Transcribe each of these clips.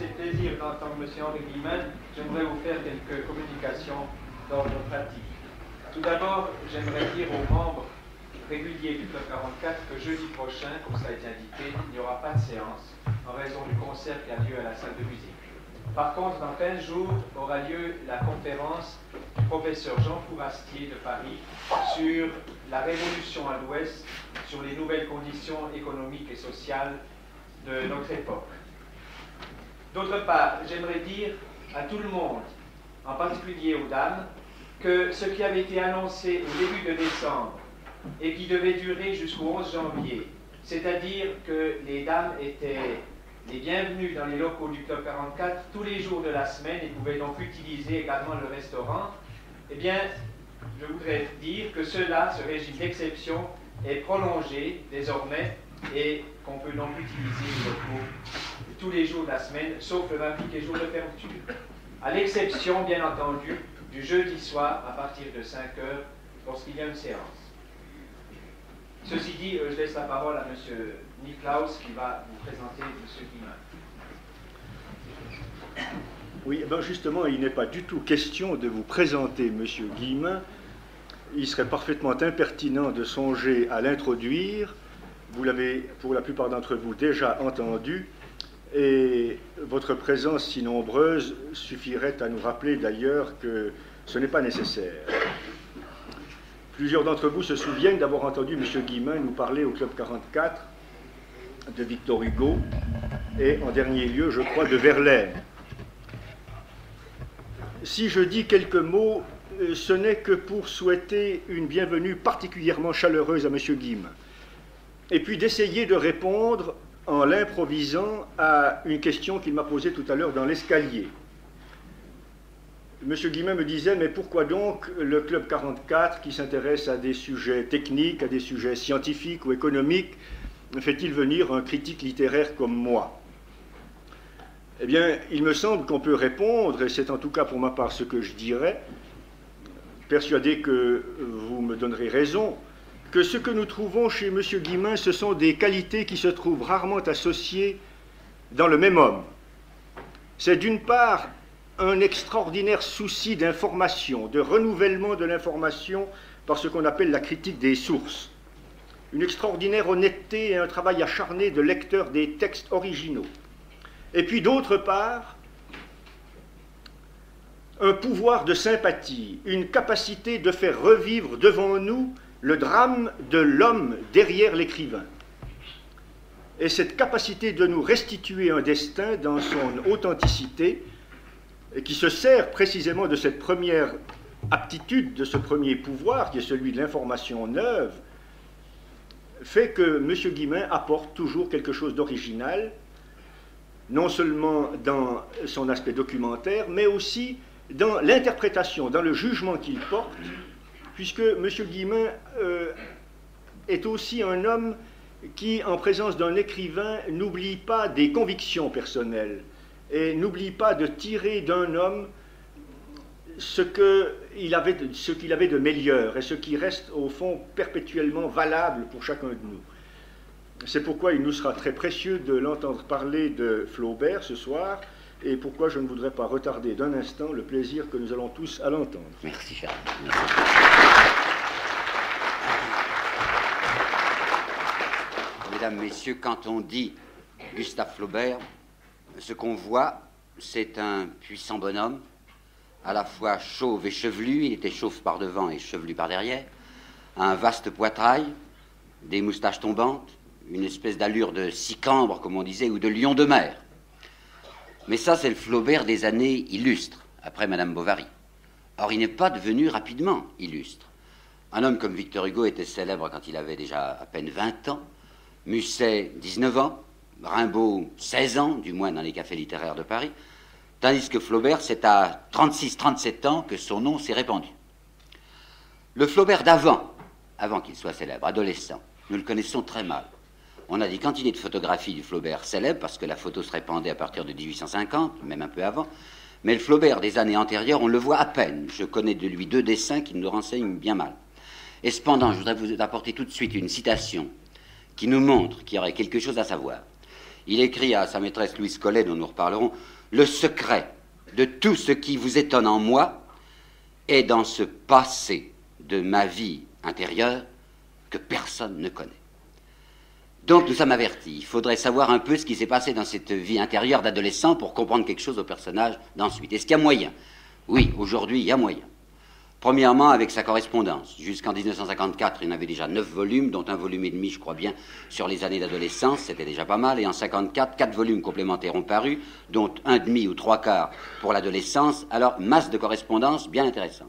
Le plaisir d'entendre M. Henri Guillemin, j'aimerais vous faire quelques communications d'ordre pratique. Tout d'abord, j'aimerais dire aux membres réguliers du Club 44 que jeudi prochain, comme ça a été indiqué, il n'y aura pas de séance en raison du concert qui a lieu à la salle de musique. Par contre, dans 15 jours aura lieu la conférence du professeur Jean Fourastier de Paris sur la révolution à l'Ouest, sur les nouvelles conditions économiques et sociales de notre époque. D'autre part, j'aimerais dire à tout le monde, en particulier aux dames, que ce qui avait été annoncé au début de décembre et qui devait durer jusqu'au 11 janvier, c'est-à-dire que les dames étaient les bienvenues dans les locaux du Club 44 tous les jours de la semaine et pouvaient donc utiliser également le restaurant, eh bien, je voudrais dire que cela, ce régime d'exception, est prolongé désormais et qu'on peut donc utiliser les locaux tous les jours de la semaine, sauf le 28 et jour de fermeture. À l'exception, bien entendu, du jeudi soir à partir de 5 heures lorsqu'il y a une séance. Ceci dit, euh, je laisse la parole à M. Niklaus qui va vous présenter M. Guillemin. Oui, ben justement, il n'est pas du tout question de vous présenter M. Guillemin. Il serait parfaitement impertinent de songer à l'introduire. Vous l'avez, pour la plupart d'entre vous, déjà entendu. Et votre présence si nombreuse suffirait à nous rappeler d'ailleurs que ce n'est pas nécessaire. Plusieurs d'entre vous se souviennent d'avoir entendu M. Guillemin nous parler au Club 44 de Victor Hugo et en dernier lieu, je crois, de Verlaine. Si je dis quelques mots, euh, ce n'est que pour souhaiter une bienvenue particulièrement chaleureuse à M. Guillemin et puis d'essayer de répondre en l'improvisant à une question qu'il m'a posée tout à l'heure dans l'escalier. Monsieur Guillemin me disait, mais pourquoi donc le Club 44, qui s'intéresse à des sujets techniques, à des sujets scientifiques ou économiques, fait-il venir un critique littéraire comme moi Eh bien, il me semble qu'on peut répondre, et c'est en tout cas pour ma part ce que je dirais, persuadé que vous me donnerez raison, que ce que nous trouvons chez M. Guillemin, ce sont des qualités qui se trouvent rarement associées dans le même homme. C'est d'une part un extraordinaire souci d'information, de renouvellement de l'information par ce qu'on appelle la critique des sources, une extraordinaire honnêteté et un travail acharné de lecteur des textes originaux. Et puis d'autre part, un pouvoir de sympathie, une capacité de faire revivre devant nous le drame de l'homme derrière l'écrivain. Et cette capacité de nous restituer un destin dans son authenticité, et qui se sert précisément de cette première aptitude, de ce premier pouvoir, qui est celui de l'information neuve, fait que M. Guillemin apporte toujours quelque chose d'original, non seulement dans son aspect documentaire, mais aussi dans l'interprétation, dans le jugement qu'il porte, puisque M. Guillemin euh, est aussi un homme qui, en présence d'un écrivain, n'oublie pas des convictions personnelles et n'oublie pas de tirer d'un homme ce qu'il avait, qu'il avait de meilleur et ce qui reste au fond perpétuellement valable pour chacun de nous. C'est pourquoi il nous sera très précieux de l'entendre parler de Flaubert ce soir et pourquoi je ne voudrais pas retarder d'un instant le plaisir que nous allons tous à l'entendre. Merci, Charles. Mesdames, Messieurs, quand on dit Gustave Flaubert, ce qu'on voit, c'est un puissant bonhomme, à la fois chauve et chevelu, il était chauve par devant et chevelu par derrière, un vaste poitrail, des moustaches tombantes, une espèce d'allure de sicambre, comme on disait, ou de lion de mer. Mais ça, c'est le Flaubert des années illustres, après Madame Bovary. Or, il n'est pas devenu rapidement illustre. Un homme comme Victor Hugo était célèbre quand il avait déjà à peine 20 ans, Musset 19 ans, Rimbaud 16 ans, du moins dans les cafés littéraires de Paris, tandis que Flaubert, c'est à 36-37 ans que son nom s'est répandu. Le Flaubert d'avant, avant qu'il soit célèbre, adolescent, nous le connaissons très mal. On a des quantités de photographies du Flaubert célèbre, parce que la photo se répandait à partir de 1850, même un peu avant, Mais le Flaubert des années antérieures, on le voit à peine. Je connais de lui deux dessins qui nous renseignent bien mal. Et cependant, je voudrais vous apporter tout de suite une citation qui nous montre qu'il y aurait quelque chose à savoir. Il écrit à sa maîtresse Louise Collet, dont nous reparlerons, Le secret de tout ce qui vous étonne en moi est dans ce passé de ma vie intérieure que personne ne connaît. Donc nous sommes avertis. Il faudrait savoir un peu ce qui s'est passé dans cette vie intérieure d'adolescent pour comprendre quelque chose au personnage d'ensuite. Est-ce qu'il y a moyen? Oui, aujourd'hui, il y a moyen. Premièrement, avec sa correspondance. Jusqu'en 1954, il en avait déjà neuf volumes, dont un volume et demi, je crois bien, sur les années d'adolescence, c'était déjà pas mal. Et en 54, quatre volumes complémentaires ont paru, dont un demi ou trois quarts pour l'adolescence. Alors, masse de correspondance bien intéressante.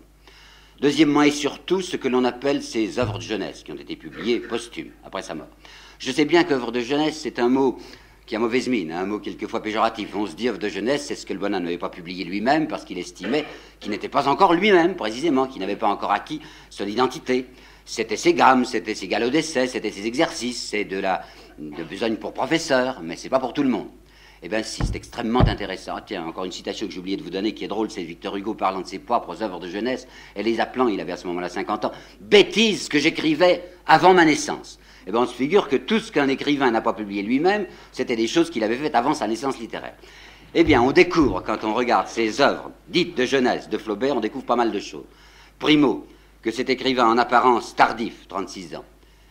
Deuxièmement, et surtout, ce que l'on appelle ses œuvres de jeunesse, qui ont été publiées posthumes, après sa mort. Je sais bien qu'œuvre de jeunesse, c'est un mot qui a mauvaise mine, hein, un mot quelquefois péjoratif. On se dit de jeunesse, c'est ce que le bonhomme n'avait pas publié lui-même parce qu'il estimait qu'il n'était pas encore lui-même, précisément, qu'il n'avait pas encore acquis son identité. C'était ses gammes, c'était ses galops d'essai, c'était ses exercices, c'est de la de besogne pour professeur, mais c'est pas pour tout le monde. Eh bien, si, c'est extrêmement intéressant. Tiens, encore une citation que j'ai oublié de vous donner qui est drôle, c'est Victor Hugo parlant de ses propres œuvres de jeunesse et les appelant, il avait à ce moment-là 50 ans, bêtises que j'écrivais avant ma naissance eh bien, on se figure que tout ce qu'un écrivain n'a pas publié lui-même, c'était des choses qu'il avait faites avant sa naissance littéraire. Eh bien, on découvre, quand on regarde ses œuvres dites de jeunesse de Flaubert, on découvre pas mal de choses. Primo, que cet écrivain en apparence tardif, 36 ans,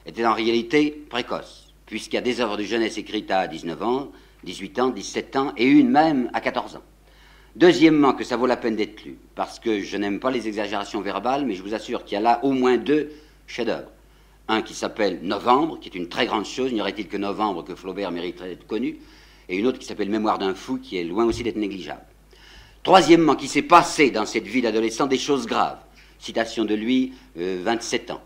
était en réalité précoce, puisqu'il y a des œuvres de jeunesse écrites à 19 ans, 18 ans, 17 ans, et une même à 14 ans. Deuxièmement, que ça vaut la peine d'être lu, parce que je n'aime pas les exagérations verbales, mais je vous assure qu'il y a là au moins deux chefs-d'œuvre un qui s'appelle Novembre, qui est une très grande chose, n'y aurait-il que Novembre que Flaubert mériterait d'être connu, et une autre qui s'appelle Mémoire d'un fou, qui est loin aussi d'être négligeable. Troisièmement, qui s'est passé dans cette vie d'adolescent des choses graves. Citation de lui, 27 euh, ans.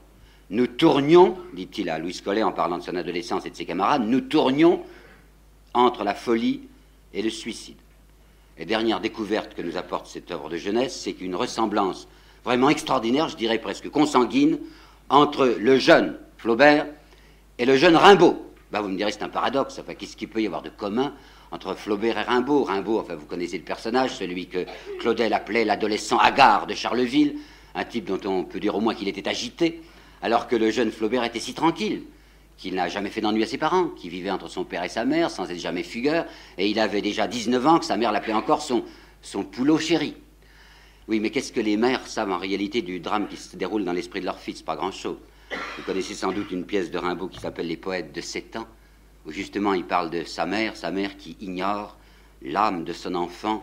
Nous tournions, dit-il à Louis Collet en parlant de son adolescence et de ses camarades, nous tournions entre la folie et le suicide. Et dernière découverte que nous apporte cette œuvre de jeunesse, c'est qu'une ressemblance vraiment extraordinaire, je dirais presque consanguine, entre le jeune Flaubert et le jeune Rimbaud. Ben, vous me direz, c'est un paradoxe. Enfin, qu'est-ce qu'il peut y avoir de commun entre Flaubert et Rimbaud? Rimbaud, vous connaissez le personnage, celui que Claudel appelait l'adolescent hagard de Charleville, un type dont on peut dire au moins qu'il était agité, alors que le jeune Flaubert était si tranquille qu'il n'a jamais fait d'ennui à ses parents, qui vivait entre son père et sa mère sans être jamais fugueur, et il avait déjà 19 ans que sa mère l'appelait encore son, son poulot chéri. Oui, mais qu'est-ce que les mères savent en réalité du drame qui se déroule dans l'esprit de leur fils? Pas grand-chose. Vous connaissez sans doute une pièce de Rimbaud qui s'appelle Les poètes de sept ans, où justement il parle de sa mère, sa mère qui ignore l'âme de son enfant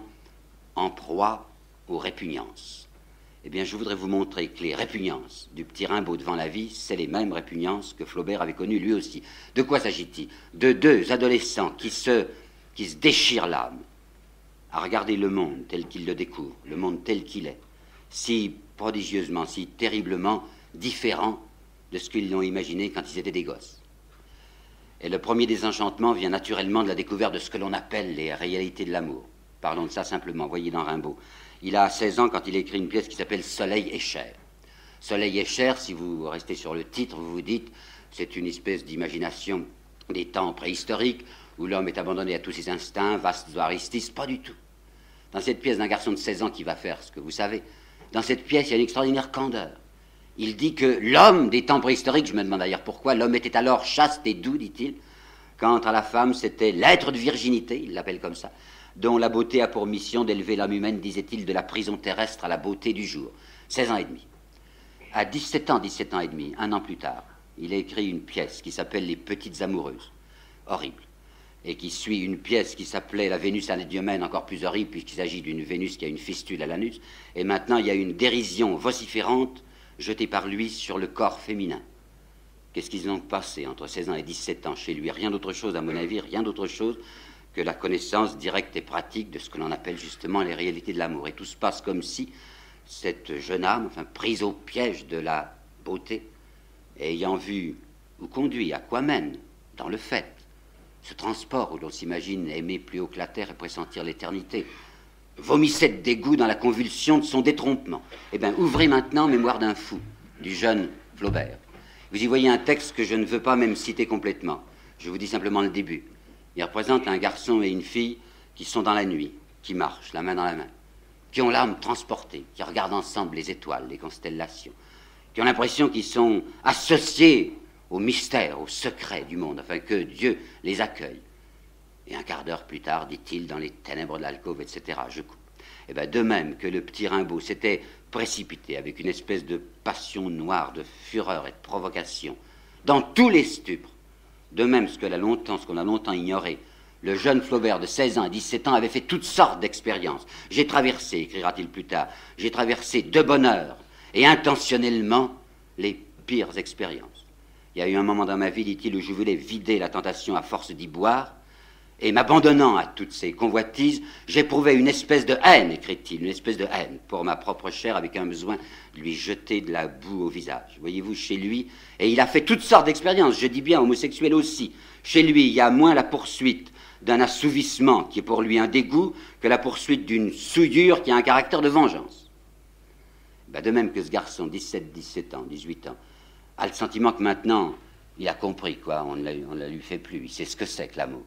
en proie aux répugnances. Eh bien, je voudrais vous montrer que les répugnances du petit Rimbaud devant la vie, c'est les mêmes répugnances que Flaubert avait connues lui aussi. De quoi s'agit-il? De deux adolescents qui se, qui se déchirent l'âme, à regarder le monde tel qu'il le découvre, le monde tel qu'il est, si prodigieusement, si terriblement différent de ce qu'ils l'ont imaginé quand ils étaient des gosses. Et le premier désenchantement vient naturellement de la découverte de ce que l'on appelle les réalités de l'amour. Parlons de ça simplement, voyez dans Rimbaud. Il a 16 ans quand il écrit une pièce qui s'appelle Soleil et chair. Soleil et chair, si vous restez sur le titre, vous vous dites, c'est une espèce d'imagination des temps préhistoriques où l'homme est abandonné à tous ses instincts, vastes aristis, pas du tout. Dans cette pièce d'un garçon de 16 ans qui va faire ce que vous savez, dans cette pièce, il y a une extraordinaire candeur. Il dit que l'homme des temps préhistoriques, je me demande d'ailleurs pourquoi, l'homme était alors chaste et doux, dit-il, quant à la femme, c'était l'être de virginité, il l'appelle comme ça, dont la beauté a pour mission d'élever l'âme humaine, disait-il, de la prison terrestre à la beauté du jour. 16 ans et demi. À 17 ans, 17 ans et demi, un an plus tard, il a écrit une pièce qui s'appelle Les Petites Amoureuses. Horrible et qui suit une pièce qui s'appelait La Vénus Diomène, encore plus horrible, puisqu'il s'agit d'une Vénus qui a une fistule à l'anus. Et maintenant, il y a une dérision vociférante jetée par lui sur le corps féminin. Qu'est-ce qu'ils ont passé entre 16 ans et 17 ans chez lui? Rien d'autre chose, à mon avis, rien d'autre chose que la connaissance directe et pratique de ce que l'on appelle justement les réalités de l'amour. Et tout se passe comme si cette jeune âme, enfin, prise au piège de la beauté, ayant vu ou conduit à quoi mène, dans le fait, ce transport où l'on s'imagine aimer plus haut que la terre et pressentir l'éternité, vomissait de dégoût dans la convulsion de son détrompement. Eh bien, ouvrez maintenant Mémoire d'un fou, du jeune Flaubert. Vous y voyez un texte que je ne veux pas même citer complètement. Je vous dis simplement le début. Il représente un garçon et une fille qui sont dans la nuit, qui marchent, la main dans la main. qui ont l'âme transportée, qui regardent ensemble les étoiles, les constellations, qui ont l'impression qu'ils sont associés au mystère, au secret du monde, afin que Dieu les accueille. Et un quart d'heure plus tard, dit-il, dans les ténèbres de l'alcôve, etc., je coupe. Et eh bien, de même que le petit Rimbaud s'était précipité avec une espèce de passion noire, de fureur et de provocation, dans tous les stupres, de même ce qu'on a longtemps, a longtemps ignoré, le jeune Flaubert de 16 ans à 17 ans avait fait toutes sortes d'expériences. J'ai traversé, écrira-t-il plus tard, j'ai traversé de bonheur et intentionnellement les pires expériences. Il y a eu un moment dans ma vie, dit-il, où je voulais vider la tentation à force d'y boire, et m'abandonnant à toutes ces convoitises, j'éprouvais une espèce de haine, écrit-il, une espèce de haine pour ma propre chair, avec un besoin de lui jeter de la boue au visage. Voyez-vous, chez lui, et il a fait toutes sortes d'expériences, je dis bien homosexuel aussi. Chez lui, il y a moins la poursuite d'un assouvissement qui est pour lui un dégoût que la poursuite d'une souillure qui a un caractère de vengeance. Ben, de même que ce garçon, 17, 17 ans, 18 ans, a le sentiment que maintenant, il a compris, quoi, on ne lui fait plus, il sait ce que c'est que l'amour.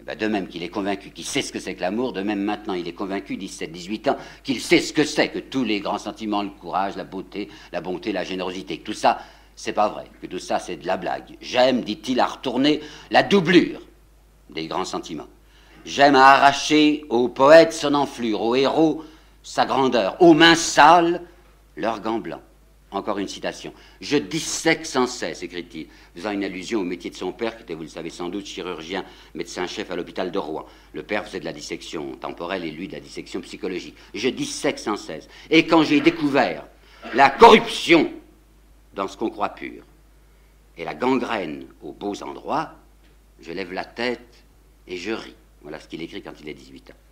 Eh ben, de même qu'il est convaincu qu'il sait ce que c'est que l'amour, de même maintenant il est convaincu, 17-18 ans, qu'il sait ce que c'est que tous les grands sentiments, le courage, la beauté, la bonté, la générosité, que tout ça, c'est pas vrai, que tout ça c'est de la blague. J'aime, dit-il, à retourner la doublure des grands sentiments. J'aime à arracher aux poètes son enflure, aux héros sa grandeur, aux mains sales leurs gants blancs. Encore une citation. Je dissèque sans cesse, écrit-il, faisant une allusion au métier de son père, qui était, vous le savez sans doute, chirurgien, médecin-chef à l'hôpital de Rouen. Le père faisait de la dissection temporelle et lui de la dissection psychologique. Je dissèque sans cesse. Et quand j'ai découvert la corruption dans ce qu'on croit pur et la gangrène aux beaux endroits, je lève la tête et je ris. Voilà ce qu'il écrit quand il a 18 ans.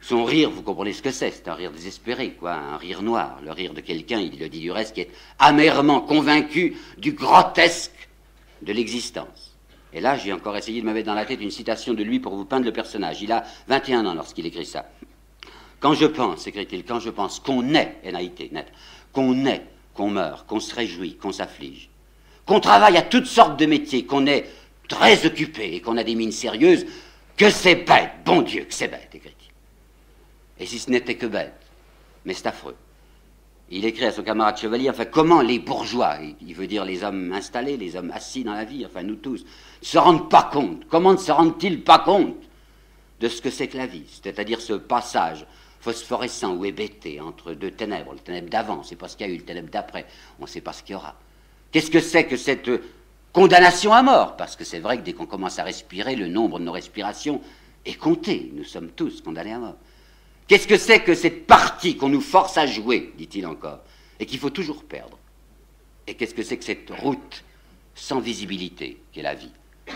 Son rire, vous comprenez ce que c'est, c'est un rire désespéré, quoi, un rire noir, le rire de quelqu'un, il le dit du reste, qui est amèrement convaincu du grotesque de l'existence. Et là, j'ai encore essayé de me mettre dans la tête une citation de lui pour vous peindre le personnage. Il a 21 ans lorsqu'il écrit ça. Quand je pense, écrit-il, quand je pense qu'on est, NAIT, net, qu'on est, qu'on meurt, qu'on se réjouit, qu'on s'afflige, qu'on travaille à toutes sortes de métiers, qu'on est très occupé et qu'on a des mines sérieuses, que c'est bête, bon Dieu, que c'est bête, écrit et si ce n'était que bête, mais c'est affreux. Il écrit à son camarade chevalier, enfin, comment les bourgeois, il veut dire les hommes installés, les hommes assis dans la vie, enfin, nous tous, se rendent pas compte, comment ne se rendent-ils pas compte de ce que c'est que la vie, c'est-à-dire ce passage phosphorescent ou hébété entre deux ténèbres, le ténèbre d'avant, c'est pas ce qu'il y a eu, le ténèbre d'après, on ne sait pas ce qu'il y aura. Qu'est-ce que c'est que cette condamnation à mort? Parce que c'est vrai que dès qu'on commence à respirer, le nombre de nos respirations est compté, nous sommes tous condamnés à mort. Qu'est-ce que c'est que cette partie qu'on nous force à jouer, dit-il encore, et qu'il faut toujours perdre Et qu'est-ce que c'est que cette route sans visibilité qu'est la vie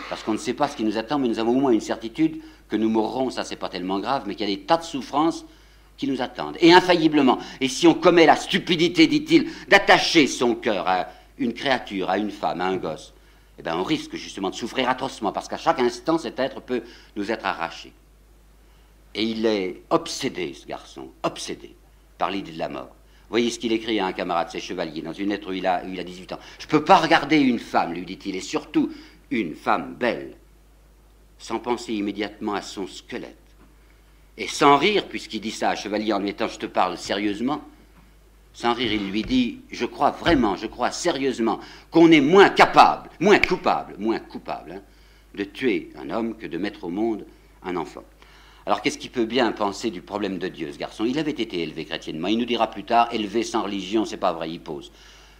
Parce qu'on ne sait pas ce qui nous attend, mais nous avons au moins une certitude que nous mourrons, ça c'est pas tellement grave, mais qu'il y a des tas de souffrances qui nous attendent. Et infailliblement, et si on commet la stupidité, dit-il, d'attacher son cœur à une créature, à une femme, à un gosse, eh bien on risque justement de souffrir atrocement, parce qu'à chaque instant, cet être peut nous être arraché. Et il est obsédé, ce garçon, obsédé par l'idée de la mort. Voyez ce qu'il écrit à un camarade, ses chevaliers, dans une lettre où il a, il a 18 ans. Je ne peux pas regarder une femme, lui dit-il, et surtout une femme belle, sans penser immédiatement à son squelette. Et sans rire, puisqu'il dit ça à Chevalier en lui Je te parle sérieusement, sans rire, il lui dit Je crois vraiment, je crois sérieusement qu'on est moins capable, moins coupable, moins coupable hein, de tuer un homme que de mettre au monde un enfant. Alors qu'est-ce qu'il peut bien penser du problème de Dieu, ce garçon? Il avait été élevé chrétiennement. Il nous dira plus tard, élevé sans religion, c'est pas vrai, il pose.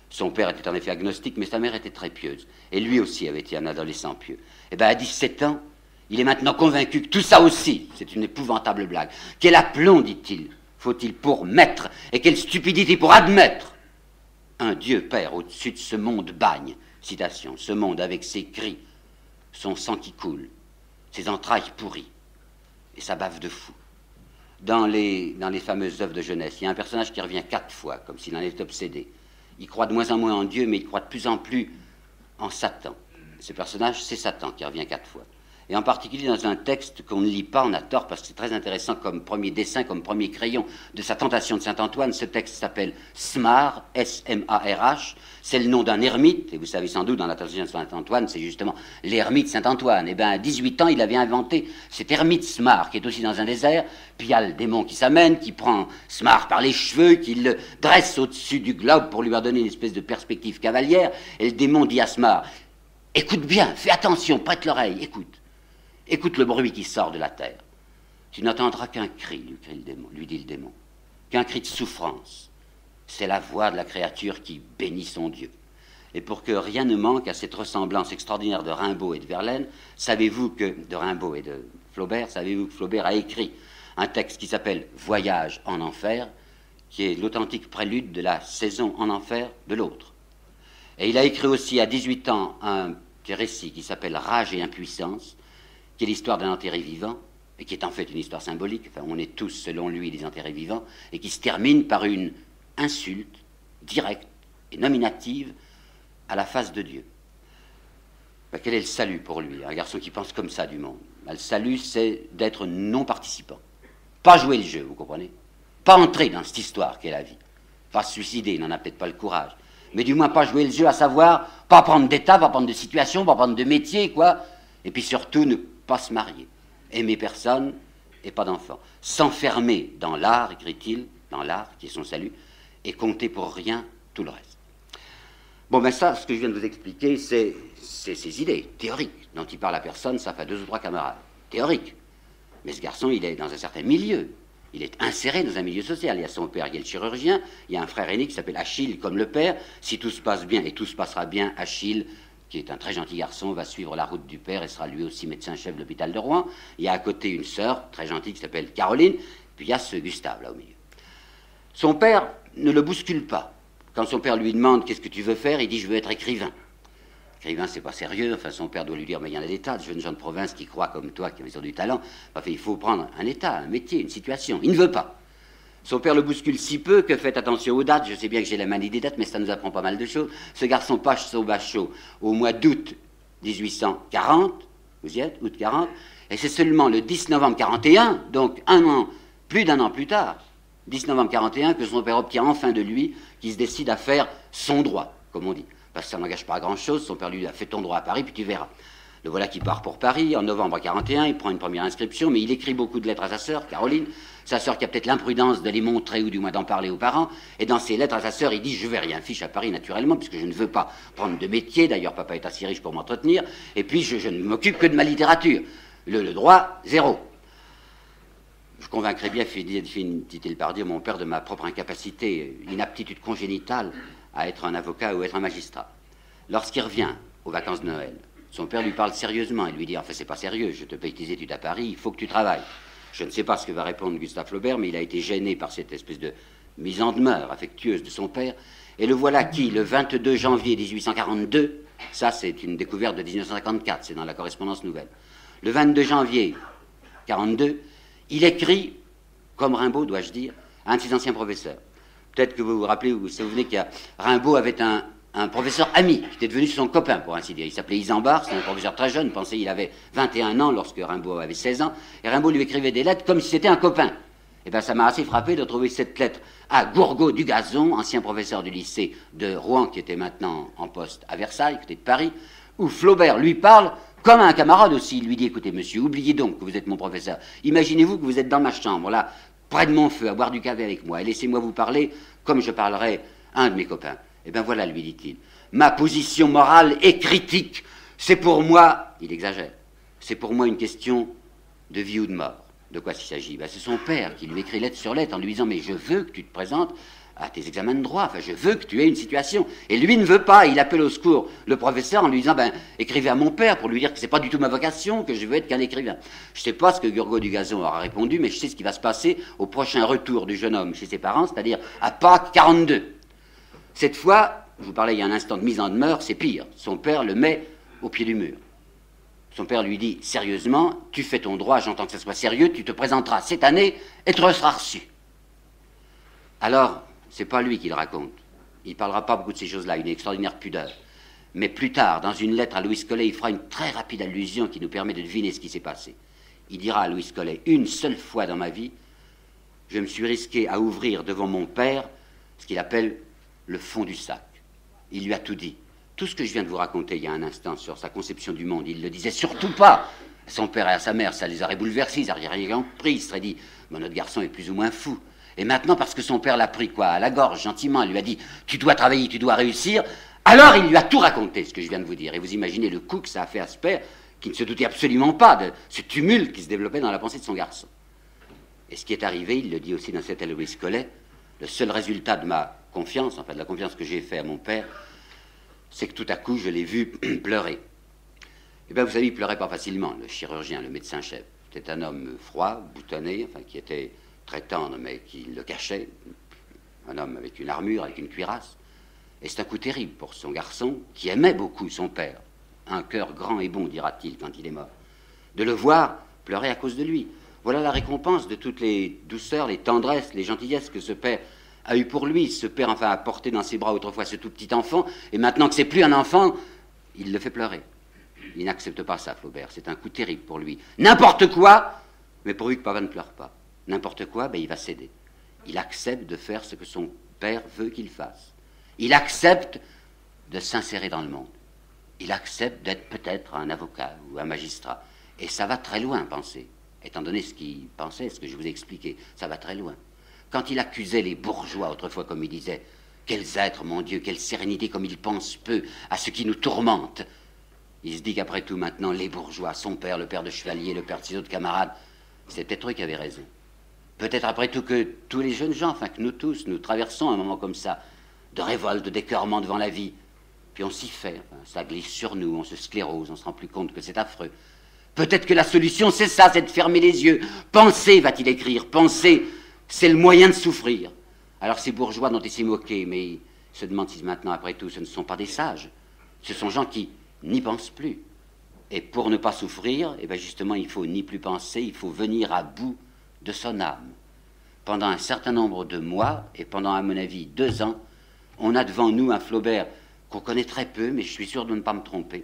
Son père était en effet agnostique, mais sa mère était très pieuse. Et lui aussi avait été un adolescent pieux. Et eh bien à 17 ans, il est maintenant convaincu que tout ça aussi, c'est une épouvantable blague. Quel aplomb, dit-il, faut-il pour mettre, et quelle stupidité pour admettre? Un Dieu Père au-dessus de ce monde bagne. Citation, ce monde avec ses cris, son sang qui coule, ses entrailles pourries et ça bave de fou. Dans les, dans les fameuses œuvres de jeunesse, il y a un personnage qui revient quatre fois, comme s'il en était obsédé. Il croit de moins en moins en Dieu, mais il croit de plus en plus en Satan. Ce personnage, c'est Satan qui revient quatre fois. Et en particulier dans un texte qu'on ne lit pas, on a tort, parce que c'est très intéressant comme premier dessin, comme premier crayon de sa tentation de Saint-Antoine. Ce texte s'appelle Smar, S-M-A-R-H. C'est le nom d'un ermite, et vous savez sans doute, dans la tentation de Saint-Antoine, c'est justement l'ermite Saint-Antoine. Et eh bien, à 18 ans, il avait inventé cet ermite Smar, qui est aussi dans un désert, puis il y a le démon qui s'amène, qui prend Smar par les cheveux, qui le dresse au-dessus du globe pour lui donner une espèce de perspective cavalière, et le démon dit à Smar, écoute bien, fais attention, prête l'oreille, écoute. Écoute le bruit qui sort de la terre. Tu n'entendras qu'un cri, lui, démon, lui dit le démon, qu'un cri de souffrance. C'est la voix de la créature qui bénit son Dieu. Et pour que rien ne manque à cette ressemblance extraordinaire de Rimbaud et de Verlaine, savez-vous que, de Rimbaud et de Flaubert, savez-vous que Flaubert a écrit un texte qui s'appelle Voyage en enfer, qui est l'authentique prélude de la saison en enfer de l'autre. Et il a écrit aussi à 18 ans un récit qui s'appelle Rage et impuissance, qui est l'histoire d'un enterré vivant, et qui est en fait une histoire symbolique, enfin on est tous selon lui des enterrés vivants, et qui se termine par une insulte directe et nominative à la face de Dieu. Ben, quel est le salut pour lui Un garçon qui pense comme ça du monde? Ben, le salut, c'est d'être non participant. Pas jouer le jeu, vous comprenez? Pas entrer dans cette histoire qu'est la vie. Pas se suicider, il n'en a peut-être pas le courage. Mais du moins pas jouer le jeu, à savoir, pas prendre d'état, pas prendre de situation, pas prendre de métier, quoi. Et puis surtout, ne pas se marier, aimer personne et pas d'enfant, s'enfermer dans l'art, écrit-il, dans l'art qui est son salut, et compter pour rien tout le reste. Bon, ben ça, ce que je viens de vous expliquer, c'est ces idées théoriques dont il parle à personne, ça fait deux ou trois camarades. Théoriques. Mais ce garçon, il est dans un certain milieu. Il est inséré dans un milieu social. Il y a son père, y a le chirurgien, il y a un frère aîné qui s'appelle Achille, comme le père. Si tout se passe bien, et tout se passera bien, Achille qui est un très gentil garçon, va suivre la route du père et sera lui aussi médecin-chef de l'hôpital de Rouen. Il y a à côté une sœur très gentille qui s'appelle Caroline, puis il y a ce Gustave là au milieu. Son père ne le bouscule pas. Quand son père lui demande qu'est-ce que tu veux faire, il dit je veux être écrivain. Écrivain, c'est pas sérieux. Enfin, son père doit lui dire mais il y en a des tas de jeunes gens de province qui croient comme toi, qui ont du talent. Enfin, il faut prendre un état, un métier, une situation. Il ne veut pas. Son père le bouscule si peu que faites attention aux dates. Je sais bien que j'ai la manie des dates, mais ça nous apprend pas mal de choses. Ce garçon passe au bachot au mois d'août 1840, vous y êtes, août 40, et c'est seulement le 10 novembre 41, donc un an, plus d'un an plus tard, 10 novembre 41, que son père obtient enfin de lui, qu'il se décide à faire son droit, comme on dit. Parce que ça n'engage pas à grand-chose, son père lui a fait ton droit à Paris, puis tu verras. Le voilà qui part pour Paris en novembre 41, il prend une première inscription, mais il écrit beaucoup de lettres à sa sœur, Caroline, sa sœur qui a peut-être l'imprudence de les montrer ou du moins d'en parler aux parents. Et dans ses lettres à sa sœur, il dit Je vais rien fiche à Paris naturellement, puisque je ne veux pas prendre de métier. D'ailleurs, papa est assez riche pour m'entretenir. Et puis, je, ne m'occupe que de ma littérature. Le, droit, zéro. Je convaincrai bien, dit-il par dire, mon père de ma propre incapacité, inaptitude congénitale à être un avocat ou être un magistrat. Lorsqu'il revient aux vacances de Noël, son père lui parle sérieusement et lui dit Enfin, c'est pas sérieux, je te paye tes études à Paris, il faut que tu travailles. Je ne sais pas ce que va répondre Gustave Flaubert, mais il a été gêné par cette espèce de mise en demeure affectueuse de son père. Et le voilà qui, le 22 janvier 1842, ça c'est une découverte de 1954, c'est dans la correspondance nouvelle. Le 22 janvier 42, il écrit, comme Rimbaud, dois-je dire, à un de ses anciens professeurs. Peut-être que vous vous rappelez, vous vous souvenez que Rimbaud avait un, un professeur ami, qui était devenu son copain, pour ainsi dire. Il s'appelait Isambard, c'est un professeur très jeune, pensez il avait 21 ans lorsque Rimbaud avait 16 ans, et Rimbaud lui écrivait des lettres comme si c'était un copain. Eh bien ça m'a assez frappé de trouver cette lettre à Gourgaud du Gazon, ancien professeur du lycée de Rouen, qui était maintenant en poste à Versailles, côté de Paris, où Flaubert lui parle comme un camarade aussi. Il lui dit, écoutez monsieur, oubliez donc que vous êtes mon professeur. Imaginez-vous que vous êtes dans ma chambre, là, près de mon feu, à boire du café avec moi, et laissez-moi vous parler comme je parlerais un de mes copains. Eh bien voilà, lui dit-il, ma position morale est critique. C'est pour moi, il exagère, c'est pour moi une question de vie ou de mort. De quoi s'il s'agit? Ben, C'est son père qui lui écrit lettre sur lettre en lui disant Mais je veux que tu te présentes à tes examens de droit, enfin je veux que tu aies une situation. Et lui ne veut pas, il appelle au secours le professeur en lui disant Ben écrivez à mon père pour lui dire que c'est pas du tout ma vocation, que je veux être qu'un écrivain. Je ne sais pas ce que Gurgo du Gazon aura répondu, mais je sais ce qui va se passer au prochain retour du jeune homme chez ses parents, c'est-à-dire à Pâques 42. Cette fois, je vous parlais il y a un instant de mise en demeure, c'est pire. Son père le met au pied du mur. Son père lui dit sérieusement, tu fais ton droit, j'entends que ce soit sérieux, tu te présenteras cette année et tu seras reçu. Alors, c'est pas lui qui le raconte. Il ne parlera pas beaucoup de ces choses-là, une extraordinaire pudeur. Mais plus tard, dans une lettre à Louis Collet, il fera une très rapide allusion qui nous permet de deviner ce qui s'est passé. Il dira à Louis Collet Une seule fois dans ma vie, je me suis risqué à ouvrir devant mon père ce qu'il appelle le fond du sac. Il lui a tout dit. Tout ce que je viens de vous raconter il y a un instant sur sa conception du monde, il le disait surtout pas. À son père et à sa mère, ça les aurait bouleversés, ils auraient rien pris, ils seraient dit Notre garçon est plus ou moins fou. Et maintenant, parce que son père l'a pris quoi à la gorge, gentiment, il lui a dit Tu dois travailler, tu dois réussir, alors il lui a tout raconté, ce que je viens de vous dire. Et vous imaginez le coup que ça a fait à ce père, qui ne se doutait absolument pas de ce tumulte qui se développait dans la pensée de son garçon. Et ce qui est arrivé, il le dit aussi dans cet Aloïs Collet, le seul résultat de ma confiance, enfin de la confiance que j'ai fait à mon père, c'est que tout à coup, je l'ai vu pleurer. Eh bien, vous savez, il pleurait pas facilement, le chirurgien, le médecin-chef. C'était un homme froid, boutonné, enfin, qui était très tendre, mais qui le cachait. Un homme avec une armure, avec une cuirasse. Et c'est un coup terrible pour son garçon, qui aimait beaucoup son père. Un cœur grand et bon, dira-t-il, quand il est mort. De le voir pleurer à cause de lui. Voilà la récompense de toutes les douceurs, les tendresses, les gentillesses que ce père a eu pour lui. Ce père, enfin, a porté dans ses bras autrefois ce tout petit enfant, et maintenant que c'est plus un enfant, il le fait pleurer. Il n'accepte pas ça, Flaubert. C'est un coup terrible pour lui. N'importe quoi, mais pourvu que papa ne pleure pas. N'importe quoi, ben, il va céder. Il accepte de faire ce que son père veut qu'il fasse. Il accepte de s'insérer dans le monde. Il accepte d'être peut-être un avocat ou un magistrat. Et ça va très loin, penser étant donné ce qu'il pensait, ce que je vous ai expliqué, ça va très loin. Quand il accusait les bourgeois, autrefois, comme il disait, quels êtres, mon Dieu, quelle sérénité, comme il pense peu à ce qui nous tourmente. Il se dit qu'après tout, maintenant, les bourgeois, son père, le père de Chevalier, le père de ses autres camarades, c'est peut-être eux qui avaient raison. Peut-être après tout que tous les jeunes gens, enfin que nous tous, nous traversons un moment comme ça, de révolte, décœurement devant la vie. Puis on s'y fait, ça glisse sur nous, on se sclérose, on se rend plus compte que c'est affreux. Peut-être que la solution, c'est ça, c'est de fermer les yeux. Penser, va-t-il écrire, penser, c'est le moyen de souffrir. Alors ces bourgeois dont il s'est moqué, mais il se demande si maintenant, après tout, ce ne sont pas des sages. Ce sont gens qui n'y pensent plus. Et pour ne pas souffrir, eh bien justement, il faut ni plus penser, il faut venir à bout de son âme. Pendant un certain nombre de mois, et pendant, à mon avis, deux ans, on a devant nous un Flaubert qu'on connaît très peu, mais je suis sûr de ne pas me tromper.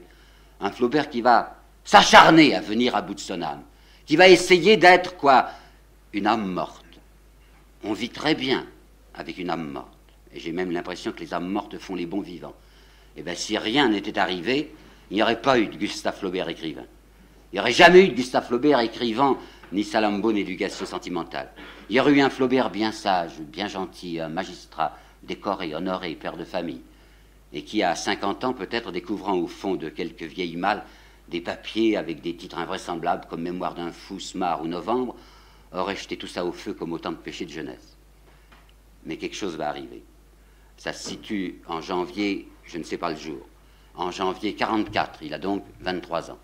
Un Flaubert qui va s'acharner à venir à bout de son âme, qui va essayer d'être quoi Une âme morte. On vit très bien avec une âme morte. Et j'ai même l'impression que les âmes mortes font les bons vivants. Eh bien, si rien n'était arrivé, il n'y aurait pas eu de Gustave Flaubert écrivain. Il n'y aurait jamais eu de Gustave Flaubert écrivant ni Salambo d'éducation sentimentale. Il y aurait eu un Flaubert bien sage, bien gentil, un magistrat, décoré, honoré, père de famille, et qui, à 50 ans, peut-être découvrant au fond de quelques vieilles malles des papiers avec des titres invraisemblables comme Mémoire d'un fou, Smart ou Novembre, aurait jeté tout ça au feu comme autant de péchés de jeunesse? Mais quelque chose va arriver. Ça se situe en janvier, je ne sais pas le jour, en janvier 44, il a donc 23 ans.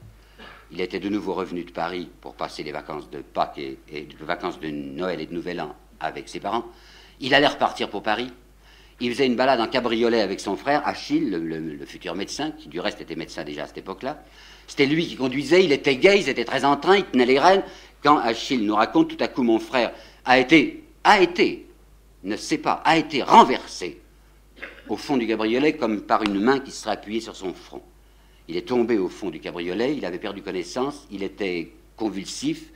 Il était de nouveau revenu de Paris pour passer les vacances de Pâques et, les vacances de Noël et de Nouvel An avec ses parents. Il allait repartir pour Paris. Il faisait une balade en cabriolet avec son frère, Achille, le futur médecin, qui du reste était médecin déjà à cette époque-là. C'était lui qui conduisait, il était gay, il était très en train, il tenait les rênes. Quand Achille nous raconte, tout à coup, mon frère a été, a été, ne sait pas, a été renversé au fond du cabriolet comme par une main qui serait appuyée sur son front. Il est tombé au fond du cabriolet, il avait perdu connaissance, il était convulsif,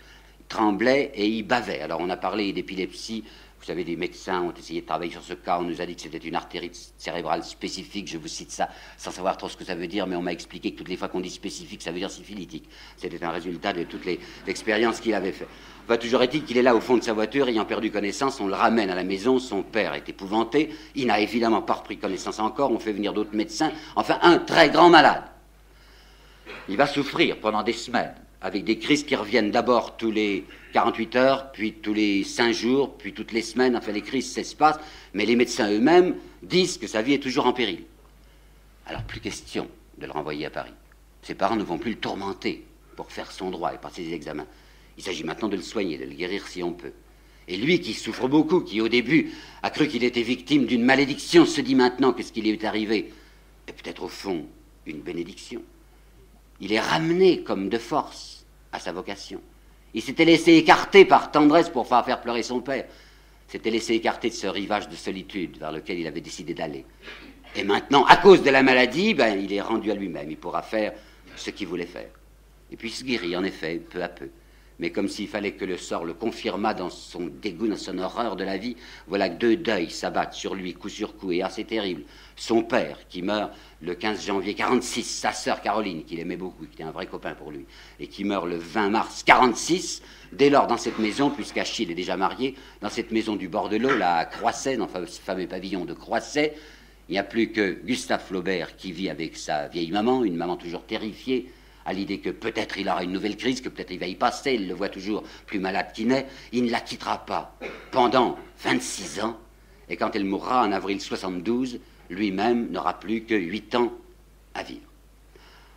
tremblait et il bavait. Alors on a parlé d'épilepsie, vous savez, des médecins ont essayé de travailler sur ce cas. On nous a dit que c'était une artérite cérébrale spécifique. Je vous cite ça sans savoir trop ce que ça veut dire, mais on m'a expliqué que toutes les fois qu'on dit spécifique, ça veut dire syphilitique. C'était un résultat de toutes les expériences qu'il avait faites. Enfin, toujours est-il qu'il est là au fond de sa voiture, ayant perdu connaissance. On le ramène à la maison. Son père est épouvanté. Il n'a évidemment pas repris connaissance encore. On fait venir d'autres médecins. Enfin, un très grand malade. Il va souffrir pendant des semaines avec des crises qui reviennent d'abord tous les 48 heures, puis tous les 5 jours, puis toutes les semaines, enfin les crises s'espacent, mais les médecins eux-mêmes disent que sa vie est toujours en péril. Alors plus question de le renvoyer à Paris. Ses parents ne vont plus le tourmenter pour faire son droit et passer ses examens. Il s'agit maintenant de le soigner, de le guérir si on peut. Et lui qui souffre beaucoup, qui au début a cru qu'il était victime d'une malédiction, se dit maintenant que ce qui lui est arrivé est peut-être au fond une bénédiction. Il est ramené comme de force à sa vocation. Il s'était laissé écarter par tendresse pour faire pleurer son père. S'était laissé écarter de ce rivage de solitude vers lequel il avait décidé d'aller. Et maintenant, à cause de la maladie, ben, il est rendu à lui-même. Il pourra faire ce qu'il voulait faire. Et puis il se guérit, en effet, peu à peu. Mais comme s'il fallait que le sort le confirmât dans son dégoût, dans son horreur de la vie, voilà que deux deuils s'abattent sur lui, coup sur coup, et assez terrible. Son père, qui meurt le 15 janvier 46, sa sœur Caroline, qu'il aimait beaucoup, qui était un vrai copain pour lui, et qui meurt le 20 mars 46, dès lors dans cette maison, puisqu'Achille est déjà marié, dans cette maison du bord de l'eau, la Croisset, dans ce fameux pavillon de Croisset, il n'y a plus que Gustave Flaubert qui vit avec sa vieille maman, une maman toujours terrifiée, à l'idée que peut-être il aura une nouvelle crise, que peut-être il va y passer, il le voit toujours plus malade qu'il n'est, il ne la quittera pas pendant 26 ans, et quand elle mourra en avril 72, lui-même n'aura plus que 8 ans à vivre.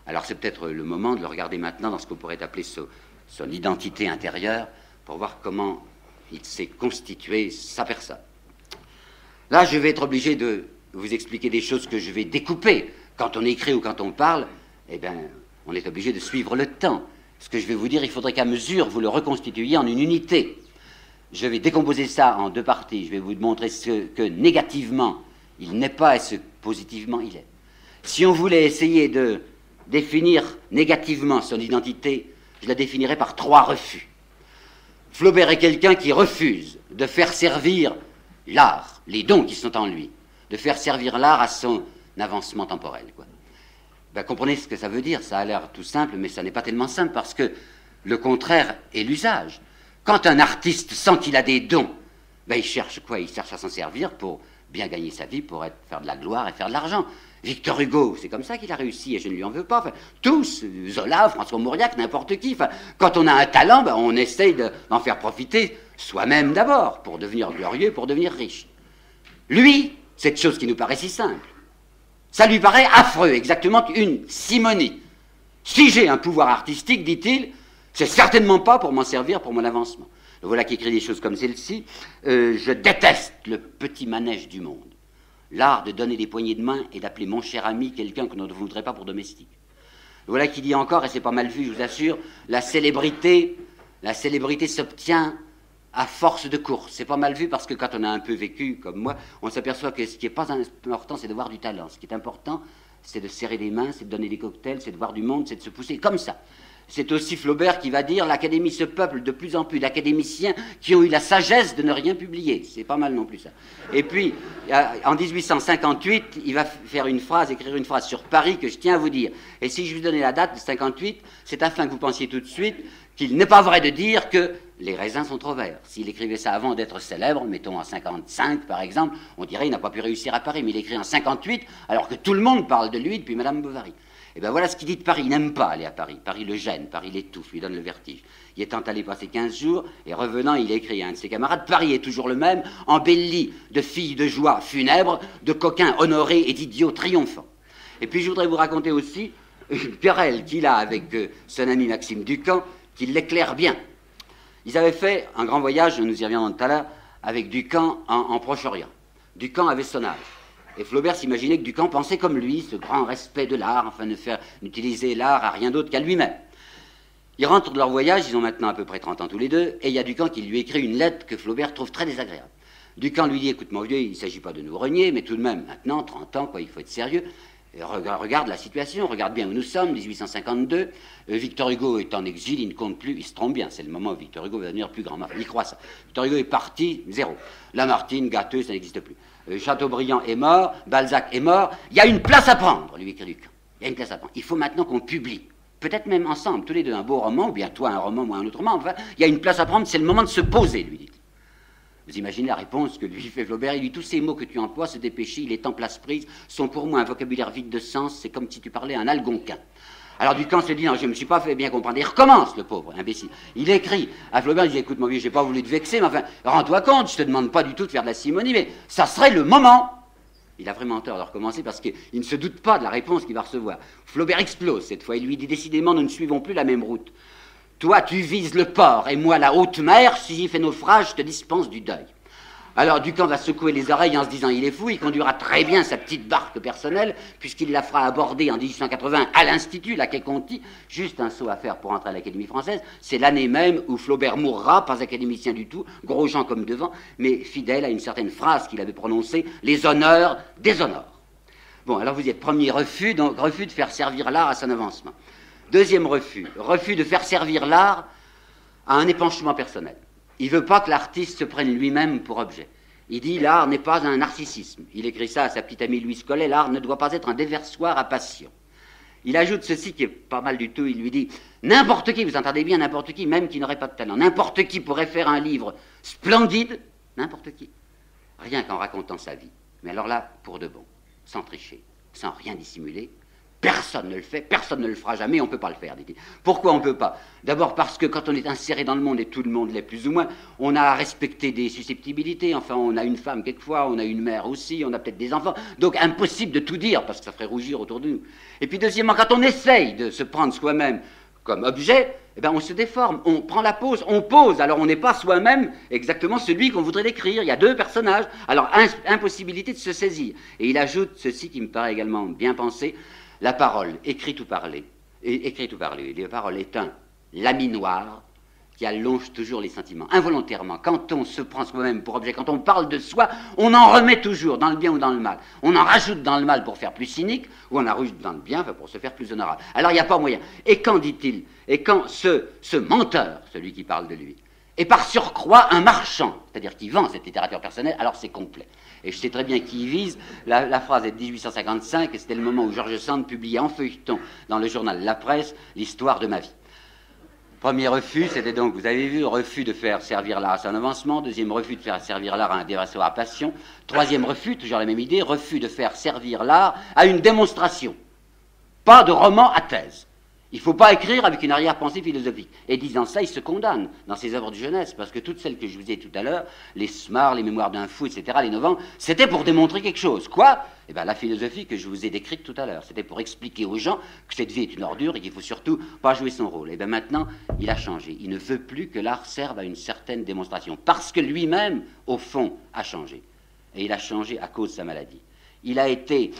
Alors c'est peut-être le moment de le regarder maintenant dans ce qu'on pourrait appeler son, son identité intérieure, pour voir comment il s'est constitué sa personne. Là, je vais être obligé de vous expliquer des choses que je vais découper. Quand on écrit ou quand on parle, eh bien, on est obligé de suivre le temps. Ce que je vais vous dire, il faudrait qu'à mesure, vous le reconstituiez en une unité. Je vais décomposer ça en deux parties. Je vais vous montrer ce que négativement il n'est pas et ce que positivement il est. Si on voulait essayer de définir négativement son identité, je la définirais par trois refus. Flaubert est quelqu'un qui refuse de faire servir l'art, les dons qui sont en lui, de faire servir l'art à son avancement temporel. Ben, comprenez ce que ça veut dire. Ça a l'air tout simple, mais ça n'est pas tellement simple parce que le contraire est l'usage. Quand un artiste sent qu'il a des dons, ben, il cherche quoi? Il cherche à s'en servir pour bien gagner sa vie, pour être, faire de la gloire et faire de l'argent. Victor Hugo, c'est comme ça qu'il a réussi et je ne lui en veux pas. tous, Zola, François Mauriac, n'importe qui. quand on a un talent, ben, on essaye d'en faire profiter soi-même d'abord pour devenir glorieux, pour devenir riche. Lui, cette chose qui nous paraît si simple, ça lui paraît affreux, exactement une simonie. Si j'ai un pouvoir artistique, dit-il, c'est certainement pas pour m'en servir pour mon avancement. voilà qui écrit des choses comme celle-ci. Euh, je déteste le petit manège du monde. L'art de donner des poignées de main et d'appeler mon cher ami quelqu'un que l'on ne voudrait pas pour domestique. voilà qui dit encore, et c'est pas mal vu, je vous assure, la célébrité, la célébrité s'obtient à force de course. C'est pas mal vu parce que quand on a un peu vécu comme moi, on s'aperçoit que ce qui n'est pas important, c'est de voir du talent. Ce qui est important, c'est de serrer les mains, c'est de donner des cocktails, c'est de voir du monde, c'est de se pousser comme ça. C'est aussi Flaubert qui va dire l'Académie se peuple de plus en plus d'académiciens qui ont eu la sagesse de ne rien publier. C'est pas mal non plus ça. Et puis, en 1858, il va faire une phrase, écrire une phrase sur Paris que je tiens à vous dire. Et si je vous donnais la date de 58, c'est afin que vous pensiez tout de suite qu'il n'est pas vrai de dire que les raisins sont trop verts. S'il écrivait ça avant d'être célèbre, mettons en 55 par exemple, on dirait qu'il n'a pas pu réussir à Paris, mais il écrit en 58 alors que tout le monde parle de lui depuis Madame Bovary. Et eh bien voilà ce qu'il dit de Paris. Il n'aime pas aller à Paris. Paris le gêne, Paris l'étouffe, lui donne le vertige. Il est allé passer 15 jours, et revenant, il écrit à un de ses camarades Paris est toujours le même, embelli de filles de joie funèbre, de coquins honorés et d'idiots triomphants. Et puis je voudrais vous raconter aussi une querelle qu'il a avec euh, son ami Maxime Ducamp, qui l'éclaire bien. Ils avaient fait un grand voyage, nous y reviendrons tout à l'heure, avec Ducamp en, Proche-Orient. Ducamp avait son âge. Et Flaubert s'imaginait que Ducamp pensait comme lui, ce grand respect de l'art, enfin de faire utiliser l'art à rien d'autre qu'à lui-même. Ils rentrent de leur voyage, ils ont maintenant à peu près 30 ans tous les deux, et il y a Ducamp qui lui écrit une lettre que Flaubert trouve très désagréable. Ducamp lui dit Écoute, mon vieux, il ne s'agit pas de nous renier, mais tout de même, maintenant, 30 ans, quoi, il faut être sérieux. Regarde la situation, regarde bien où nous sommes, 1852. Euh, Victor Hugo est en exil, il ne compte plus, il se trompe bien, c'est le moment où Victor Hugo va devenir plus grand. Il croit ça. Victor Hugo est parti, zéro. Lamartine, Gâteux, ça n'existe plus. Euh, Chateaubriand est mort, Balzac est mort. Il y a une place à prendre, lui écrit Luc. Il y a une place à prendre. Il faut maintenant qu'on publie. Peut-être même ensemble, tous les deux, un beau roman, ou bien toi un roman, moi un autre roman. Enfin, il y a une place à prendre, c'est le moment de se poser, lui dit. Vous imaginez la réponse que lui fait Flaubert Il dit Tous ces mots que tu emploies, se dépêcher, il est en place prise, sont pour moi un vocabulaire vide de sens, c'est comme si tu parlais à un algonquin. Alors Ducamp se dit, non, je ne me suis pas fait bien comprendre. Il recommence, le pauvre imbécile. Il écrit à Flaubert, il dit, écoute, mon vieux, j'ai pas voulu te vexer, mais enfin, rends-toi compte, je te demande pas du tout de faire de la simonie, mais ça serait le moment. Il a vraiment tort de recommencer parce qu'il ne se doute pas de la réponse qu'il va recevoir. Flaubert explose cette fois. Il lui dit décidément, nous ne suivons plus la même route. Toi, tu vises le port et moi la haute mer. Si j'y fais naufrage, je te dispense du deuil. Alors Ducamp va secouer les oreilles en se disant il est fou, il conduira très bien sa petite barque personnelle, puisqu'il la fera aborder en 1880 à l'Institut, la Quai Conti, juste un saut à faire pour entrer à l'Académie française. C'est l'année même où Flaubert mourra, pas académicien du tout, gros gens comme devant, mais fidèle à une certaine phrase qu'il avait prononcée les honneurs honneurs. Bon, alors vous êtes. Premier refus, donc refus de faire servir l'art à son avancement. Deuxième refus, refus de faire servir l'art à un épanchement personnel. Il ne veut pas que l'artiste se prenne lui-même pour objet. Il dit l'art n'est pas un narcissisme. Il écrit ça à sa petite amie Louise Collet, l'art ne doit pas être un déversoir à passion. Il ajoute ceci qui est pas mal du tout, il lui dit n'importe qui, vous entendez bien, n'importe qui, même qui n'aurait pas de talent, n'importe qui pourrait faire un livre splendide, n'importe qui, rien qu'en racontant sa vie. Mais alors là, pour de bon, sans tricher, sans rien dissimuler, Personne ne le fait, personne ne le fera jamais, on ne peut pas le faire, dit-il. Pourquoi on ne peut pas? D'abord parce que quand on est inséré dans le monde, et tout le monde l'est plus ou moins, on a à respecter des susceptibilités, enfin on a une femme quelquefois, on a une mère aussi, on a peut-être des enfants, donc impossible de tout dire, parce que ça ferait rougir autour de nous. Et puis deuxièmement, quand on essaye de se prendre soi-même comme objet, eh ben on se déforme, on prend la pose, on pose, alors on n'est pas soi-même exactement celui qu'on voudrait décrire, il y a deux personnages, alors impossibilité de se saisir. Et il ajoute ceci qui me paraît également bien pensé, la parole, écrite ou parlée, écrite ou parlée, la parole est un laminoir qui allonge toujours les sentiments, involontairement. Quand on se prend soi-même pour objet, quand on parle de soi, on en remet toujours, dans le bien ou dans le mal. On en rajoute dans le mal pour faire plus cynique, ou on en rajoute dans le bien pour se faire plus honorable. Alors il n'y a pas moyen. Et quand dit-il Et quand ce, ce menteur, celui qui parle de lui, est par surcroît un marchand, c'est-à-dire qui vend cette littérature personnelle, alors c'est complet. Et je sais très bien qui vise. La, phrase est de 1855, et c'était le moment où Georges Sand publiait en feuilleton dans le journal La Presse l'histoire de ma vie. Premier refus, c'était donc, vous avez vu, refus de faire servir l'art à son avancement. Deuxième refus de faire servir l'art à un déversoir à passion. Troisième refus, toujours la même idée, refus de faire servir l'art à une démonstration. Pas de roman à thèse. Il ne faut pas écrire avec une arrière-pensée philosophique. Et disant ça, il se condamne dans ses œuvres de jeunesse, parce que toutes celles que je vous ai tout à l'heure, les Smart, les Mémoires d'un fou, etc., les Novembre, c'était pour démontrer quelque chose. Quoi? Eh bien, la philosophie que je vous ai décrite tout à l'heure, c'était pour expliquer aux gens que cette vie est une ordure et qu'il faut surtout pas jouer son rôle. Eh bien maintenant, il a changé. Il ne veut plus que l'art serve à une certaine démonstration, parce que lui-même, au fond, a changé. Et il a changé à cause de sa maladie. Il a été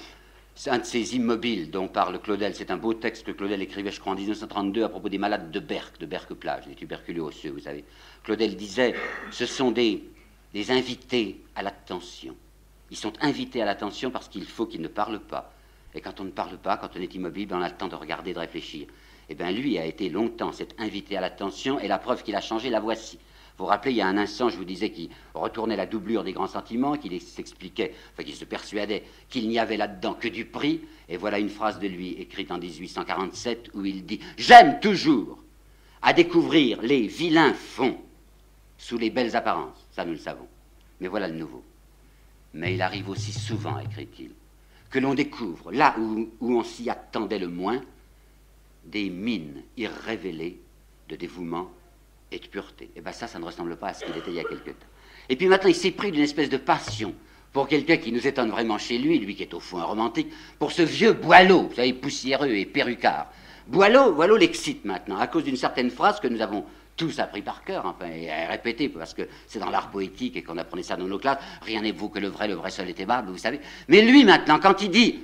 un de ces immobiles dont parle Claudel. C'est un beau texte que Claudel écrivait, je crois, en 1932 à propos des malades de Berck, de Berck-Plage, des tuberculeux osseux, vous savez. Claudel disait ce sont des, des invités à l'attention. Ils sont invités à l'attention parce qu'il faut qu'ils ne parlent pas. Et quand on ne parle pas, quand on est immobile, ben, on a le temps de regarder, de réfléchir. Eh bien lui a été longtemps cet invité à l'attention, et la preuve qu'il a changé, la voici. Vous vous rappelez, il y a un instant, je vous disais qu'il retournait la doublure des grands sentiments, qu'il s'expliquait, enfin qu'il se persuadait qu'il n'y avait là-dedans que du prix. Et voilà une phrase de lui écrite en 1847 où il dit J'aime toujours à découvrir les vilains fonds sous les belles apparences. Ça, nous le savons. Mais voilà le nouveau. Mais il arrive aussi souvent, écrit-il, que l'on découvre, là où, où on s'y attendait le moins, des mines irrévélées de dévouement et de pureté. Et eh bien ça, ça ne ressemble pas à ce qu'il était il y a quelque temps. Et puis maintenant, il s'est pris d'une espèce de passion pour quelqu'un qui nous étonne vraiment chez lui, lui qui est au fond un romantique, pour ce vieux Boileau, vous savez, poussiéreux et perrucard. Boileau, Boileau l'excite maintenant, à cause d'une certaine phrase que nous avons tous appris par cœur, enfin, et répété, parce que c'est dans l'art poétique et qu'on apprenait ça dans nos classes, rien n'est beau que le vrai, le vrai seul est aimable, vous savez. Mais lui maintenant, quand il dit,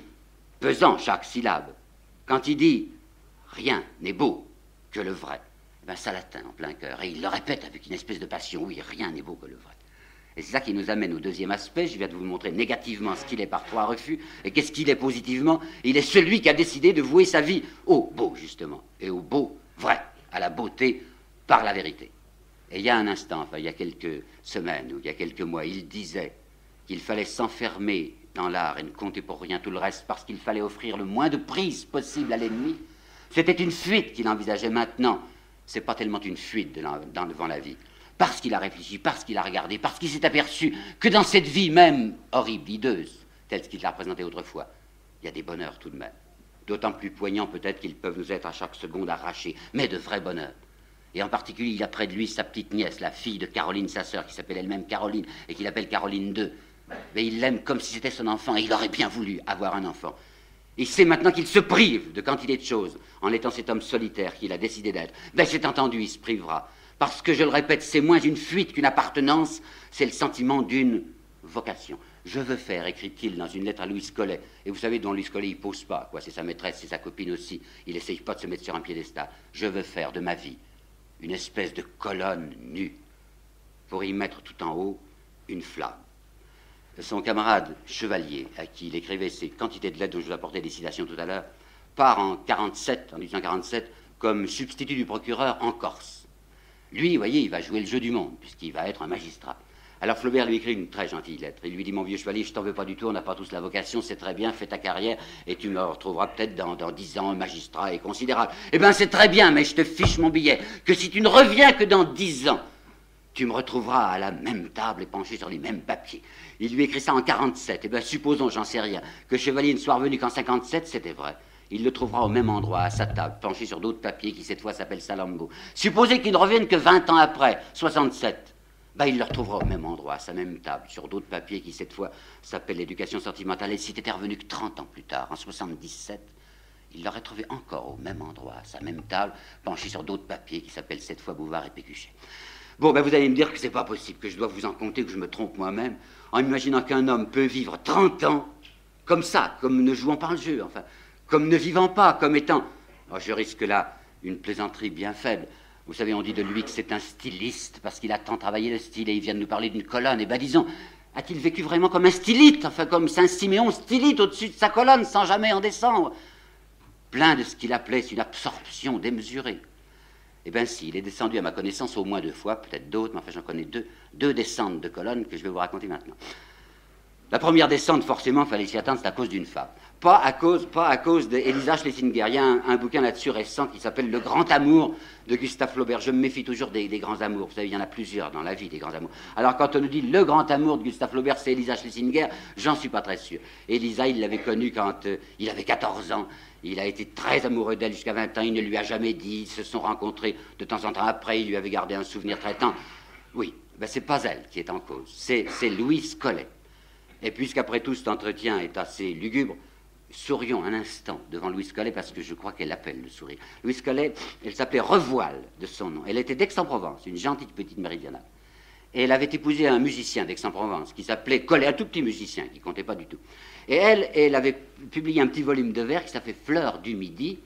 pesant chaque syllabe, quand il dit, rien n'est beau que le vrai, ben, ça l'atteint en plein cœur. Et il le répète avec une espèce de passion. Oui, rien n'est beau que le vrai. Et c'est ça qui nous amène au deuxième aspect. Je viens de vous montrer négativement ce qu'il est par trois refus. Et qu'est-ce qu'il est positivement? Il est celui qui a décidé de vouer sa vie au beau, justement. Et au beau vrai. À la beauté par la vérité. Et il y a un instant, enfin, il y a quelques semaines ou il y a quelques mois, il disait qu'il fallait s'enfermer dans l'art et ne compter pour rien tout le reste parce qu'il fallait offrir le moins de prise possible à l'ennemi. C'était une fuite qu'il envisageait maintenant c'est pas tellement une fuite devant la vie. Parce qu'il a réfléchi, parce qu'il a regardé, parce qu'il s'est aperçu que dans cette vie même horrible, hideuse, telle qu'il l'a représentée autrefois, il y a des bonheurs tout de même. D'autant plus poignants peut-être qu'ils peuvent nous être à chaque seconde arrachés, mais de vrais bonheurs. Et en particulier, il a près de lui sa petite nièce, la fille de Caroline, sa sœur, qui s'appelle elle-même Caroline, et qu'il appelle Caroline II. Mais il l'aime comme si c'était son enfant, et il aurait bien voulu avoir un enfant. Il sait maintenant qu'il se prive de quantité de choses en étant cet homme solitaire qu'il a décidé d'être. Ben, c'est entendu, il se privera. Parce que, je le répète, c'est moins une fuite qu'une appartenance, c'est le sentiment d'une vocation. Je veux faire, écrit-il dans une lettre à Louis Collet. Et vous savez, dont Louis Collet, il pose pas. C'est sa maîtresse, c'est sa copine aussi. Il n'essaye pas de se mettre sur un piédestal. Je veux faire de ma vie une espèce de colonne nue pour y mettre tout en haut une flamme. Son camarade Chevalier, à qui il écrivait ces quantités de lettres dont je vous apportais des citations tout à l'heure, part en 47, en 1847, comme substitut du procureur en Corse. Lui, vous voyez, il va jouer le jeu du monde, puisqu'il va être un magistrat. Alors Flaubert lui écrit une très gentille lettre. Il lui dit Mon vieux chevalier, je t'en veux pas du tout, on n'a pas tous la vocation, c'est très bien, fais ta carrière, et tu me retrouveras peut-être dans, dix ans un magistrat et considérable. Eh bien, c'est très bien, mais je te fiche mon billet, que si tu ne reviens que dans dix ans, tu me retrouveras à la même table et penché sur les mêmes papiers. Il lui écrit ça en 47. Eh bien, supposons, j'en sais rien, que Chevalier ne soit revenu qu'en 57, c'était vrai. Il le trouvera au même endroit, à sa table, penché sur d'autres papiers qui cette fois s'appellent Salambo. Supposez qu'il ne revienne que 20 ans après, 67. Ben, il le retrouvera au même endroit, à sa même table, sur d'autres papiers qui cette fois s'appellent l'éducation sentimentale. Et s'il était revenu que 30 ans plus tard, en 77, il l'aurait trouvé encore au même endroit, à sa même table, penché sur d'autres papiers qui s'appellent cette fois Bouvard et Pécuchet. Bon, ben vous allez me dire que c'est pas possible, que je dois vous en compter, que je me trompe moi-même, en imaginant qu'un homme peut vivre 30 ans comme ça, comme ne jouant pas le jeu, enfin, comme ne vivant pas, comme étant. Oh, je risque là une plaisanterie bien faible. Vous savez, on dit de lui que c'est un styliste parce qu'il a tant travaillé le style et il vient de nous parler d'une colonne. Et eh ben disons, a-t-il vécu vraiment comme un stylite, enfin comme Saint-Siméon stylite au-dessus de sa colonne sans jamais en descendre? Plein de ce qu'il appelait une absorption démesurée. Eh bien si, il est descendu à ma connaissance au moins deux fois, peut-être d'autres, mais enfin j'en connais deux, deux descentes de colonnes que je vais vous raconter maintenant. La première descente, forcément, fallait s'y attendre, c'est à cause d'une femme. Pas à cause, pas à d'Elisa Schlesinger. Il y a un, bouquin là-dessus récent qui s'appelle Le Grand Amour de Gustave Flaubert. Je me méfie toujours des, grands amours. Vous savez, il y en a plusieurs dans la vie, des grands amours. Alors, quand on nous dit le grand amour de Gustave Flaubert, c'est Elisa Schlesinger, j'en suis pas très sûr. Elisa, il l'avait connue quand euh, il avait 14 ans. Il a été très amoureux d'elle jusqu'à 20 ans. Il ne lui a jamais dit. Ils se sont rencontrés de temps en temps après. Il lui avait gardé un souvenir très tendre. Oui, ben, c'est pas elle qui est en cause. C'est Louise Collet. Et puisqu'après tout cet entretien est assez lugubre, sourions un instant devant Louise Collet parce que je crois qu'elle appelle le sourire. Louise Collet, elle s'appelait Revoile de son nom. Elle était d'Aix-en-Provence, une gentille petite méridionale. Et elle avait épousé un musicien d'Aix-en-Provence qui s'appelait Collet, un tout petit musicien qui comptait pas du tout. Et elle, elle avait publié un petit volume de vers qui s'appelait Fleurs du Midi.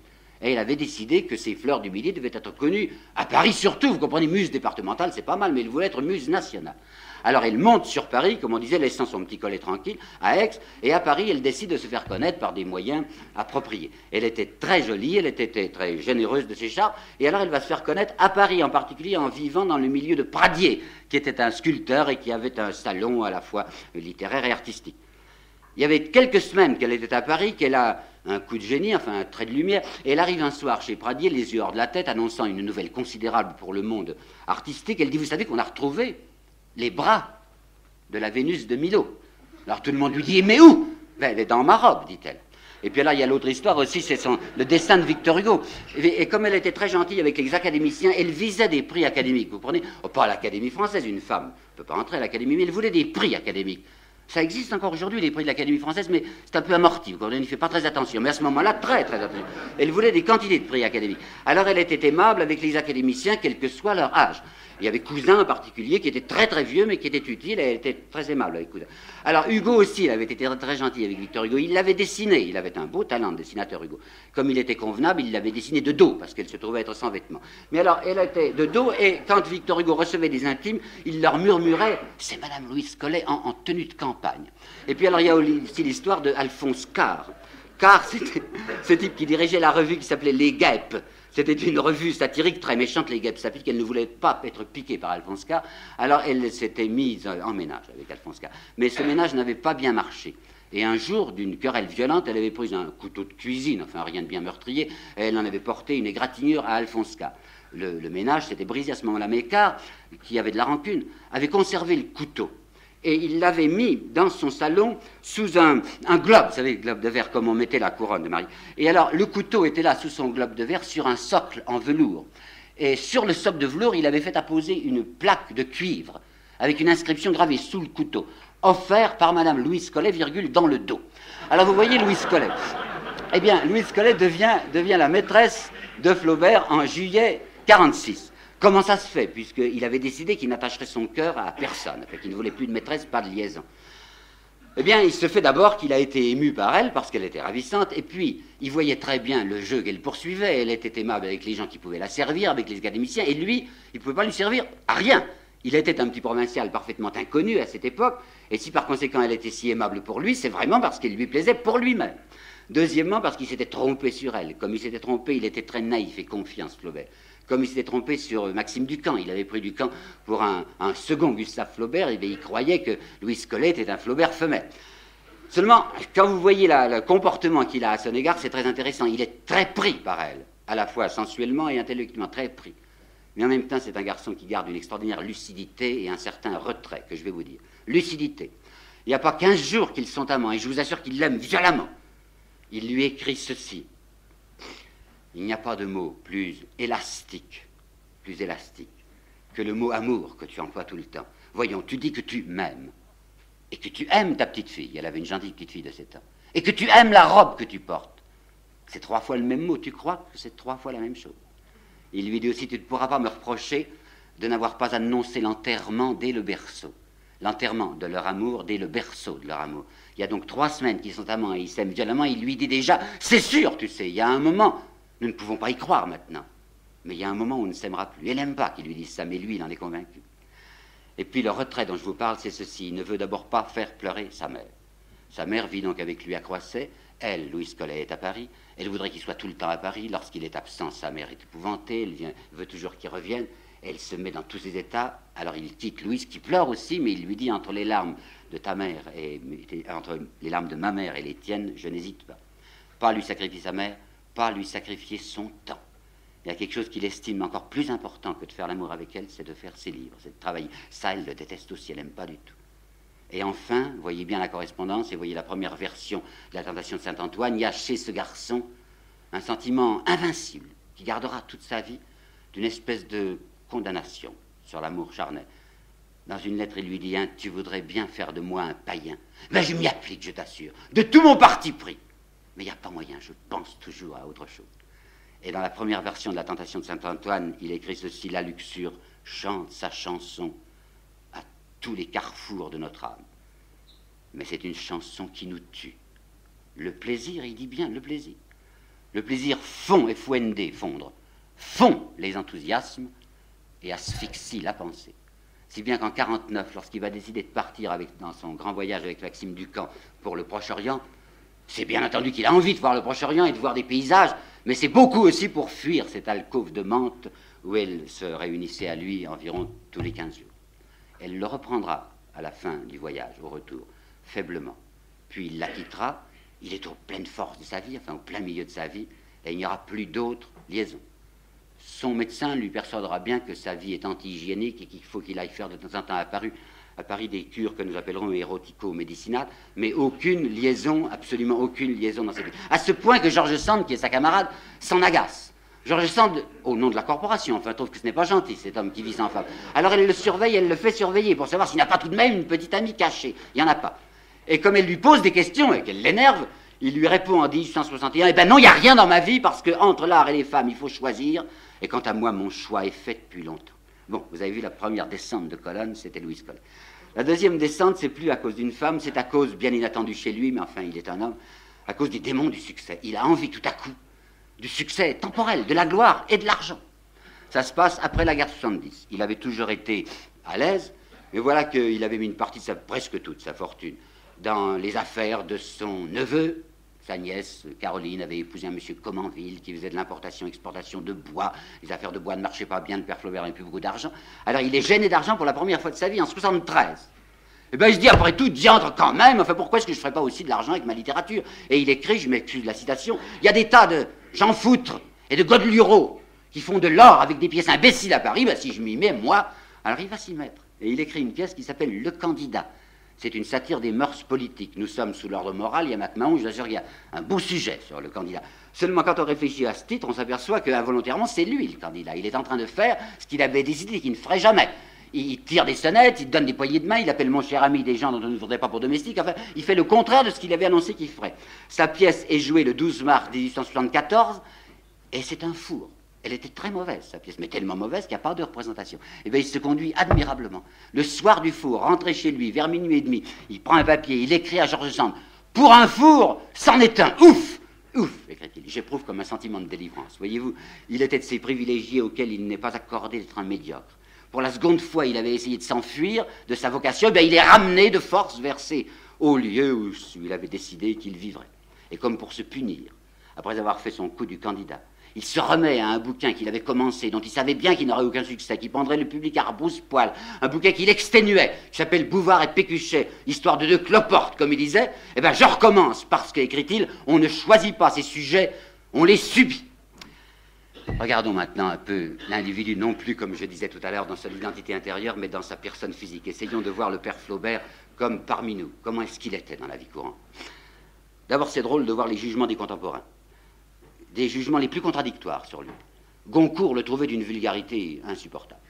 Et elle avait décidé que ces fleurs du midi devaient être connues à Paris surtout. Vous comprenez, muse départementale, c'est pas mal, mais elle voulait être muse nationale. Alors elle monte sur Paris, comme on disait, laissant son petit collet tranquille, à Aix, et à Paris, elle décide de se faire connaître par des moyens appropriés. Elle était très jolie, elle était très généreuse de ses charmes, et alors elle va se faire connaître à Paris, en particulier en vivant dans le milieu de Pradier, qui était un sculpteur et qui avait un salon à la fois littéraire et artistique. Il y avait quelques semaines qu'elle était à Paris, qu'elle a un coup de génie, enfin un trait de lumière, et elle arrive un soir chez Pradier, les yeux hors de la tête, annonçant une nouvelle considérable pour le monde artistique. Elle dit, vous savez qu'on a retrouvé les bras de la Vénus de Milo. Alors tout le monde lui dit Mais où? Ben, Elle est dans ma robe, dit-elle. Et puis là, il y a l'autre histoire aussi, c'est le destin de Victor Hugo. Et, comme elle était très gentille avec les académiciens, elle visait des prix académiques. Vous prenez oh, Pas l'Académie française, une femme ne peut pas entrer à l'Académie, mais elle voulait des prix académiques. Ça existe encore aujourd'hui, les prix de l'Académie française, mais c'est un peu amorti. On n'y fait pas très attention. Mais à ce moment-là, très, très attention. Elle voulait des quantités de prix académiques. Alors elle était aimable avec les académiciens, quel que soit leur âge. Il y avait Cousin en particulier qui était très très vieux mais qui était utile et elle était très aimable avec Cousin. Alors Hugo aussi, il avait été très gentil avec Victor Hugo. Il l'avait dessiné, il avait un beau talent de dessinateur Hugo. Comme il était convenable, il l'avait dessiné de dos parce qu'elle se trouvait être sans vêtements. Mais alors elle était de dos et quand Victor Hugo recevait des intimes, il leur murmurait C'est Madame Louise Collet en, tenue de campagne. Et puis alors il y a aussi l'histoire de Alphonse Carr. Carr, c'était ce type qui dirigeait la revue qui s'appelait Les Guêpes c'était une revue satirique très méchante, les guêpes saphiques. Elle ne voulait pas être piquée par Alphonse Carr. Alors elle s'était mise en ménage avec Alphonse Carr. Mais ce ménage n'avait pas bien marché. Et un jour, d'une querelle violente, elle avait pris un couteau de cuisine, enfin rien de bien meurtrier, et elle en avait porté une égratignure à Alphonse Carr. Le, ménage s'était brisé à ce moment-là, mais Carr, qui avait de la rancune, avait conservé le couteau et il l'avait mis dans son salon sous un, globe, vous savez, globe de verre, comme on mettait la couronne de Marie. Et alors, le couteau était là, sous son globe de verre, sur un socle en velours. Et sur le socle de velours, il avait fait apposer une plaque de cuivre, avec une inscription gravée sous le couteau, offert par Madame Louise Collet, virgule, dans le dos. Alors, vous voyez Louise Collet. Eh bien, Louise Collet devient, devient la maîtresse de Flaubert en juillet 46. Comment ça se fait Puisqu'il avait décidé qu'il n'attacherait son cœur à personne, qu'il ne voulait plus de maîtresse, pas de liaison. Eh bien, il se fait d'abord qu'il a été ému par elle parce qu'elle était ravissante, et puis il voyait très bien le jeu qu'elle poursuivait. Elle était aimable avec les gens qui pouvaient la servir, avec les académiciens, et lui, il ne pouvait pas lui servir à rien. Il était un petit provincial parfaitement inconnu à cette époque, et si par conséquent elle était si aimable pour lui, c'est vraiment parce qu'il lui plaisait pour lui-même. Deuxièmement, parce qu'il s'était trompé sur elle. Comme il s'était trompé, il était très naïf et confiant, Flaubert. Comme il s'était trompé sur Maxime Ducamp, il avait pris Ducamp pour un, second Gustave Flaubert, et il croyait que Louis Collet était un Flaubert femelle. Seulement, quand vous voyez le comportement qu'il a à son égard, c'est très intéressant. Il est très pris par elle, à la fois sensuellement et intellectuellement, très pris. Mais en même temps, c'est un garçon qui garde une extraordinaire lucidité et un certain retrait, que je vais vous dire. Lucidité. Il n'y a pas 15 jours qu'ils sont amants, et je vous assure qu'il l'aime violemment. Il lui écrit ceci. Il n'y a pas de mot plus élastique, plus élastique que le mot amour que tu emploies tout le temps. Voyons, tu dis que tu m'aimes et que tu aimes ta petite fille. Elle avait une gentille petite fille de 7 ans. Et que tu aimes la robe que tu portes. C'est trois fois le même mot. Tu crois que c'est trois fois la même chose? Il lui dit aussi, tu ne pourras pas me reprocher de n'avoir pas annoncé l'enterrement dès le berceau. L'enterrement de leur amour dès le berceau de leur amour. Il y a donc trois semaines qu'ils sont amants et ils s'aiment violemment. Il lui dit déjà, c'est sûr, tu sais, il y a un moment, nous ne pouvons pas y croire maintenant, mais il y a un moment où on ne s'aimera plus. Elle n'aime pas qu'il lui dise ça, mais lui, il en est convaincu. Et puis le retrait dont je vous parle, c'est ceci. Il ne veut d'abord pas faire pleurer sa mère. Sa mère vit donc avec lui à Croisset. Elle, Louise Collet, est à Paris. Elle voudrait qu'il soit tout le temps à Paris. Lorsqu'il est absent, sa mère est épouvantée. Elle veut toujours qu'il revienne. Elle se met dans tous ses états. Alors il quitte Louise, qui pleure aussi, mais il lui dit entre les larmes de ta mère et entre les larmes de ma mère et les tiennes, je n'hésite pas. Pas lui sacrifier sa mère, pas lui sacrifier son temps. Il y a quelque chose qu'il estime encore plus important que de faire l'amour avec elle, c'est de faire ses livres, c'est de travailler. Ça, elle le déteste aussi, elle n'aime pas du tout. Et enfin, voyez bien la correspondance et voyez la première version de la tentation de Saint-Antoine, il y a chez ce garçon un sentiment invincible qui gardera toute sa vie d'une espèce de condamnation sur l'amour charnel. Dans une lettre, il lui dit hein, Tu voudrais bien faire de moi un païen. Mais je m'y applique, je t'assure, de tout mon parti pris. Mais il n'y a pas moyen, je pense toujours à autre chose. Et dans la première version de la Tentation de Saint-Antoine, il écrit ceci La luxure chante sa chanson à tous les carrefours de notre âme. Mais c'est une chanson qui nous tue. Le plaisir, il dit bien le plaisir. Le plaisir fond et fouendé, fondre, fond les enthousiasmes et asphyxie la pensée. Si bien qu'en 49, lorsqu'il va décider de partir dans son grand voyage avec Maxime Ducamp pour le Proche-Orient, c'est bien entendu qu'il a envie de voir le Proche-Orient et de voir des paysages, mais c'est beaucoup aussi pour fuir cette alcôve de Mantes où elle se réunissait à lui environ tous les 15 jours. Elle le reprendra à la fin du voyage, au retour, faiblement. Puis il la quittera, il est au pleine force de sa vie, enfin au plein milieu de sa vie, et il n'y aura plus d'autres liaisons. Son médecin lui persuadera bien que sa vie est anti-hygiénique et qu'il faut qu'il aille faire de temps en temps à à Paris des cures que nous appellerons érotico-médicinales, mais aucune liaison, absolument aucune liaison dans cette vie. À ce point que Georges Sand, qui est sa camarade, s'en agace. Georges Sand, au nom de la corporation, enfin, trouve que ce n'est pas gentil, cet homme qui vit sans femme. Alors elle le surveille, elle le fait surveiller pour savoir s'il n'y a pas tout de même une petite amie cachée. Il n'y en a pas. Et comme elle lui pose des questions et qu'elle l'énerve, il lui répond en 1861 Eh ben non, il n'y a rien dans ma vie parce que entre l'art et les femmes, il faut choisir. Et quant à moi, mon choix est fait depuis longtemps. Bon, vous avez vu la première descente de colonne, c'était Louis Collet. La deuxième descente, c'est plus à cause d'une femme, c'est à cause, bien inattendu chez lui, mais enfin, il est un homme, à cause des démons du succès. Il a envie tout à coup du succès temporel, de la gloire et de l'argent. Ça se passe après la guerre 70. Il avait toujours été à l'aise, mais voilà qu'il avait mis une partie presque toute sa fortune dans les affaires de son neveu, sa Caroline, avait épousé un monsieur Comenville qui faisait de l'importation-exportation de bois. Les affaires de bois ne marchaient pas bien, le père Flaubert n'avait plus beaucoup d'argent. Alors il est gêné d'argent pour la première fois de sa vie, en 73. Eh bien, il se dit, après tout, diantre quand même, enfin, pourquoi est-ce que je ne ferais pas aussi de l'argent avec ma littérature? Et il écrit, je m'excuse de la citation, il y a des tas de gens foutres et de godelureaux qui font de l'or avec des pièces imbéciles à Paris, ben, si je m'y mets, moi, alors il va s'y mettre. Et il écrit une pièce qui s'appelle Le candidat. C'est une satire des mœurs politiques. Nous sommes sous l'ordre moral, il y a maintenant, je vous assure, il y a un beau sujet sur le candidat. Seulement quand on réfléchit à ce titre, on s'aperçoit qu'involontairement, c'est lui le candidat. Il est en train de faire ce qu'il avait décidé qu'il ne ferait jamais. Il tire des sonnettes, il donne des poignées de main, il appelle mon cher ami des gens dont on ne voudrait pas pour domestique. Enfin, il fait le contraire de ce qu'il avait annoncé qu'il ferait. Sa pièce est jouée le 12 mars 1874 et c'est un four. Elle était très mauvaise, sa pièce, mais tellement mauvaise qu'il n'y a pas de représentation. Et eh bien, il se conduit admirablement. Le soir du four, rentré chez lui, vers minuit et demi, il prend un papier, il écrit à Georges Sand Pour un four, c'en est un Ouf Ouf écrit-il. J'éprouve comme un sentiment de délivrance. Voyez-vous, il était de ces privilégiés auxquels il n'est pas accordé d'être un médiocre. pour la seconde fois il avait essayé de s'enfuir de sa vocation, ben, il est ramené de force vers hauts lieux où il avait décidé qu'il vivrait. Et comme pour se punir, après avoir fait son coup du candidat, il se remet à un bouquin qu'il avait commencé, dont il savait bien qu'il n'aurait aucun succès, qui prendrait le public à rebrousse-poil, un bouquin qu'il exténuait, qui s'appelle Bouvard et Pécuchet, histoire de deux cloportes, comme il disait, eh bien je recommence, parce qu'écrit-il, on ne choisit pas ses sujets, on les subit. Regardons maintenant un peu l'individu, non plus, comme je disais tout à l'heure, dans son identité intérieure, mais dans sa personne physique. Essayons de voir le père Flaubert comme parmi nous. Comment est-ce qu'il était dans la vie courante? D'abord, c'est drôle de voir les jugements des contemporains des jugements les plus contradictoires sur lui. Goncourt le trouvait d'une vulgarité insupportable.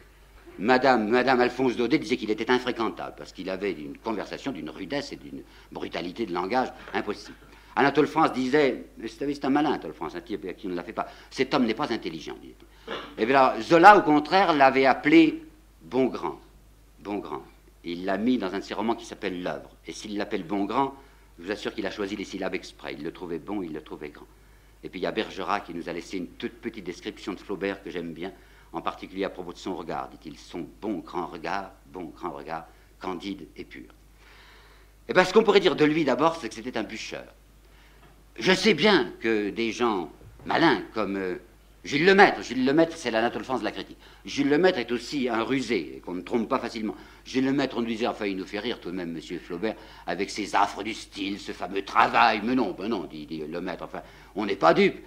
Madame, Madame Alphonse Daudet disait qu'il était infréquentable parce qu'il avait une conversation d'une rudesse et d'une brutalité de langage impossible. Anatole France disait, c'est un malin Anatole France, un type qui ne l'a fait pas. Cet homme n'est pas intelligent, dit Et bien Zola, au contraire, l'avait appelé bon grand. Bon grand. Il l'a mis dans un de ses romans qui s'appelle L'œuvre. Et s'il l'appelle bon grand, je vous assure qu'il a choisi les syllabes exprès. Il le trouvait bon, il le trouvait grand. Et puis il y a Bergerac qui nous a laissé une toute petite description de Flaubert que j'aime bien, en particulier à propos de son regard. Dit-il, son bon grand regard, bon grand regard, candide et pur. Eh bien ce qu'on pourrait dire de lui d'abord, c'est que c'était un bûcheur. Je sais bien que des gens malins comme euh, Gilles Lemaître, Gilles Lemaître, c'est l'Anatole France de la critique. Gilles Lemaître est aussi un rusé, qu'on ne trompe pas facilement. Gilles Lemaître, on nous disait, enfin, nous fait rire tout de même, monsieur Flaubert, avec ses affres du style, ce fameux travail. Mais non, non, dit, dit Lemaître, enfin, on n'est pas dupe.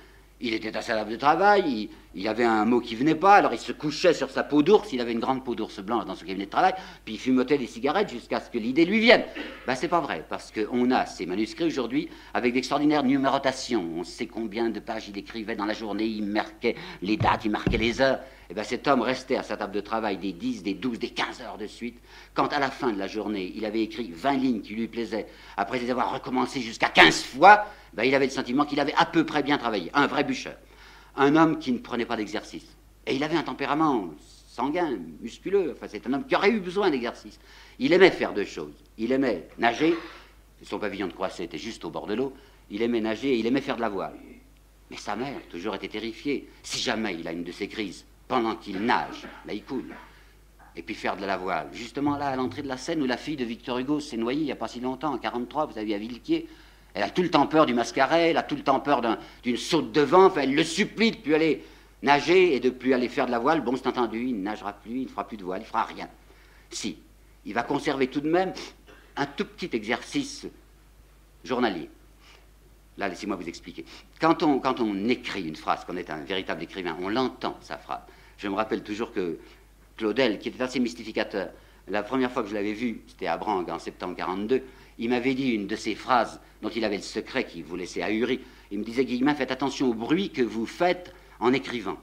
Il était à sa table de travail, il, avait un mot qui venait pas, alors il se couchait sur sa peau d'ours, il avait une grande peau d'ours blanche dans son cabinet de travail, puis il fumotait des cigarettes jusqu'à ce que l'idée lui vienne. Ben c'est pas vrai, parce qu'on a ces manuscrits aujourd'hui avec d'extraordinaires numérotations. On sait combien de pages il écrivait dans la journée, il marquait les dates, il marquait les heures. Et bien cet homme restait à sa table de travail des 10, des 12, des 15 heures de suite. Quand à la fin de la journée, il avait écrit 20 lignes qui lui plaisaient, après les avoir recommencé jusqu'à 15 fois, ben, il avait le sentiment qu'il avait à peu près bien travaillé. Un vrai bûcheur. Un homme qui ne prenait pas d'exercice. Et il avait un tempérament sanguin, musculeux. Enfin, c'est un homme qui aurait eu besoin d'exercice. Il aimait faire deux choses. Il aimait nager. Son pavillon de Croisset était juste au bord de l'eau. Il aimait nager et il aimait faire de la voile. Mais sa mère, toujours était terrifiée. Si jamais il a une de ces crises, pendant qu'il nage, là il coule. Et puis faire de la voile. Justement là, à l'entrée de la Seine, où la fille de Victor Hugo s'est noyée il n'y a pas si longtemps, en 43, vous avez à Villequier, elle a tout le temps peur du mascaret, elle a tout le temps peur d'une saute de vent, elle le supplie de plus aller nager et de plus aller faire de la voile. Bon, c'est entendu, il ne nagera plus, il ne fera plus de voile, il ne fera rien. Si, il va conserver tout de même un tout petit exercice journalier. Là, laissez-moi vous expliquer. Quand on, écrit une phrase, qu'on est un véritable écrivain, on l'entend, sa phrase. Je me rappelle toujours que Claudel, qui était assez mystificateur, la première fois que je l'avais vu, c'était à Brang en septembre 42, il m'avait dit une de ces phrases dont il avait le secret qui vous laissait ahurir. Il me disait, Guillemin, faites attention au bruit que vous faites en écrivant.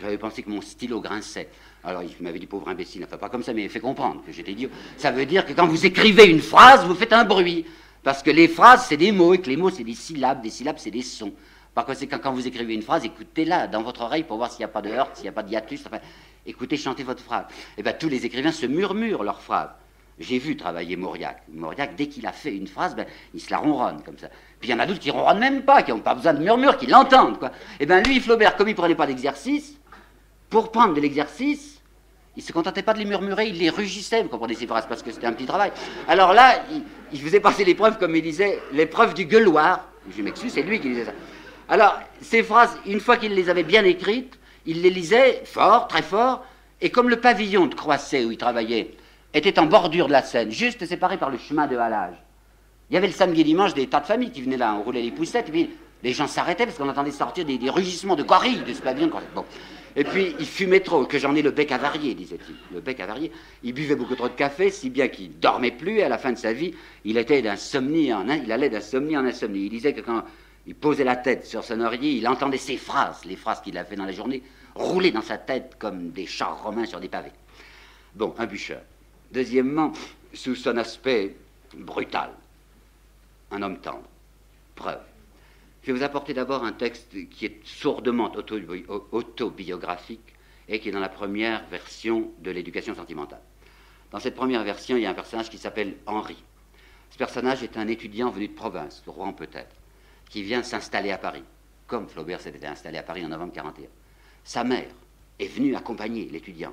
J'avais pensé que mon stylo grinçait. Alors il m'avait dit, pauvre imbécile, enfin pas comme ça, mais il fait comprendre que j'étais idiot. Ça veut dire que quand vous écrivez une phrase, vous faites un bruit. Parce que les phrases, c'est des mots, et que les mots, c'est des syllabes, des syllabes, c'est des sons. Par conséquent, quand vous écrivez une phrase, écoutez-la dans votre oreille pour voir s'il n'y a pas de heurte, s'il n'y a pas de hiatus. Enfin, écoutez chanter votre phrase. Et eh bien tous les écrivains se murmurent leurs phrases. J'ai vu travailler Mauriac. Mauriac, dès qu'il a fait une phrase, ben, il se la ronronne comme ça. Puis il y en a d'autres qui ronronnent même pas, qui n'ont pas besoin de murmure, qui l'entendent. Quoi. Et eh bien lui, Flaubert, comme il ne prenait pas d'exercice, pour prendre de l'exercice, il ne se contentait pas de les murmurer, il les rugissait, vous comprenez ces phrases, parce que c'était un petit travail. Alors là, il, faisait passer l'épreuve, comme il disait, l'épreuve du gueuloir. Je m'excuse, c'est lui qui disait ça. Alors, ces phrases, une fois qu'il les avait bien écrites, il les lisait fort, très fort, et comme le pavillon de Croisset où il travaillait était en bordure de la Seine, juste séparé par le chemin de halage. Il y avait le samedi et dimanche des tas de familles qui venaient là, on roulait les poussettes, et puis les gens s'arrêtaient parce qu'on entendait sortir des, rugissements de corilles de ce pavillon. Bon. Et puis il fumait trop, que j'en ai le bec avarié, disait-il. Le bec avarié. Il buvait beaucoup trop de café, si bien qu'il dormait plus, et à la fin de sa vie, il était d'insomnie en il allait d'insomnie en insomnie. Il disait que quand il posait la tête sur son oreiller, il entendait ses phrases, les phrases qu'il a fait dans la journée, rouler dans sa tête comme des chars romains sur des pavés. Bon, un bûcheur. Deuxièmement, sous son aspect brutal, un homme tendre. Preuve. Je vais vous apporter d'abord un texte qui est sourdement autobiographique et qui est dans la première version de l'éducation sentimentale. Dans cette première version, il y a un personnage qui s'appelle Henri. Ce personnage est un étudiant venu de province, de Rouen peut-être, qui vient s'installer à Paris, comme Flaubert s'était installé à Paris en novembre 41. Sa mère est venue accompagner l'étudiant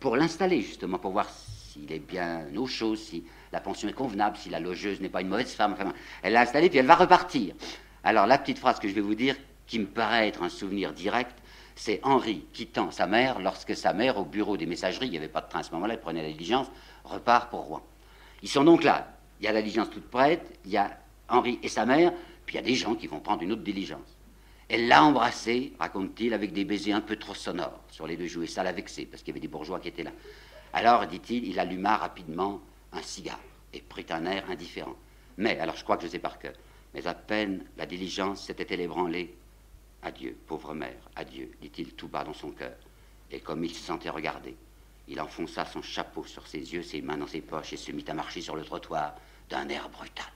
pour l'installer, justement, pour voir s'il est bien au chaud, si la pension est convenable, si la logeuse n'est pas une mauvaise femme. Enfin, elle l'a installée, puis elle va repartir. Alors, la petite phrase que je vais vous dire, qui me paraît être un souvenir direct, c'est Henri quittant sa mère lorsque sa mère, au bureau des messageries, il n'y avait pas de train à ce moment-là, elle prenait la diligence, repart pour Rouen. Ils sont donc là. Il y a la diligence toute prête, il y a Henri et sa mère, puis il y a des gens qui vont prendre une autre diligence. Elle l'a embrassé, raconte-t-il, avec des baisers un peu trop sonores sur les deux joues, et ça l'a vexé, parce qu'il y avait des bourgeois qui étaient là. Alors, dit-il, il alluma rapidement un cigare et prit un air indifférent. Mais, alors je crois que je sais par cœur, mais à peine la diligence s'était-elle ébranlée, Adieu, pauvre mère, adieu, dit-il tout bas dans son cœur. Et comme il se sentait regardé, il enfonça son chapeau sur ses yeux, ses mains dans ses poches, et se mit à marcher sur le trottoir d'un air brutal.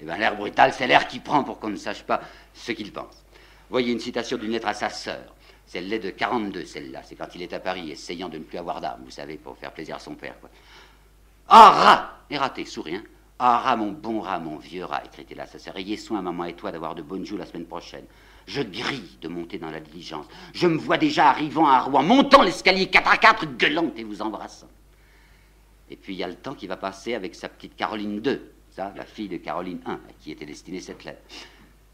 Eh bien, l'air brutal, c'est l'air qui prend pour qu'on ne sache pas ce qu'il pense. Voyez une citation d'une lettre à sa sœur. Celle-là de 42, celle-là. C'est quand il est à Paris, essayant de ne plus avoir d'âme, vous savez, pour faire plaisir à son père. Ah, rat Et raté, sourire. Ah, rat, mon bon rat, mon vieux rat, écrit-il à sa sœur. Ayez soin, maman et toi, d'avoir de bonnes joues la semaine prochaine. Je grille de monter dans la diligence. Je me vois déjà arrivant à Rouen, montant l'escalier 4 à 4, gueulant et vous embrassant. Et puis il y a le temps qui va passer avec sa petite Caroline II, ça, la fille de Caroline I, à qui était destinée cette lettre.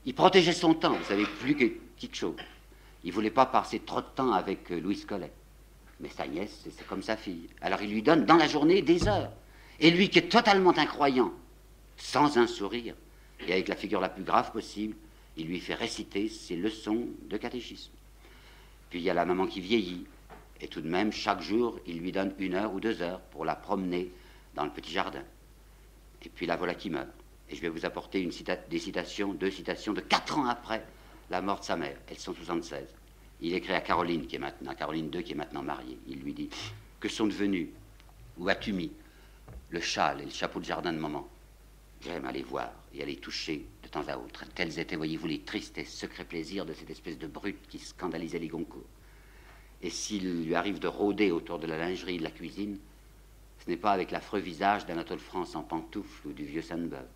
Il protégeait son temps, vous savez, plus que quelque chose. Il voulait pas passer trop de temps avec euh, Louise Collet. Mais sa nièce, c'est comme sa fille. Alors il lui donne dans la journée des heures. Et lui qui est totalement incroyant, sans un sourire, et avec la figure la plus grave possible, il lui fait réciter ses leçons de catéchisme. Puis il y a la maman qui vieillit, et tout de même, chaque jour, il lui donne une heure ou deux heures pour la promener dans le petit jardin. Et puis la voilà qui meurt. Et je vais vous apporter des citations, deux citations de quatre ans après la mort de sa mère. Elles sont 76. Il écrit à Caroline, qui est maintenant, Caroline II, qui est maintenant mariée. Il lui dit Que sont devenus, où as-tu mis le châle et le chapeau de jardin de maman? J'aime aller voir et aller toucher temps à autre. Tels étaient, voyez-vous, les tristes et secrets plaisirs de cette espèce de brute qui scandalisait les Goncourt. Et s'il lui arrive de rôder autour de la lingerie de la cuisine, ce n'est pas avec l'affreux visage d'Anatole France en pantoufles ou du vieux Sainte-Beuve.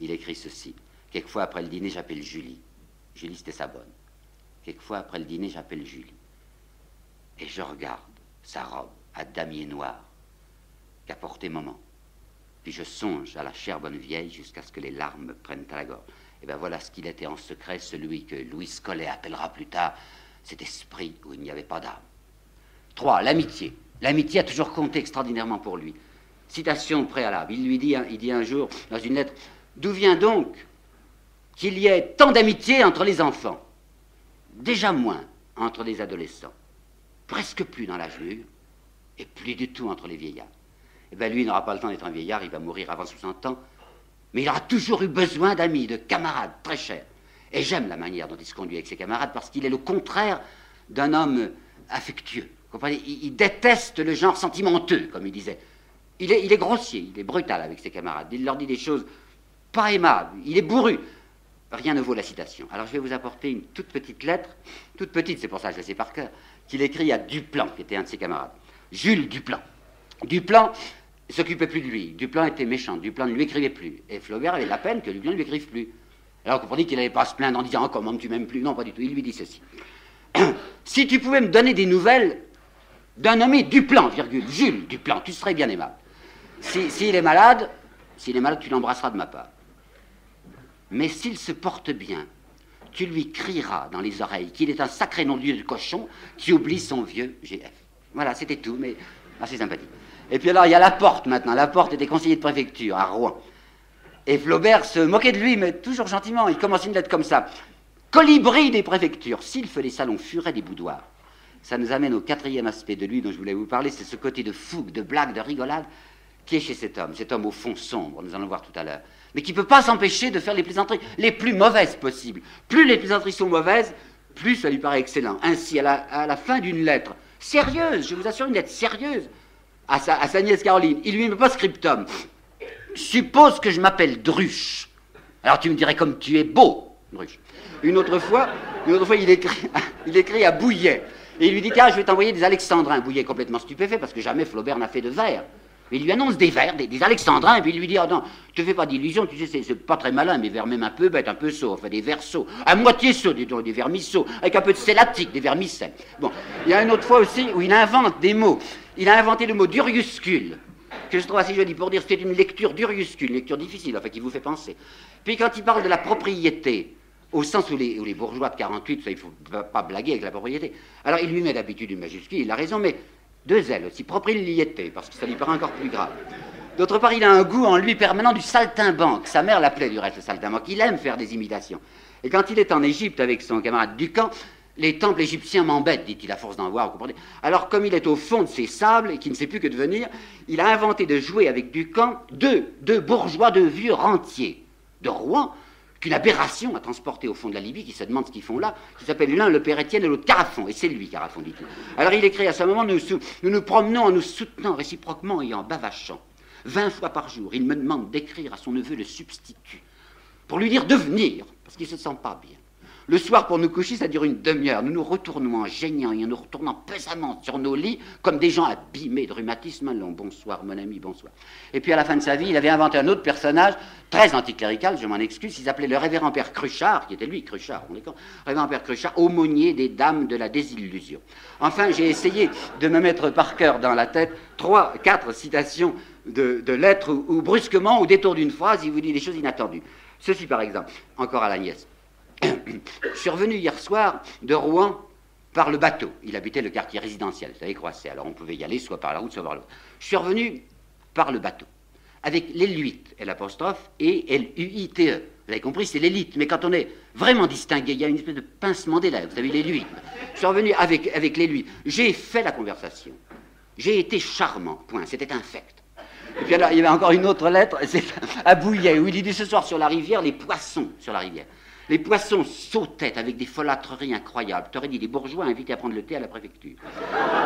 Il écrit ceci. Quelquefois après le dîner, j'appelle Julie. Julie, c'était sa bonne. Quelquefois après le dîner, j'appelle Julie. Et je regarde sa robe à damier noir qu'a porté maman. Puis je songe à la chère bonne vieille jusqu'à ce que les larmes me prennent à la gorge. Et bien voilà ce qu'il était en secret, celui que Louis Collet appellera plus tard cet esprit où il n'y avait pas d'âme. 3. L'amitié. L'amitié a toujours compté extraordinairement pour lui. Citation préalable. Il lui dit, il dit un jour dans une lettre D'où vient donc qu'il y ait tant d'amitié entre les enfants Déjà moins entre les adolescents, presque plus dans l'âge mûr, et plus du tout entre les vieillards eh bien lui, il n'aura pas le temps d'être un vieillard, il va mourir avant 60 ans. Mais il aura toujours eu besoin d'amis, de camarades très chers. Et j'aime la manière dont il se conduit avec ses camarades parce qu'il est le contraire d'un homme affectueux. comprenez? Il, déteste le genre sentimenteux, comme il disait. Il est, il est grossier, il est brutal avec ses camarades. Il leur dit des choses pas aimables. Il est bourru. Rien ne vaut la citation. Alors je vais vous apporter une toute petite lettre, toute petite, c'est pour ça que je la sais par cœur, qu'il écrit à Duplan, qui était un de ses camarades. Jules Duplan. Duplan, s'occupait plus de lui. Duplan était méchant, Duplan ne lui écrivait plus. Et Flaubert avait la peine que Duplan ne lui écrive plus. Alors vous comprenez qu'il n'allait pas se plaindre en disant oh, comment tu m'aimes plus? Non, pas du tout. Il lui dit ceci. si tu pouvais me donner des nouvelles d'un nommé Duplan, virgule, Jules Duplan, tu serais bien aimable. S'il si, est malade, s'il est malade, tu l'embrasseras de ma part. Mais s'il se porte bien, tu lui crieras dans les oreilles qu'il est un sacré nom de cochon qui oublie son vieux GF. Voilà, c'était tout, mais assez sympathique. Et puis alors, il y a la porte maintenant. La porte était conseiller de préfecture à Rouen. Et Flaubert se moquait de lui, mais toujours gentiment. Il commence une lettre comme ça. Colibri des préfectures. Fait des salons furet des boudoirs. Ça nous amène au quatrième aspect de lui dont je voulais vous parler, c'est ce côté de fougue, de blague, de rigolade qui est chez cet homme. Cet homme au fond sombre, nous allons voir tout à l'heure. Mais qui ne peut pas s'empêcher de faire les plaisanteries les plus mauvaises possibles. Plus les plaisanteries sont mauvaises, plus ça lui paraît excellent. Ainsi, à la, fin d'une lettre, sérieuse, je vous assure, une lettre sérieuse, à sa, nièce Caroline. Il lui met pas scriptum. Suppose que je m'appelle Druche. Alors tu me dirais comme tu es beau, Druche. Une autre fois, une autre fois il, écrit, il écrit à Bouillet. Et il lui dit Tiens, je vais t'envoyer des alexandrins. Bouillet complètement stupéfait parce que jamais Flaubert n'a fait de vers. Il lui annonce des vers, des, alexandrins, et puis il lui dit Ah non, te fais pas d'illusions, tu sais, c'est pas très malin, mais vers même un peu bête, un peu saut, enfin des vers sauts, à moitié sauts, des, des vers avec un peu de célatique, des vers Bon, il y a une autre fois aussi où il invente des mots. Il a inventé le mot duriuscule, que je trouve assez joli pour dire c'est une lecture duriuscule, une lecture difficile, enfin qui vous fait penser. Puis quand il parle de la propriété, au sens où les, les bourgeois de 48, ça, il ne faut pas blaguer avec la propriété. Alors il lui met d'habitude une majuscule, il a raison, mais deux ailes aussi, propriété, parce que ça lui paraît encore plus grave. D'autre part, il a un goût en lui permanent du saltimbanque. Sa mère l'appelait du reste le saltimbanque. Il aime faire des imitations. Et quand il est en Égypte avec son camarade Ducamp, les temples égyptiens m'embêtent, dit-il, à force d'en voir. Alors, comme il est au fond de ces sables et qu'il ne sait plus que devenir, il a inventé de jouer avec Ducamp deux, deux bourgeois de vieux rentiers de Rouen, qu'une aberration à transporter au fond de la Libye, qui se demande ce qu'ils font là, qui s'appelle l'un le père Étienne et l'autre Carafon. Et c'est lui, Carafon, dit-il. Alors il écrit à ce moment, nous, nous nous promenons en nous soutenant réciproquement et en bavachant. Vingt fois par jour, il me demande d'écrire à son neveu le substitut, pour lui dire de venir, parce qu'il ne se sent pas bien. Le soir, pour nous coucher, ça dure une demi-heure. Nous nous retournons en geignant et en nous retournant pesamment sur nos lits, comme des gens abîmés de rhumatisme. Allons, bonsoir, mon ami, bonsoir. Et puis, à la fin de sa vie, il avait inventé un autre personnage, très anticlérical, je m'en excuse. Il s'appelait le révérend père Cruchard, qui était lui, Cruchard, on est con. Révérend père Cruchard, aumônier des dames de la désillusion. Enfin, j'ai essayé de me mettre par cœur dans la tête trois, quatre citations de, lettres où, brusquement, au détour d'une phrase, il vous dit des choses inattendues. Ceci, par exemple, encore à la nièce. Je suis revenu hier soir de Rouen par le bateau. Il habitait le quartier résidentiel, vous savez, Croisset. Alors on pouvait y aller soit par la route, soit par l'autre. Je suis revenu par le bateau, avec l'élite, l'apostrophe, et L-U-I-T-E. Vous avez compris, c'est l'élite. Mais quand on est vraiment distingué, il y a une espèce de pincement des lèvres. Vous savez, l'élite. Je suis revenu avec, avec l'élite. J'ai fait la conversation. J'ai été charmant, point. C'était infect. Et puis alors, il y avait encore une autre lettre, c'est à Bouillet, où il dit ce soir sur la rivière, les poissons sur la rivière. Les poissons sautaient avec des folâtreries incroyables. T'aurais dit les bourgeois invités à prendre le thé à la préfecture.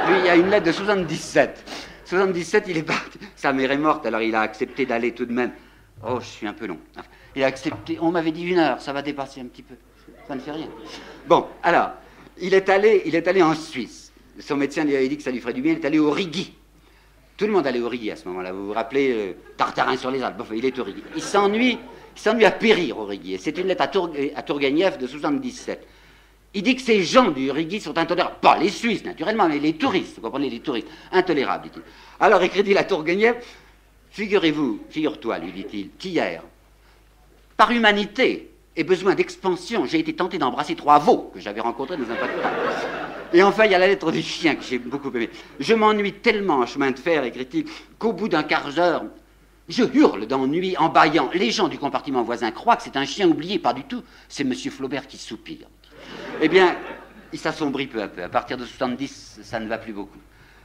Puis il y a une lettre de 77. 77, il est parti. Sa mère est morte, alors il a accepté d'aller tout de même. Oh, je suis un peu long. Il a accepté. On m'avait dit une heure, ça va dépasser un petit peu. Ça ne fait rien. Bon, alors, il est allé, il est allé en Suisse. Son médecin lui avait dit que ça lui ferait du bien. Il est allé au Rigui. Tout le monde allait au Rigui à ce moment-là. Vous vous rappelez, euh, Tartarin sur les Alpes. il est au Rigui. Il s'ennuie il s'ennuie à périr Riguier. C'est une lettre à, Tour, de 77. Il dit que ces gens du Riguier sont intolérables. Pas les Suisses, naturellement, mais les touristes. Vous comprenez, les touristes. Intolérables, dit-il. Alors, écrit-il à Tourguenieff, figurez-vous, figure-toi, lui dit-il, qu'hier, par humanité et besoin d'expansion, j'ai été tenté d'embrasser trois veaux que j'avais rencontrés dans un pâturage. Et enfin, il y a la lettre du chien que j'ai beaucoup aimé. Je m'ennuie tellement en chemin de fer, écrit-il, qu'au bout d'un quart d'heure, je hurle d'ennui en bâillant. Les gens du compartiment voisin croient que c'est un chien oublié, pas du tout. C'est M. Flaubert qui soupire. Eh bien, il s'assombrit peu à peu. À partir de 70, ça ne va plus beaucoup.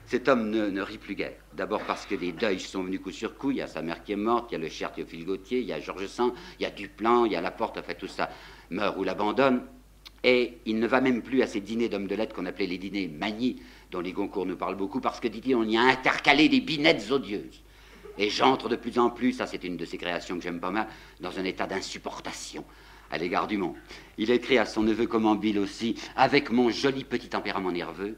Cet homme ne, rit plus guère. D'abord parce que des deuils sont venus coup sur coup. Il y a sa mère qui est morte, il y a le cher Théophile Gauthier, il y a Georges Sand, il y a Duplan, il y a Laporte, enfin tout ça meurt ou l'abandonne. Et il ne va même plus à ces dîners d'hommes de lettres qu'on appelait les dîners magnis, dont les Goncourt nous parlent beaucoup, parce que, dit-il, on y a intercalé des binettes odieuses. Et j'entre de plus en plus, ça c'est une de ses créations que j'aime pas mal, dans un état d'insupportation à l'égard du monde. Il écrit à son neveu Bill aussi, avec mon joli petit tempérament nerveux,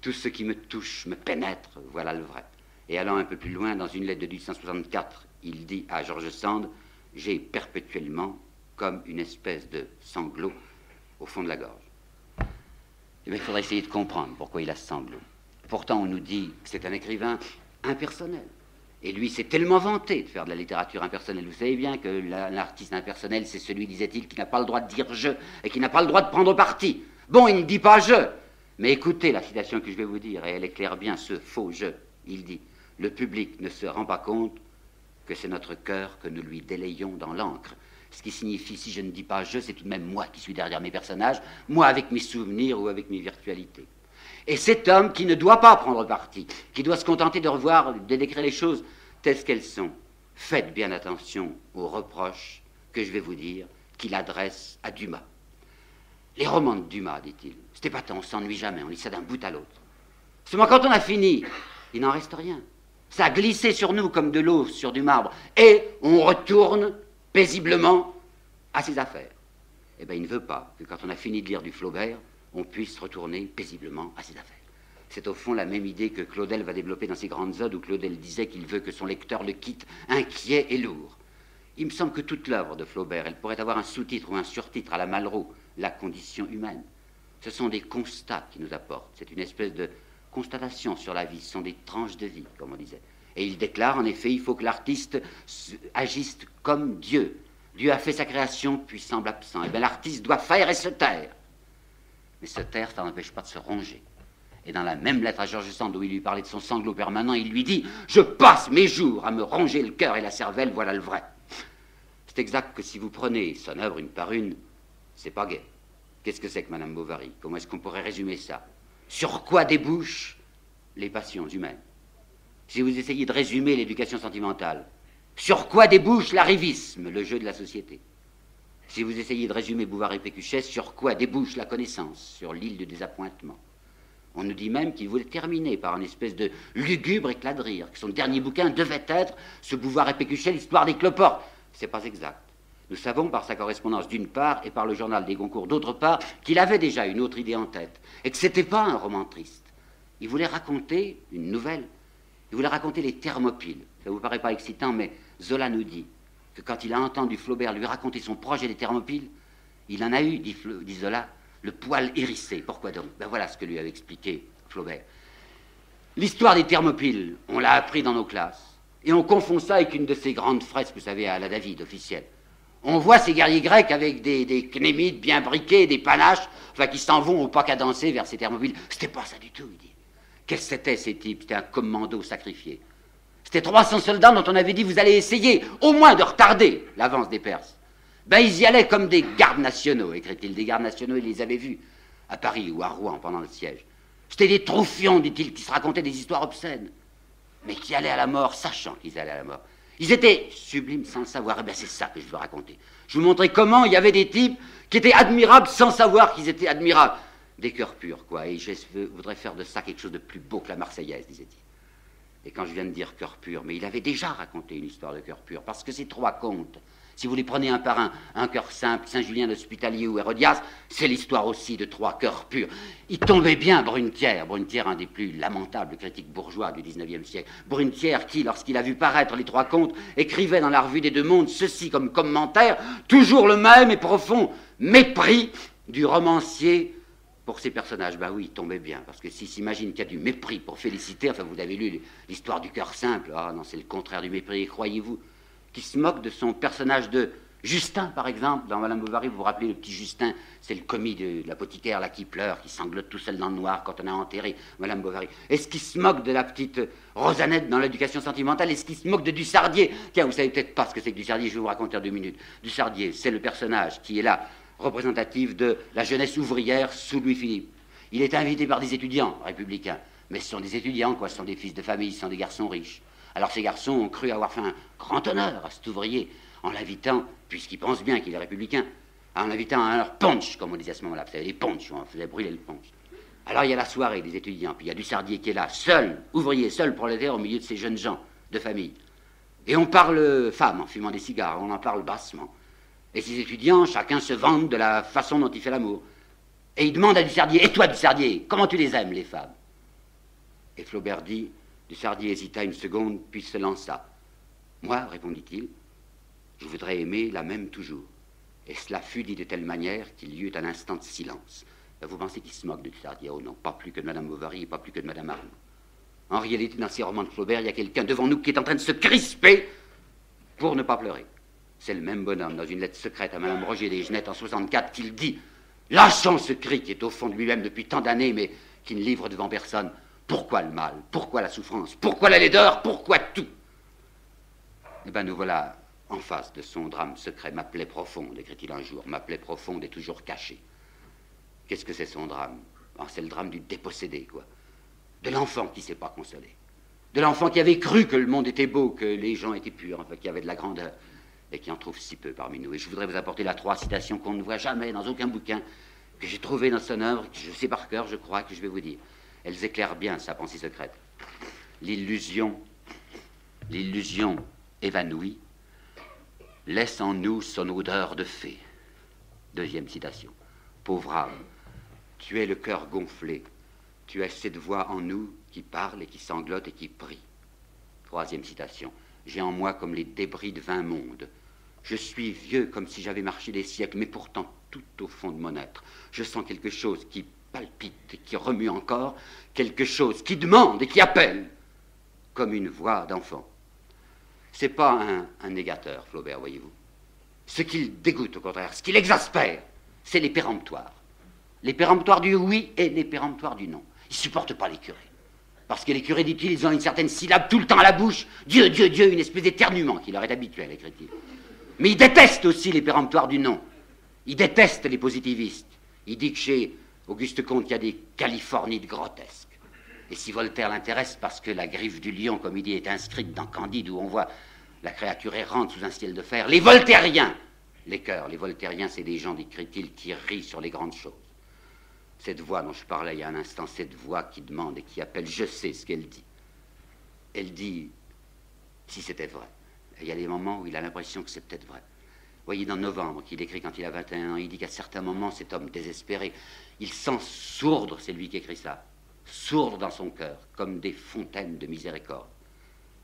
tout ce qui me touche me pénètre, voilà le vrai. Et allant un peu plus loin, dans une lettre de 1864, il dit à Georges Sand, j'ai perpétuellement comme une espèce de sanglot au fond de la gorge. Eh il faudrait essayer de comprendre pourquoi il a ce sanglot. Pourtant, on nous dit que c'est un écrivain impersonnel. Et lui s'est tellement vanté de faire de la littérature impersonnelle. Vous savez bien que l'artiste impersonnel, c'est celui, disait-il, qui n'a pas le droit de dire je et qui n'a pas le droit de prendre parti. Bon, il ne dit pas je. Mais écoutez la citation que je vais vous dire, et elle éclaire bien ce faux je. Il dit Le public ne se rend pas compte que c'est notre cœur que nous lui délayons dans l'encre. Ce qui signifie, si je ne dis pas je, c'est tout de même moi qui suis derrière mes personnages, moi avec mes souvenirs ou avec mes virtualités. Et cet homme qui ne doit pas prendre parti, qui doit se contenter de revoir, de décrire les choses telles qu'elles sont, faites bien attention aux reproches que je vais vous dire qu'il adresse à Dumas. Les romans de Dumas, dit-il, c'était pas tant, on s'ennuie jamais, on lit ça d'un bout à l'autre. Seulement quand on a fini, il n'en reste rien. Ça a glissé sur nous comme de l'eau sur du marbre, et on retourne paisiblement à ses affaires. Eh bien, il ne veut pas que quand on a fini de lire du Flaubert, on puisse retourner paisiblement à ses affaires. C'est au fond la même idée que Claudel va développer dans ses grandes odes, où Claudel disait qu'il veut que son lecteur le quitte inquiet et lourd. Il me semble que toute l'œuvre de Flaubert, elle pourrait avoir un sous-titre ou un surtitre à la Malraux, la condition humaine. Ce sont des constats qu'il nous apporte. C'est une espèce de constatation sur la vie. Ce sont des tranches de vie, comme on disait. Et il déclare, en effet, il faut que l'artiste agisse comme Dieu. Dieu a fait sa création, puis semble absent. Eh bien l'artiste doit faire et se taire. Mais se taire, ça n'empêche pas de se ronger. Et dans la même lettre à Georges Sand, où il lui parlait de son sanglot permanent, il lui dit Je passe mes jours à me ronger le cœur et la cervelle, voilà le vrai. C'est exact que si vous prenez son œuvre une par une, c'est pas gai. Qu'est-ce que c'est que Madame Bovary? Comment est-ce qu'on pourrait résumer ça? Sur quoi débouchent les passions humaines? Si vous essayez de résumer l'éducation sentimentale, sur quoi débouche l'arrivisme, le jeu de la société? Si vous essayez de résumer Bouvard et Pécuchet, sur quoi débouche la connaissance Sur l'île du désappointement? On nous dit même qu'il voulait terminer par une espèce de lugubre éclat de rire, que son dernier bouquin devait être ce Bouvard et Pécuchet, l'histoire des cloportes. C'est pas exact. Nous savons par sa correspondance d'une part et par le journal des Goncourt d'autre part qu'il avait déjà une autre idée en tête et que ce n'était pas un roman triste. Il voulait raconter une nouvelle. Il voulait raconter les Thermopyles. Ça vous paraît pas excitant, mais Zola nous dit que quand il a entendu Flaubert lui raconter son projet des Thermopyles, il en a eu, dit, Zola, le poil hérissé. Pourquoi donc? Ben voilà ce que lui avait expliqué Flaubert. L'histoire des Thermopyles, on l'a appris dans nos classes. Et on confond ça avec une de ces grandes fresques, vous savez, à la David officielle. On voit ces guerriers grecs avec des, des bien briqués, des panaches, enfin qui s'en vont au pas danser vers ces Thermopyles. C'était pas ça du tout, il dit. Qu'est-ce que c'était ces types? C'était un commando sacrifié. C'était 300 soldats dont on avait dit vous allez essayer au moins de retarder l'avance des Perses. Ben ils y allaient comme des gardes nationaux, écrit-il. Des gardes nationaux, il les avait vus à Paris ou à Rouen pendant le siège. C'était des troufions, dit-il, qui se racontaient des histoires obscènes, mais qui allaient à la mort, sachant qu'ils allaient à la mort. Ils étaient sublimes sans le savoir. Eh bien, c'est ça que je veux raconter. Je vous montrer comment il y avait des types qui étaient admirables sans savoir qu'ils étaient admirables. Des cœurs purs, quoi. Et je voudrais faire de ça quelque chose de plus beau que la Marseillaise, disait-il. Et quand je viens de dire cœur pur, mais il avait déjà raconté une histoire de cœur pur, parce que ces trois contes, si vous les prenez un par un, un cœur simple, Saint-Julien d'Hospitalier ou Hérodias, c'est l'histoire aussi de trois cœurs purs. Il tombait bien Brunetière, Brunetière, un des plus lamentables critiques bourgeois du XIXe siècle. Brunetière qui, lorsqu'il a vu paraître les trois contes, écrivait dans la revue des deux mondes ceci comme commentaire, toujours le même et profond mépris du romancier pour ses personnages. Bah oui, tombait bien, parce que s'il s'imagine qu'il y a du mépris pour féliciter, enfin vous avez lu l'histoire du cœur simple, ah non, c'est le contraire du mépris, croyez-vous qui se moque de son personnage de Justin, par exemple, dans Madame Bovary, vous vous rappelez le petit Justin, c'est le commis de, l'apothicaire là qui pleure, qui sanglote tout seul dans le noir quand on a enterré Madame Bovary. Est-ce qu'il se moque de la petite Rosanette dans l'éducation sentimentale? Est-ce qu'il se moque de Dussardier Tiens, vous savez peut-être pas ce que c'est que Dussardier, je vais vous raconter en deux minutes. Dussardier, c'est le personnage qui est là, représentatif de la jeunesse ouvrière sous Louis-Philippe. Il est invité par des étudiants républicains, mais ce sont des étudiants, quoi, ce sont des fils de famille, ce sont des garçons riches. Alors ces garçons ont cru avoir fait un grand honneur à cet ouvrier en l'invitant, puisqu'ils pensent bien qu'il est républicain, en l'invitant à leur punch, comme on disait à ce moment-là. Les punch, on faisait brûler le punch. Alors il y a la soirée des étudiants, puis il y a du Sardier qui est là, seul, ouvrier, seul prolétaire au milieu de ces jeunes gens de famille. Et on parle femme en fumant des cigares, on en parle bassement. Et ces étudiants, chacun se vante de la façon dont il fait l'amour. Et il demande à Dussardier, et toi Dussardier, comment tu les aimes, les femmes? Et Flaubert dit, Dussardier hésita une seconde, puis se lança. Moi, répondit-il, je voudrais aimer la même toujours. Et cela fut dit de telle manière qu'il y eut un instant de silence. Vous pensez qu'il se moque de Dussardier? Oh non, pas plus que de Madame Bovary pas plus que de Madame Arnaud. En réalité, dans ces romans de Flaubert, il y a quelqu'un devant nous qui est en train de se crisper pour ne pas pleurer. C'est le même bonhomme, dans une lettre secrète à Madame Roger Desgenettes en 64, qu'il dit, lâchant ce cri qui est au fond de lui-même depuis tant d'années, mais qui ne livre devant personne, pourquoi le mal? Pourquoi la souffrance? Pourquoi la laideur? Pourquoi tout? Eh bien, nous voilà en face de son drame secret. Ma plaie profonde, écrit-il un jour. Ma plaie profonde est toujours cachée. Qu'est-ce que c'est son drame? Ah, C'est le drame du dépossédé, quoi. De l'enfant qui ne s'est pas consolé. De l'enfant qui avait cru que le monde était beau, que les gens étaient purs, enfin, qu'il y avait de la grandeur, et qui en trouve si peu parmi nous. Et je voudrais vous apporter la trois citations qu'on ne voit jamais dans aucun bouquin, que j'ai trouvé dans son œuvre, que je sais par cœur, je crois, que je vais vous dire. Elles éclairent bien sa pensée secrète. L'illusion, l'illusion évanouie, laisse en nous son odeur de fée. Deuxième citation. Pauvre âme, tu es le cœur gonflé, Tu as cette voix en nous qui parle et qui sanglote et qui prie. Troisième citation. J'ai en moi comme les débris de vingt mondes. Je suis vieux comme si j'avais marché des siècles, mais pourtant tout au fond de mon être, je sens quelque chose qui palpite et qui remue encore, quelque chose qui demande et qui appelle, comme une voix d'enfant. C'est pas un, négateur, Flaubert, voyez-vous. Ce qu'il dégoûte, au contraire, ce qui l'exaspère, c'est les péremptoires. Les péremptoires du oui et les péremptoires du non. Il ne supporte pas les curés. Parce que les curés, dit-il, ils ont une certaine syllabe tout le temps à la bouche. Dieu, Dieu, Dieu, une espèce d'éternuement qui leur est habituel, écrit-il. Mais il déteste aussi les péremptoires du non. Il déteste les positivistes. Il dit que chez Auguste Comte, il y a des Californies grotesques. Et si Voltaire l'intéresse, parce que la griffe du lion, comme il dit, est inscrite dans Candide, où on voit la créature errante sous un ciel de fer, les voltairiens, les cœurs, les voltairiens, c'est des gens, décrit-il, qui rient sur les grandes choses. Cette voix dont je parlais il y a un instant, cette voix qui demande et qui appelle, je sais ce qu'elle dit. Elle dit, si c'était vrai. Il y a des moments où il a l'impression que c'est peut-être vrai. Vous voyez, dans Novembre, qu'il écrit quand il a 21 ans, il dit qu'à certains moments, cet homme désespéré, il sent sourdre, c'est lui qui écrit ça, sourdre dans son cœur, comme des fontaines de miséricorde.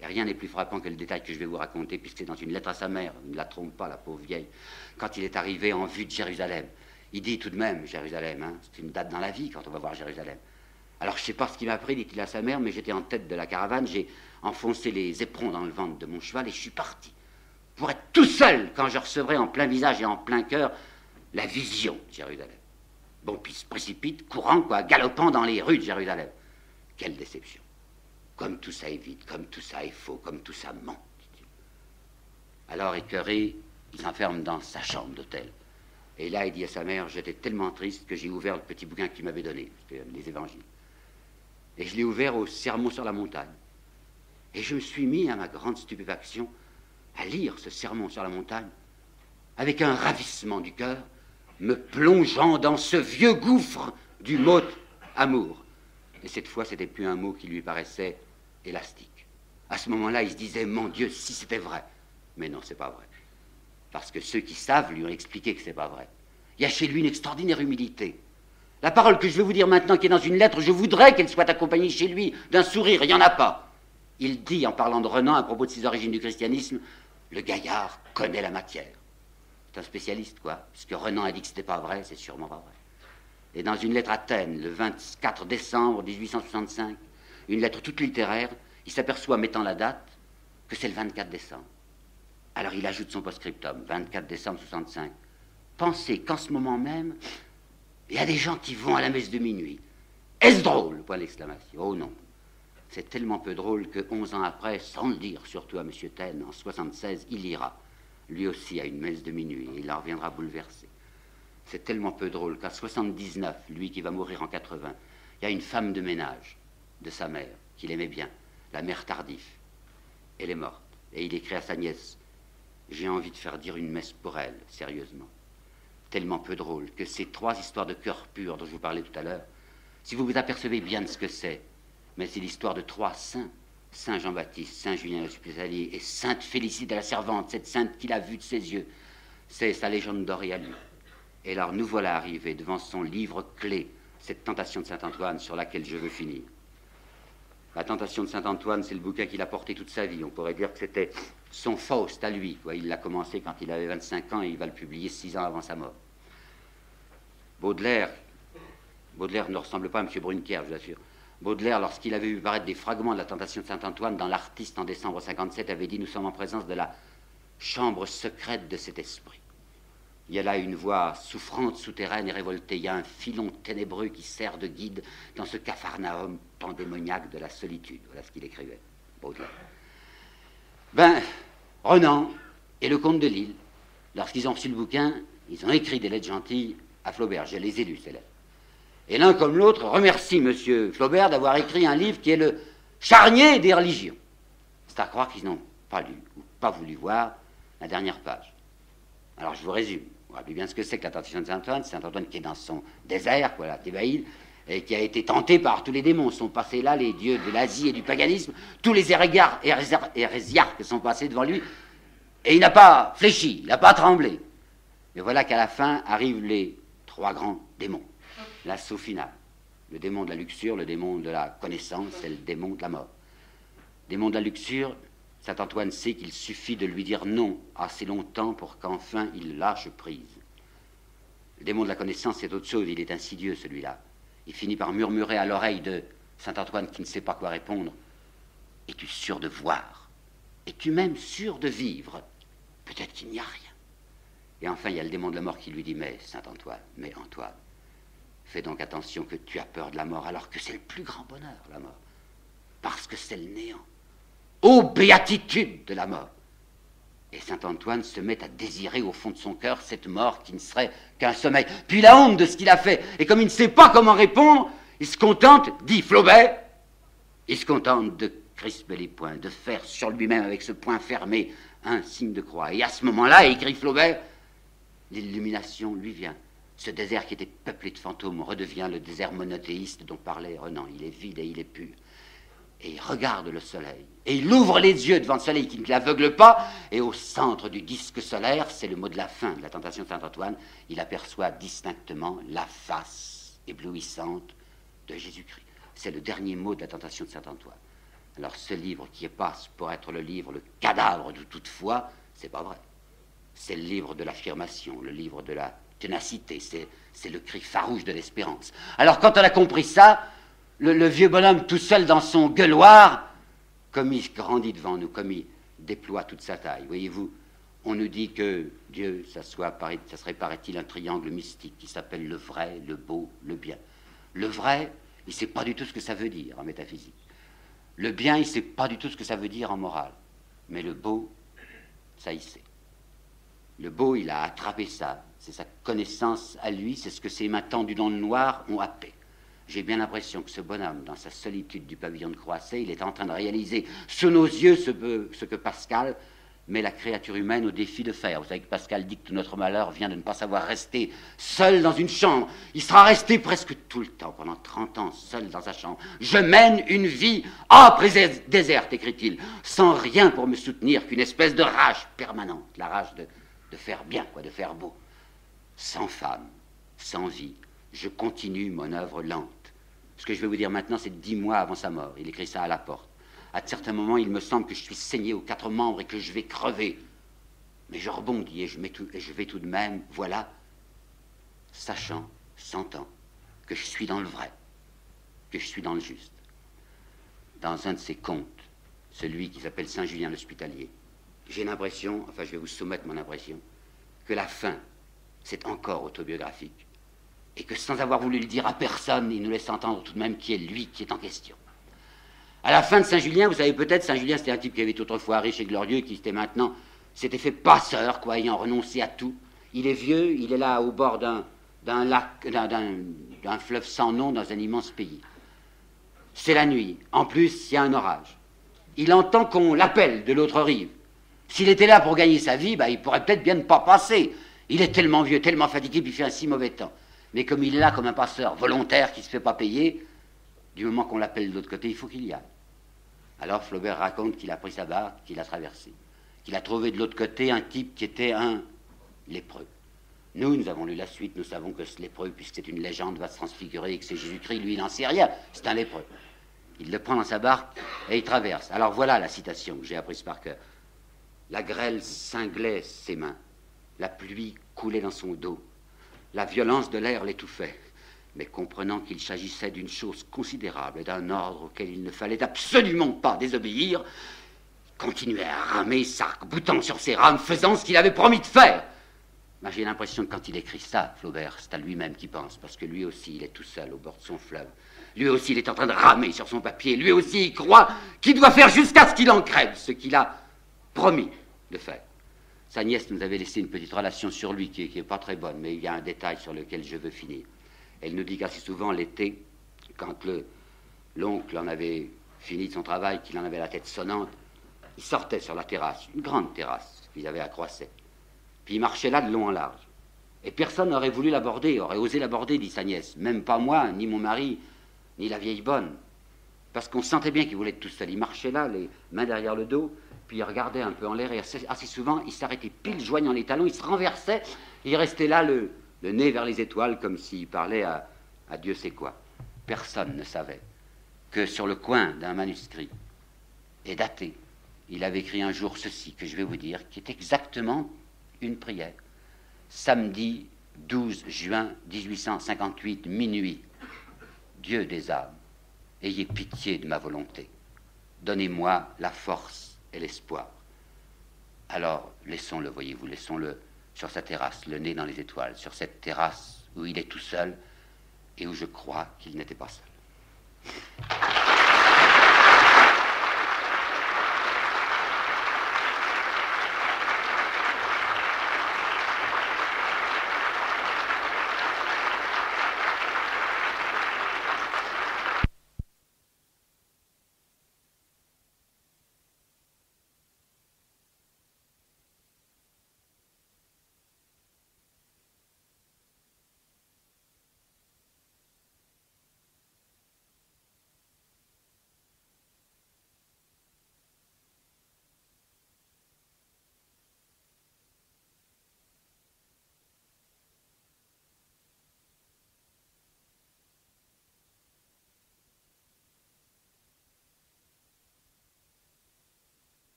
Et rien n'est plus frappant que le détail que je vais vous raconter, puisque c'est dans une lettre à sa mère, ne la trompe pas, la pauvre vieille, quand il est arrivé en vue de Jérusalem. Il dit tout de même, Jérusalem, hein, c'est une date dans la vie quand on va voir Jérusalem. Alors je ne sais pas ce qui m'a pris, dit-il à sa mère, mais j'étais en tête de la caravane, j'ai enfoncé les éperons dans le ventre de mon cheval et je suis parti. Pour être tout seul quand je recevrai en plein visage et en plein cœur la vision de Jérusalem. Bon, puis se précipite, courant, quoi, galopant dans les rues de Jérusalem. Quelle déception. Comme tout ça est vide, comme tout ça est faux, comme tout ça ment. Alors, écœuré, il s'enferme dans sa chambre d'hôtel. Et là, il dit à sa mère, j'étais tellement triste que j'ai ouvert le petit bouquin que tu m'avais donné, les évangiles. Et je l'ai ouvert au sermon sur la montagne. Et je me suis mis, à ma grande stupéfaction, à lire ce sermon sur la montagne, avec un ravissement du cœur, me plongeant dans ce vieux gouffre du mot amour. Et cette fois, c'était plus un mot qui lui paraissait élastique. À ce moment-là, il se disait, mon Dieu, si c'était vrai. Mais non, c'est pas vrai parce que ceux qui savent lui ont expliqué que ce n'est pas vrai. Il y a chez lui une extraordinaire humilité. La parole que je vais vous dire maintenant, qui est dans une lettre, je voudrais qu'elle soit accompagnée chez lui d'un sourire. Il n'y en a pas. Il dit, en parlant de Renan, à propos de ses origines du christianisme, le gaillard connaît la matière. C'est un spécialiste, quoi. Puisque Renan a dit que ce n'était pas vrai, c'est sûrement pas vrai. Et dans une lettre à Athènes, le 24 décembre 1865, une lettre toute littéraire, il s'aperçoit, mettant la date, que c'est le 24 décembre. Alors il ajoute son post-scriptum, 24 décembre 65. Pensez qu'en ce moment même, il y a des gens qui vont à la messe de minuit. Est-ce drôle? Point d'exclamation. Oh non. C'est tellement peu drôle que 11 ans après, sans le dire surtout à M. Taine, en 76, il ira, lui aussi, à une messe de minuit, et il en reviendra bouleversé. C'est tellement peu drôle qu'à 79, lui qui va mourir en 80, il y a une femme de ménage de sa mère, qu'il aimait bien, la mère Tardif. Elle est morte. Et il écrit à sa nièce j'ai envie de faire dire une messe pour elle, sérieusement. Tellement peu drôle que ces trois histoires de cœur pur dont je vous parlais tout à l'heure, si vous vous apercevez bien de ce que c'est, mais c'est l'histoire de trois saints, Saint Jean-Baptiste, Saint Julien l'Hospitalier et Sainte Félicité la Servante, cette sainte qu'il a vue de ses yeux. C'est sa légende dorée à lui. Et alors nous voilà arrivés devant son livre clé, cette tentation de Saint Antoine sur laquelle je veux finir. La tentation de Saint Antoine, c'est le bouquin qu'il a porté toute sa vie. On pourrait dire que c'était son Faust à lui. Il l'a commencé quand il avait 25 ans et il va le publier six ans avant sa mort. Baudelaire, Baudelaire ne ressemble pas à M. Brunker, je vous assure. Baudelaire, lorsqu'il avait vu paraître des fragments de la tentation de Saint-Antoine dans l'artiste en décembre 57, avait dit Nous sommes en présence de la chambre secrète de cet esprit. Il y a là une voix souffrante, souterraine et révoltée. Il y a un filon ténébreux qui sert de guide dans ce capharnaüm pandémoniaque de la solitude. Voilà ce qu'il écrivait, Baudelaire. Ben, Renan et le comte de Lille, lorsqu'ils ont reçu le bouquin, ils ont écrit des lettres gentilles à Flaubert. Je les ai lues, ces lettres. Et l'un comme l'autre remercie M. Flaubert d'avoir écrit un livre qui est le charnier des religions. C'est à croire qu'ils n'ont pas lu ou pas voulu voir la dernière page. Alors je vous résume. Vous rappelez bien ce que c'est que la tentation de Saint-Antoine. Saint-Antoine qui est dans son désert, quoi, la Thébaïde, et qui a été tenté par tous les démons. Sont passés là les dieux de l'Asie et du paganisme. Tous les hérésiarques sont passés devant lui. Et il n'a pas fléchi, il n'a pas tremblé. Mais voilà qu'à la fin arrivent les trois grands démons. L'assaut final. Le démon de la luxure, le démon de la connaissance, c'est le démon de la mort. Démon de la luxure, Saint Antoine sait qu'il suffit de lui dire non assez longtemps pour qu'enfin il lâche prise. Le démon de la connaissance, c'est autre chose, il est insidieux celui-là. Il finit par murmurer à l'oreille de Saint Antoine qui ne sait pas quoi répondre. Es-tu sûr de voir? Es-tu même sûr de vivre? Peut-être qu'il n'y a rien. Et enfin, il y a le démon de la mort qui lui dit Mais, Saint Antoine, mais Antoine, fais donc attention que tu as peur de la mort alors que c'est le plus grand bonheur, la mort. Parce que c'est le néant. Ô béatitude de la mort Et Saint Antoine se met à désirer au fond de son cœur cette mort qui ne serait qu'un sommeil. Puis la honte de ce qu'il a fait. Et comme il ne sait pas comment répondre, il se contente, dit Flaubert, il se contente de crisper les poings, de faire sur lui-même avec ce poing fermé un signe de croix. Et à ce moment-là, écrit Flaubert, l'illumination lui vient. Ce désert qui était peuplé de fantômes redevient le désert monothéiste dont parlait Renan. Il est vide et il est pur. Et il regarde le soleil. Et il ouvre les yeux devant le soleil qui ne l'aveugle pas. Et au centre du disque solaire, c'est le mot de la fin de la tentation de Saint-Antoine, il aperçoit distinctement la face éblouissante de Jésus-Christ. C'est le dernier mot de la tentation de Saint-Antoine. Alors ce livre qui passe pour être le livre, le cadavre de toute foi, c'est pas vrai. C'est le livre de l'affirmation, le livre de la ténacité, c'est le cri farouche de l'espérance. Alors quand on a compris ça, le, vieux bonhomme tout seul dans son gueuloir, comme il grandit devant nous, comme il déploie toute sa taille. Voyez-vous, on nous dit que Dieu, ça, soit, ça serait, paraît-il, un triangle mystique qui s'appelle le vrai, le beau, le bien. Le vrai, il ne sait pas du tout ce que ça veut dire en métaphysique. Le bien, il ne sait pas du tout ce que ça veut dire en morale. Mais le beau, ça il sait. Le beau, il a attrapé ça. C'est sa connaissance à lui, c'est ce que ses mains tendues dans le noir ont happé. J'ai bien l'impression que ce bonhomme, dans sa solitude du pavillon de Croisset, il est en train de réaliser sous nos yeux ce, ce que Pascal met la créature humaine au défi de faire. Vous savez que Pascal dit que notre malheur vient de ne pas savoir rester seul dans une chambre. Il sera resté presque tout le temps, pendant 30 ans, seul dans sa chambre. Je mène une vie âpre et déserte, écrit-il, sans rien pour me soutenir qu'une espèce de rage permanente, la rage de, de faire bien, quoi, de faire beau. Sans femme, sans vie, je continue mon œuvre lente. Ce que je vais vous dire maintenant, c'est dix mois avant sa mort. Il écrit ça à la porte. À certains moments, il me semble que je suis saigné aux quatre membres et que je vais crever. Mais je rebondis et je, vais tout de même, voilà, sachant, sentant que je suis dans le vrai, que je suis dans le juste. Dans un de ses contes, celui qui s'appelle Saint Julien l'Hospitalier, j'ai l'impression, enfin je vais vous soumettre mon impression, que la fin, c'est encore autobiographique, et que sans avoir voulu le dire à personne, il nous laisse entendre tout de même qui est lui qui est en question. À la fin de Saint-Julien, vous savez peut-être, Saint-Julien, c'était un type qui avait autrefois riche et glorieux, qui était maintenant, s'était fait passeur, quoi, ayant renoncé à tout. Il est vieux, il est là au bord d'un, lac, d'un, fleuve sans nom dans un immense pays. C'est la nuit. En plus, il y a un orage. Il entend qu'on l'appelle de l'autre rive. S'il était là pour gagner sa vie, bah, il pourrait peut-être bien ne pas passer. Il est tellement vieux, tellement fatigué, puis il fait un si mauvais temps. Mais comme il est là comme un passeur volontaire qui ne se fait pas payer, du moment qu'on l'appelle de l'autre côté, il faut qu'il y aille. Alors Flaubert raconte qu'il a pris sa barque, qu'il a traversé, qu'il a trouvé de l'autre côté un type qui était un lépreux. Nous, nous avons lu la suite, nous savons que ce lépreux, puisque c'est une légende, va se transfigurer et que c'est Jésus-Christ, lui, il n'en sait rien, c'est un lépreux. Il le prend dans sa barque et il traverse. Alors voilà la citation que j'ai apprise par cœur. La grêle cinglait ses mains, la pluie coulait dans son dos, la violence de l'air l'étouffait mais comprenant qu'il s'agissait d'une chose considérable d'un ordre auquel il ne fallait absolument pas désobéir, continuait à ramer, s'arc-boutant sur ses rames, faisant ce qu'il avait promis de faire. Mais j'ai l'impression que quand il écrit ça, Flaubert, c'est à lui-même qu'il pense, parce que lui aussi, il est tout seul au bord de son fleuve. Lui aussi, il est en train de ramer sur son papier. Lui aussi, il croit qu'il doit faire jusqu'à ce qu'il en crève, ce qu'il a promis de faire. Sa nièce nous avait laissé une petite relation sur lui qui n'est pas très bonne, mais il y a un détail sur lequel je veux finir. Elle nous dit qu'assez souvent l'été, quand l'oncle en avait fini son travail, qu'il en avait la tête sonnante, il sortait sur la terrasse, une grande terrasse qu'il avait à Croisset. Puis il marchait là de long en large. Et personne n'aurait voulu l'aborder, aurait osé l'aborder, dit sa nièce. Même pas moi, ni mon mari, ni la vieille bonne. Parce qu'on sentait bien qu'il voulait être tout seul. Il marchait là, les mains derrière le dos, puis il regardait un peu en l'air, et assez, souvent, il s'arrêtait pile joignant les talons, il se renversait, il restait là, le, nez vers les étoiles, comme s'il parlait à, Dieu sait quoi. personne ne savait que sur le coin d'un manuscrit, est daté, il avait écrit un jour ceci, que je vais vous dire, qui est exactement une prière. Samedi 12 juin 1858, minuit. Dieu des âmes, ayez pitié de ma volonté. Donnez-moi la force et l'espoir. Alors, laissons-le, voyez-vous, laissons-le sur sa terrasse, le nez dans les étoiles, sur cette terrasse où il est tout seul et où je crois qu'il n'était pas seul.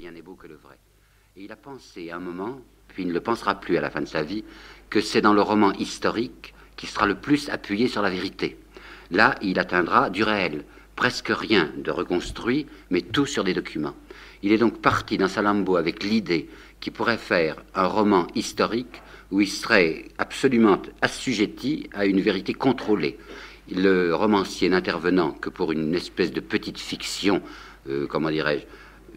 Rien n'est beau que le vrai. Et il a pensé un moment, puis il ne le pensera plus à la fin de sa vie, que c'est dans le roman historique qui sera le plus appuyé sur la vérité. Là, il atteindra du réel, presque rien de reconstruit, mais tout sur des documents. Il est donc parti dans Salambo avec l'idée qu'il pourrait faire un roman historique où il serait absolument assujetti à une vérité contrôlée. Le romancier n'intervenant que pour une espèce de petite fiction, euh, comment dirais-je,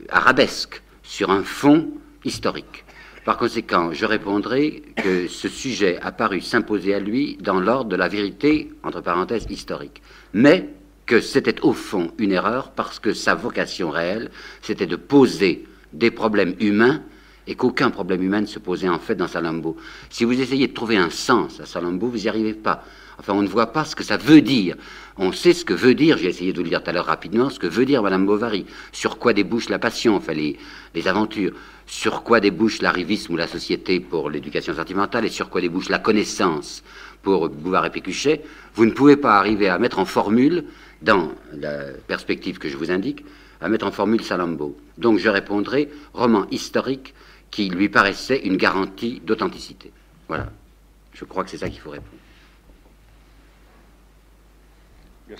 arabesque sur un fond historique. Par conséquent, je répondrai que ce sujet a paru s'imposer à lui dans l'ordre de la vérité, entre parenthèses, historique. Mais que c'était au fond une erreur parce que sa vocation réelle, c'était de poser des problèmes humains et qu'aucun problème humain ne se posait en fait dans Salambo. Si vous essayez de trouver un sens à Salambo, vous n'y arrivez pas. Enfin, on ne voit pas ce que ça veut dire. On sait ce que veut dire, j'ai essayé de le dire tout à l'heure rapidement, ce que veut dire Madame Bovary, sur quoi débouche la passion, enfin les, les aventures, sur quoi débouche l'arrivisme ou la société pour l'éducation sentimentale et sur quoi débouche la connaissance pour Bouvard et Pécuchet, vous ne pouvez pas arriver à mettre en formule, dans la perspective que je vous indique, à mettre en formule Salambo. Donc je répondrai roman historique qui lui paraissait une garantie d'authenticité. Voilà. Je crois que c'est ça qu'il faut répondre.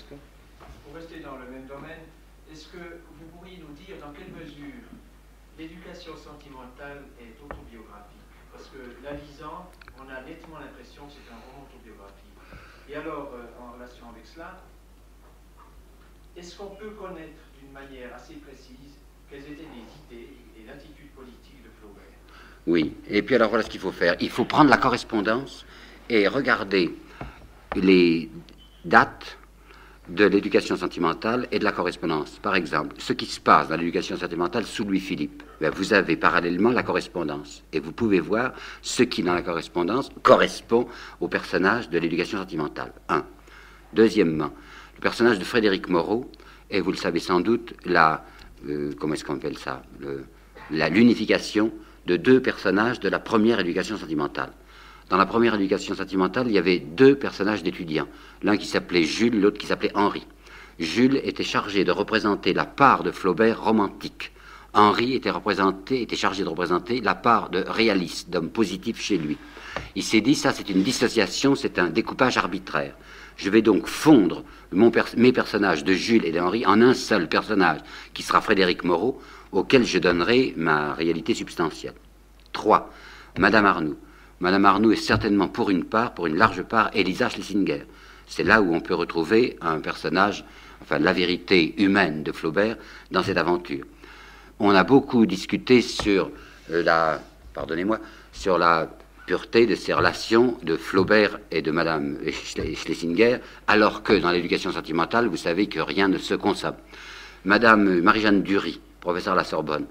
Pour rester dans le même domaine, est-ce que vous pourriez nous dire dans quelle mesure l'éducation sentimentale est autobiographique? Parce que la lisant, on a nettement l'impression que c'est un roman autobiographique. Et alors, euh, en relation avec cela, est-ce qu'on peut connaître d'une manière assez précise quelles étaient les idées et l'attitude politique de Flaubert? Oui, et puis alors voilà ce qu'il faut faire. Il faut prendre la correspondance et regarder les dates de l'éducation sentimentale et de la correspondance. Par exemple, ce qui se passe dans l'éducation sentimentale sous Louis-Philippe, ben, vous avez parallèlement la correspondance. Et vous pouvez voir ce qui, dans la correspondance, correspond au personnage de l'éducation sentimentale. Un. Deuxièmement, le personnage de Frédéric Moreau est, vous le savez sans doute, la, euh, ça, l'unification de deux personnages de la première éducation sentimentale. Dans la première éducation sentimentale, il y avait deux personnages d'étudiants, l'un qui s'appelait Jules, l'autre qui s'appelait Henri. Jules était chargé de représenter la part de Flaubert romantique. Henri était, représenté, était chargé de représenter la part de réaliste, d'homme positif chez lui. Il s'est dit, ça c'est une dissociation, c'est un découpage arbitraire. Je vais donc fondre mes personnages de Jules et d'Henri en un seul personnage, qui sera Frédéric Moreau, auquel je donnerai ma réalité substantielle. 3. Madame Arnoux. Madame Arnoux est certainement pour une part, pour une large part, Elisa Schlesinger. C'est là où on peut retrouver un personnage, enfin la vérité humaine de Flaubert dans cette aventure. On a beaucoup discuté sur euh, la, pardonnez-moi, pureté de ces relations de Flaubert et de Madame Schlesinger, alors que dans l'éducation sentimentale, vous savez que rien ne se consomme. Madame Marie-Jeanne Dury, professeure à la Sorbonne,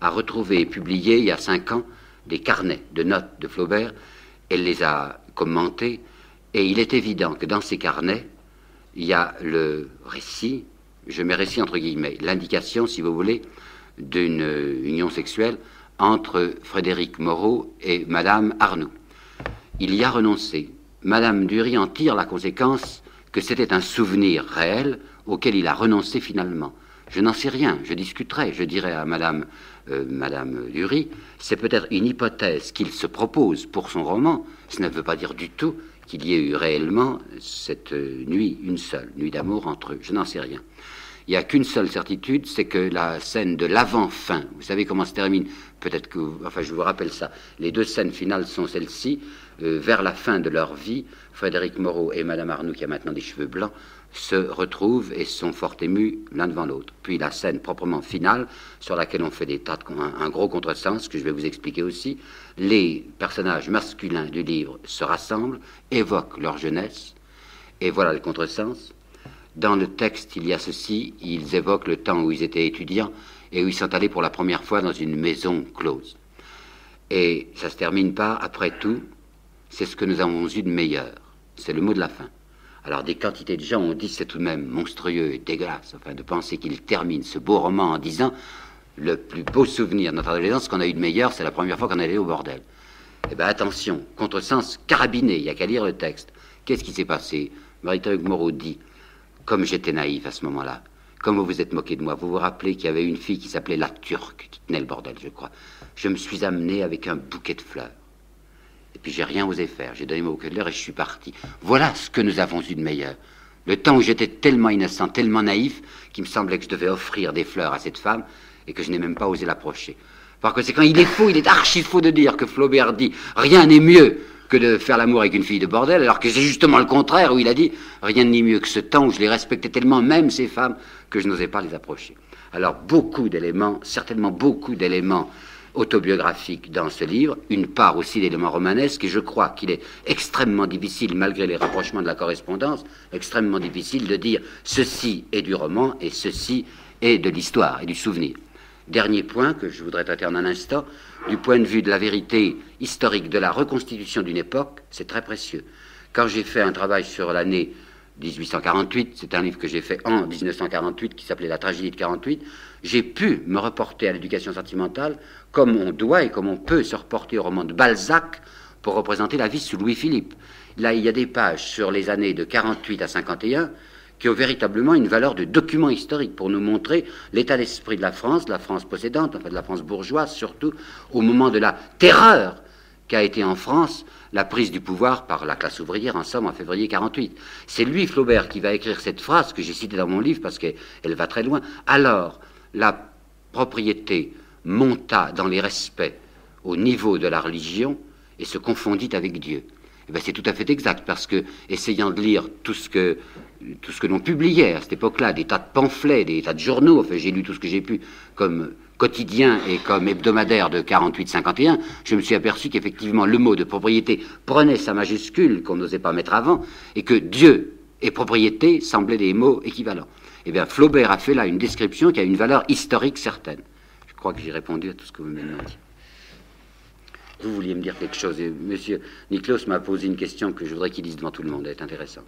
a retrouvé et publié il y a cinq ans des carnets de notes de Flaubert. Elle les a commentés et il est évident que dans ces carnets, il y a le récit, je mets récit entre guillemets, l'indication, si vous voulez, d'une union sexuelle entre Frédéric Moreau et Madame Arnoux. Il y a renoncé. Madame Dury en tire la conséquence que c'était un souvenir réel auquel il a renoncé finalement. Je n'en sais rien, je discuterai, je dirai à Madame, euh, Madame Dury, c'est peut-être une hypothèse qu'il se propose pour son roman, ce ne veut pas dire du tout qu'il y ait eu réellement cette euh, nuit, une seule nuit d'amour entre eux, je n'en sais rien. Il n'y a qu'une seule certitude, c'est que la scène de l'avant-fin, vous savez comment se termine, peut-être que, enfin je vous rappelle ça, les deux scènes finales sont celles-ci, euh, vers la fin de leur vie, Frédéric Moreau et Madame Arnoux, qui a maintenant des cheveux blancs, se retrouvent et sont fort émus l'un devant l'autre. Puis la scène proprement finale, sur laquelle on fait des tas un, un gros contresens, que je vais vous expliquer aussi, les personnages masculins du livre se rassemblent, évoquent leur jeunesse, et voilà le contresens. Dans le texte, il y a ceci, ils évoquent le temps où ils étaient étudiants et où ils sont allés pour la première fois dans une maison close. Et ça se termine par, après tout, c'est ce que nous avons eu de meilleur. C'est le mot de la fin. Alors des quantités de gens ont dit c'est tout de même monstrueux et dégueulasse, enfin de penser qu'il termine ce beau roman en disant le plus beau souvenir de notre adolescence qu'on a eu de meilleur, c'est la première fois qu'on est allé au bordel. Eh bien attention, contresens carabiné, il n'y a qu'à lire le texte. Qu'est-ce qui s'est passé? Marie-Thérèse Moreau dit comme j'étais naïf à ce moment-là. Comme vous vous êtes moqué de moi. Vous vous rappelez qu'il y avait une fille qui s'appelait la Turque, qui tenait le bordel, je crois. Je me suis amené avec un bouquet de fleurs. Et puis j'ai rien osé faire. J'ai donné mon fleurs et je suis parti. Voilà ce que nous avons eu de meilleur. Le temps où j'étais tellement innocent, tellement naïf, qu'il me semblait que je devais offrir des fleurs à cette femme et que je n'ai même pas osé l'approcher. Par conséquent, il est faux, il est archi faux de dire que Flaubert dit rien n'est mieux que de faire l'amour avec une fille de bordel, alors que c'est justement le contraire, où il a dit rien n'est mieux que ce temps où je les respectais tellement, même ces femmes, que je n'osais pas les approcher. Alors beaucoup d'éléments, certainement beaucoup d'éléments autobiographiques dans ce livre, une part aussi d'éléments romanesques, et je crois qu'il est extrêmement difficile, malgré les rapprochements de la correspondance, extrêmement difficile de dire ceci est du roman et ceci est de l'histoire et du souvenir. Dernier point que je voudrais traiter en un instant, du point de vue de la vérité historique de la reconstitution d'une époque, c'est très précieux. Quand j'ai fait un travail sur l'année 1848, c'est un livre que j'ai fait en 1948 qui s'appelait La tragédie de 48, j'ai pu me reporter à l'éducation sentimentale comme on doit et comme on peut se reporter au roman de Balzac pour représenter la vie sous Louis-Philippe. Là, il y a des pages sur les années de 48 à 51 qui ont véritablement une valeur de document historique pour nous montrer l'état d'esprit de la France, de la France possédante, enfin de la France bourgeoise surtout, au moment de la terreur qu'a été en France la prise du pouvoir par la classe ouvrière en somme en février 48. C'est lui, Flaubert, qui va écrire cette phrase que j'ai citée dans mon livre parce qu'elle va très loin. Alors, la propriété monta dans les respects au niveau de la religion et se confondit avec Dieu. Eh ben, c'est tout à fait exact, parce que, essayant de lire tout ce que, que l'on publiait à cette époque-là, des tas de pamphlets, des tas de journaux, enfin, j'ai lu tout ce que j'ai pu comme quotidien et comme hebdomadaire de 48-51, je me suis aperçu qu'effectivement le mot de propriété prenait sa majuscule qu'on n'osait pas mettre avant, et que Dieu et propriété semblaient des mots équivalents. Eh bien, Flaubert a fait là une description qui a une valeur historique certaine. Je crois que j'ai répondu à tout ce que vous m'avez dit. Vous vouliez me dire quelque chose. monsieur Niklos m'a posé une question que je voudrais qu'il dise devant tout le monde. Elle est intéressante.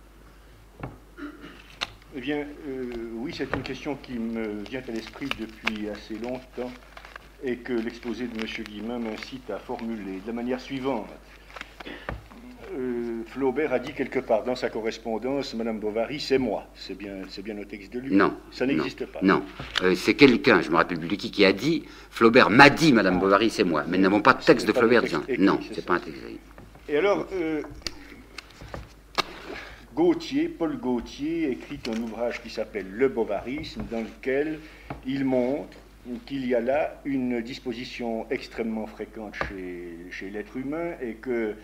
Eh bien, euh, oui, c'est une question qui me vient à l'esprit depuis assez longtemps et que l'exposé de M. Guillemin m'incite à formuler de la manière suivante. Euh, Flaubert a dit quelque part dans sa correspondance, Madame Bovary, c'est moi. C'est bien, c'est bien au texte de lui. Non. Ça n'existe pas. Non. Euh, c'est quelqu'un, je me rappelle plus de qui, qui a dit, Flaubert m'a dit, Madame Bovary, c'est moi. Mais nous n'avons pas de texte de Flaubert disant. Non, c'est pas un texte. Et alors, Gauthier, Paul Gauthier, écrit un ouvrage qui s'appelle Le Bovarisme, dans lequel il montre qu'il y a là une disposition extrêmement fréquente chez, l'être humain et que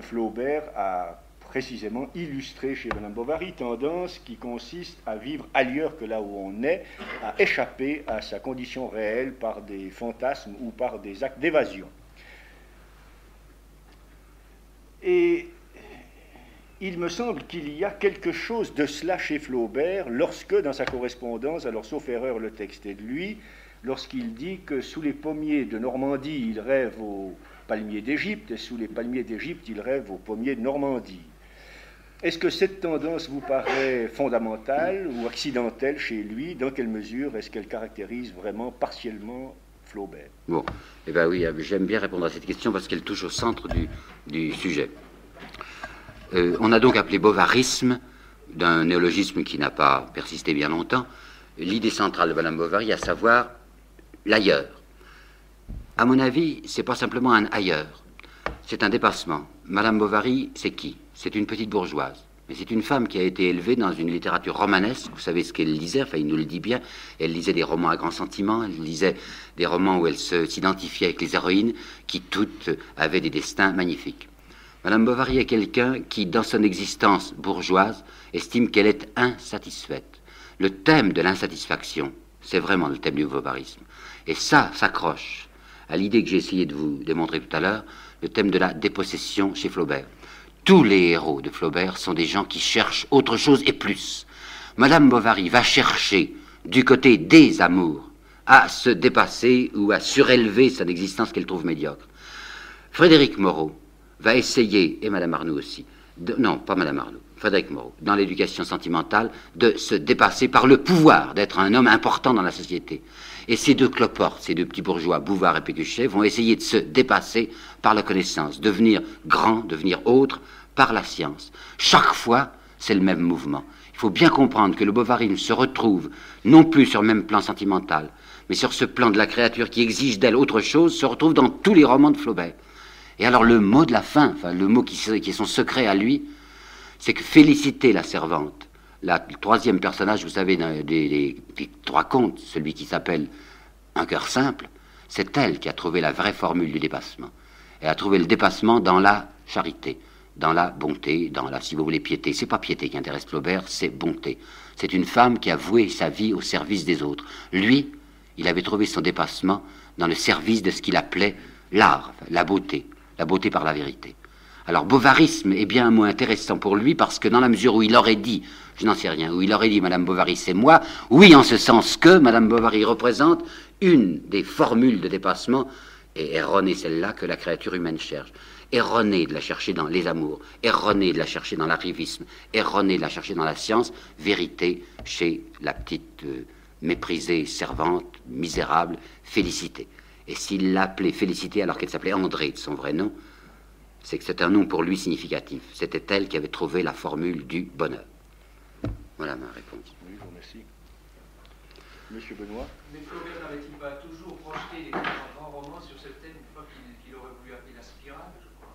Flaubert a précisément illustré chez Madame Bovary, tendance qui consiste à vivre ailleurs que là où on est, à échapper à sa condition réelle par des fantasmes ou par des actes d'évasion. Et il me semble qu'il y a quelque chose de cela chez Flaubert lorsque, dans sa correspondance, alors sauf erreur, le texte est de lui, lorsqu'il dit que sous les pommiers de Normandie, il rêve aux palmiers d'Égypte, et sous les palmiers d'Égypte, il rêve aux pommiers de Normandie. Est-ce que cette tendance vous paraît fondamentale ou accidentelle chez lui? Dans quelle mesure est-ce qu'elle caractérise vraiment partiellement Flaubert? Bon, eh bien oui, j'aime bien répondre à cette question parce qu'elle touche au centre du sujet. Euh, on a donc appelé bovarisme, d'un néologisme qui n'a pas persisté bien longtemps, l'idée centrale de Madame Bovary, à savoir l'ailleurs. À mon avis, c'est pas simplement un ailleurs, c'est un dépassement. Madame Bovary, c'est qui? C'est une petite bourgeoise. Mais c'est une femme qui a été élevée dans une littérature romanesque. Vous savez ce qu'elle lisait, enfin, il nous le dit bien. Elle lisait des romans à grands sentiments, elle lisait des romans où elle s'identifiait avec les héroïnes, qui toutes avaient des destins magnifiques. Madame Bovary est quelqu'un qui, dans son existence bourgeoise, estime qu'elle est insatisfaite. Le thème de l'insatisfaction, c'est vraiment le thème du bovarisme. Et ça s'accroche à l'idée que j'ai essayé de vous démontrer tout à l'heure, le thème de la dépossession chez Flaubert. Tous les héros de Flaubert sont des gens qui cherchent autre chose et plus. Madame Bovary va chercher du côté des amours à se dépasser ou à surélever son existence qu'elle trouve médiocre. Frédéric Moreau va essayer, et Madame Arnoux aussi, non, pas Madame Arnoux, Frédéric Moreau, dans l'éducation sentimentale, de se dépasser par le pouvoir d'être un homme important dans la société. Et ces deux cloportes, ces deux petits bourgeois, Bouvard et Pécuchet, vont essayer de se dépasser par la connaissance, devenir grand, devenir autre, par la science. Chaque fois, c'est le même mouvement. Il faut bien comprendre que le bovarisme se retrouve non plus sur le même plan sentimental, mais sur ce plan de la créature qui exige d'elle autre chose, se retrouve dans tous les romans de Flaubert. Et alors le mot de la fin, enfin le mot qui, est son secret à lui, c'est que féliciter la servante, la, le troisième personnage, vous savez, des, trois contes, celui qui s'appelle Un cœur simple, c'est elle qui a trouvé la vraie formule du dépassement. Elle a trouvé le dépassement dans la charité, dans la bonté, dans la, si vous voulez, piété. C'est pas piété qui intéresse Flaubert, c'est bonté. C'est une femme qui a voué sa vie au service des autres. Lui, il avait trouvé son dépassement dans le service de ce qu'il appelait l'art, la beauté la beauté par la vérité. Alors bovarisme est bien un mot intéressant pour lui parce que dans la mesure où il aurait dit, je n'en sais rien, où il aurait dit Madame Bovary c'est moi, oui en ce sens que Madame Bovary représente une des formules de dépassement, et erronée celle-là que la créature humaine cherche. Erronée de la chercher dans les amours, erronée de la chercher dans l'arrivisme, erronée de la chercher dans la science, vérité chez la petite euh, méprisée, servante, misérable, félicité. Et s'il l'appelait Félicité alors qu'elle s'appelait André de son vrai nom, c'est que c'est un nom pour lui significatif. C'était elle qui avait trouvé la formule du bonheur. Voilà ma réponse. Oui, je vous remercie. Monsieur Benoît Mais Flaubert n'avait-il pas toujours projeté des grands romans sur ce thème une fois qu'il aurait voulu appeler la spirale, je crois?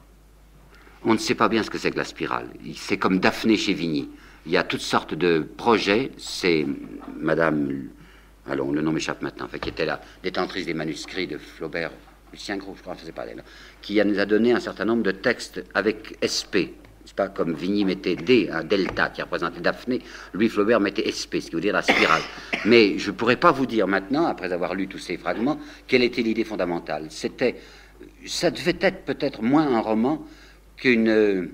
On ne sait pas bien ce que c'est que la spirale. C'est comme Daphné chez Vigny. Il y a toutes sortes de projets. C'est Madame alors le nom m'échappe maintenant, qui était la détentrice des manuscrits de Flaubert, Lucien Gros, je crois, je ne sais pas, qui nous a donné un certain nombre de textes avec SP, pas comme Vigny mettait D, un delta qui représentait Daphné, Louis Flaubert mettait SP, ce qui veut dire la spirale. Mais je ne pourrais pas vous dire maintenant, après avoir lu tous ces fragments, quelle était l'idée fondamentale. C'était, ça devait être peut-être moins un roman qu'une,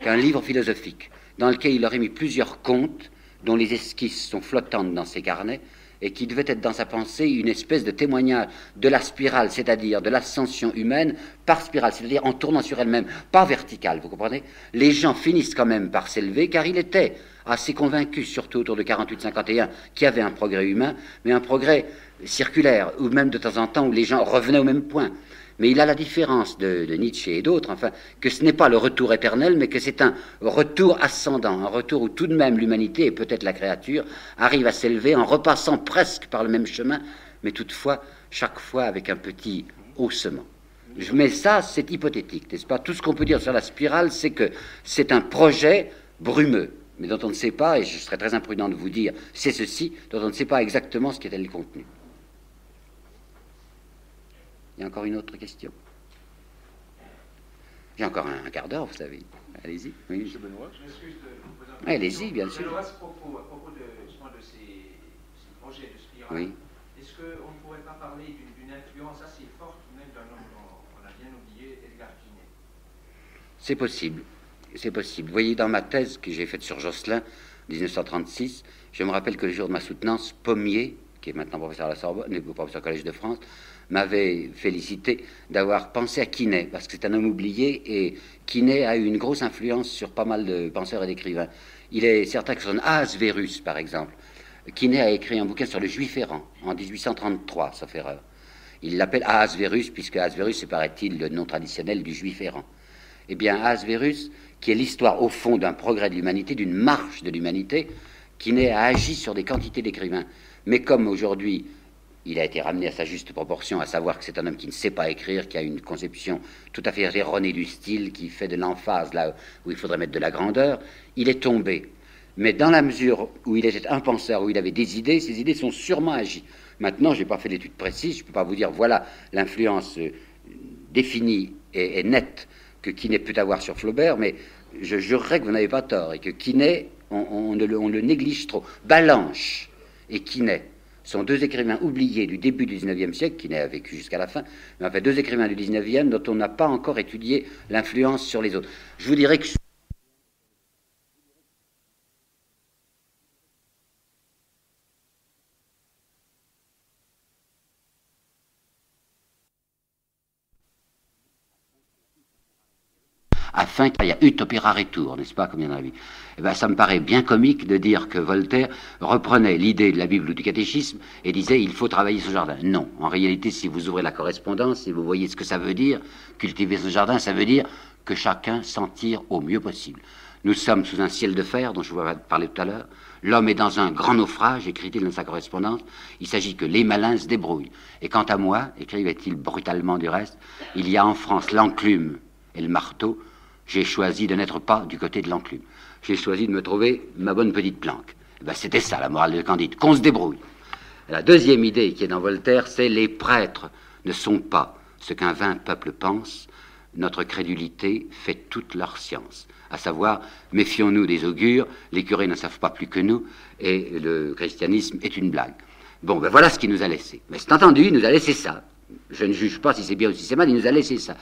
qu'un livre philosophique, dans lequel il aurait mis plusieurs contes dont les esquisses sont flottantes dans ses carnets, et qui devait être dans sa pensée une espèce de témoignage de la spirale, c'est-à-dire de l'ascension humaine par spirale, c'est-à-dire en tournant sur elle-même, pas verticale, vous comprenez? Les gens finissent quand même par s'élever, car il était assez convaincu, surtout autour de 48-51, qu'il y avait un progrès humain, mais un progrès circulaire, ou même de temps en temps où les gens revenaient au même point. Mais il a la différence de, Nietzsche et d'autres, enfin, que ce n'est pas le retour éternel, mais que c'est un retour ascendant, un retour où tout de même l'humanité et peut-être la créature arrive à s'élever en repassant presque par le même chemin, mais toutefois chaque fois avec un petit haussement. Mais ça, c'est hypothétique, n'est-ce pas? Tout ce qu'on peut dire sur la spirale, c'est que c'est un projet brumeux, mais dont on ne sait pas, et je serais très imprudent de vous dire, c'est ceci, dont on ne sait pas exactement ce qu'est le contenu. Il y a encore une autre question. J'ai encore un, quart d'heure, vous savez. Allez-y. Oui. Monsieur Benoît. Je m'excuse de vous un Allez-y, bien sûr. à ce propos, à propos de, de ces, ces, projets de spirale, oui. est-ce qu'on ne pourrait pas parler d'une influence assez forte, même d'un homme qu'on a bien oublié, Edgar Quinet? C'est possible. C'est possible. Vous voyez, dans ma thèse que j'ai faite sur Jocelyn, 1936, je me rappelle que le jour de ma soutenance, Pommier, qui est maintenant professeur à la Sorbonne, professeur au Collège de France, m'avait félicité d'avoir pensé à Quinet, parce que c'est un homme oublié, et Quinet a eu une grosse influence sur pas mal de penseurs et d'écrivains. Il est certain que son Asverus, par exemple, Quinet a écrit un bouquin sur le juif errant, en 1833, sauf erreur. Il l'appelle Asverus, puisque Asverus, c'est, paraît-il, le nom traditionnel du juif errant. Eh bien, Asverus, qui est l'histoire, au fond, d'un progrès de l'humanité, d'une marche de l'humanité, Quinet a agi sur des quantités d'écrivains. Mais comme aujourd'hui, il a été ramené à sa juste proportion, à savoir que c'est un homme qui ne sait pas écrire, qui a une conception tout à fait erronée du style, qui fait de l'emphase là où il faudrait mettre de la grandeur, il est tombé. Mais dans la mesure où il était un penseur, où il avait des idées, ces idées sont sûrement agies. Maintenant, je n'ai pas fait d'études précises, je ne peux pas vous dire voilà l'influence euh, définie et, nette que Quinet peut avoir sur Flaubert, mais je jurerais que vous n'avez pas tort et que Quinet, on, le, on le néglige trop. Balanche et Quinet sont deux écrivains oubliés du début du XIXe siècle, qui n'a vécu jusqu'à la fin, mais en fait deux écrivains du XIXe dont on n'a pas encore étudié l'influence sur les autres. Je vous dirais que afin qu'il y ait utopia retour, n'est-ce pas, comme il y en a eh ben, ça me paraît bien comique de dire que Voltaire reprenait l'idée de la Bible ou du catéchisme et disait il faut travailler ce jardin. Non, en réalité, si vous ouvrez la correspondance, si vous voyez ce que ça veut dire, cultiver ce jardin, ça veut dire que chacun s'en tire au mieux possible. Nous sommes sous un ciel de fer, dont je vous parler tout à l'heure. L'homme est dans un grand naufrage, écrit-il dans sa correspondance. Il s'agit que les malins se débrouillent. Et quant à moi, écrivait-il brutalement du reste, il y a en France l'enclume et le marteau. J'ai choisi de n'être pas du côté de l'enclume j'ai choisi de me trouver ma bonne petite planque. Eh ben, C'était ça la morale de Candide, qu'on se débrouille. La deuxième idée qui est dans Voltaire, c'est les prêtres ne sont pas ce qu'un vain peuple pense, notre crédulité fait toute leur science. À savoir, méfions-nous des augures, les curés ne savent pas plus que nous, et le christianisme est une blague. Bon, ben voilà ce qu'il nous a laissé. Mais c'est entendu, il nous a laissé ça. Je ne juge pas si c'est bien ou si c'est mal, il nous a laissé ça.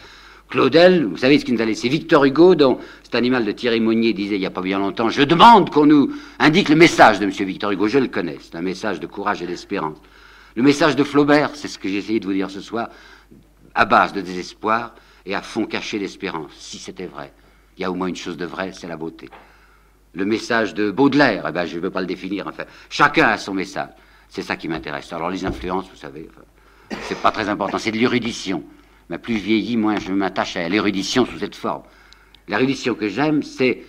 Claudel, vous savez ce qu'il nous a laissé Victor Hugo, dont cet animal de Thierry Monnier disait il n'y a pas bien longtemps Je demande qu'on nous indique le message de M. Victor Hugo. Je le connais, c'est un message de courage et d'espérance. Le message de Flaubert, c'est ce que j'ai essayé de vous dire ce soir, à base de désespoir et à fond caché d'espérance. Si c'était vrai, il y a au moins une chose de vrai, c'est la beauté. Le message de Baudelaire, eh ben, je ne veux pas le définir, enfin, chacun a son message. C'est ça qui m'intéresse. Alors les influences, vous savez, c'est pas très important, c'est de l'érudition mais plus vieilli, moins je m'attache à l'érudition sous cette forme. L'érudition que j'aime, c'est,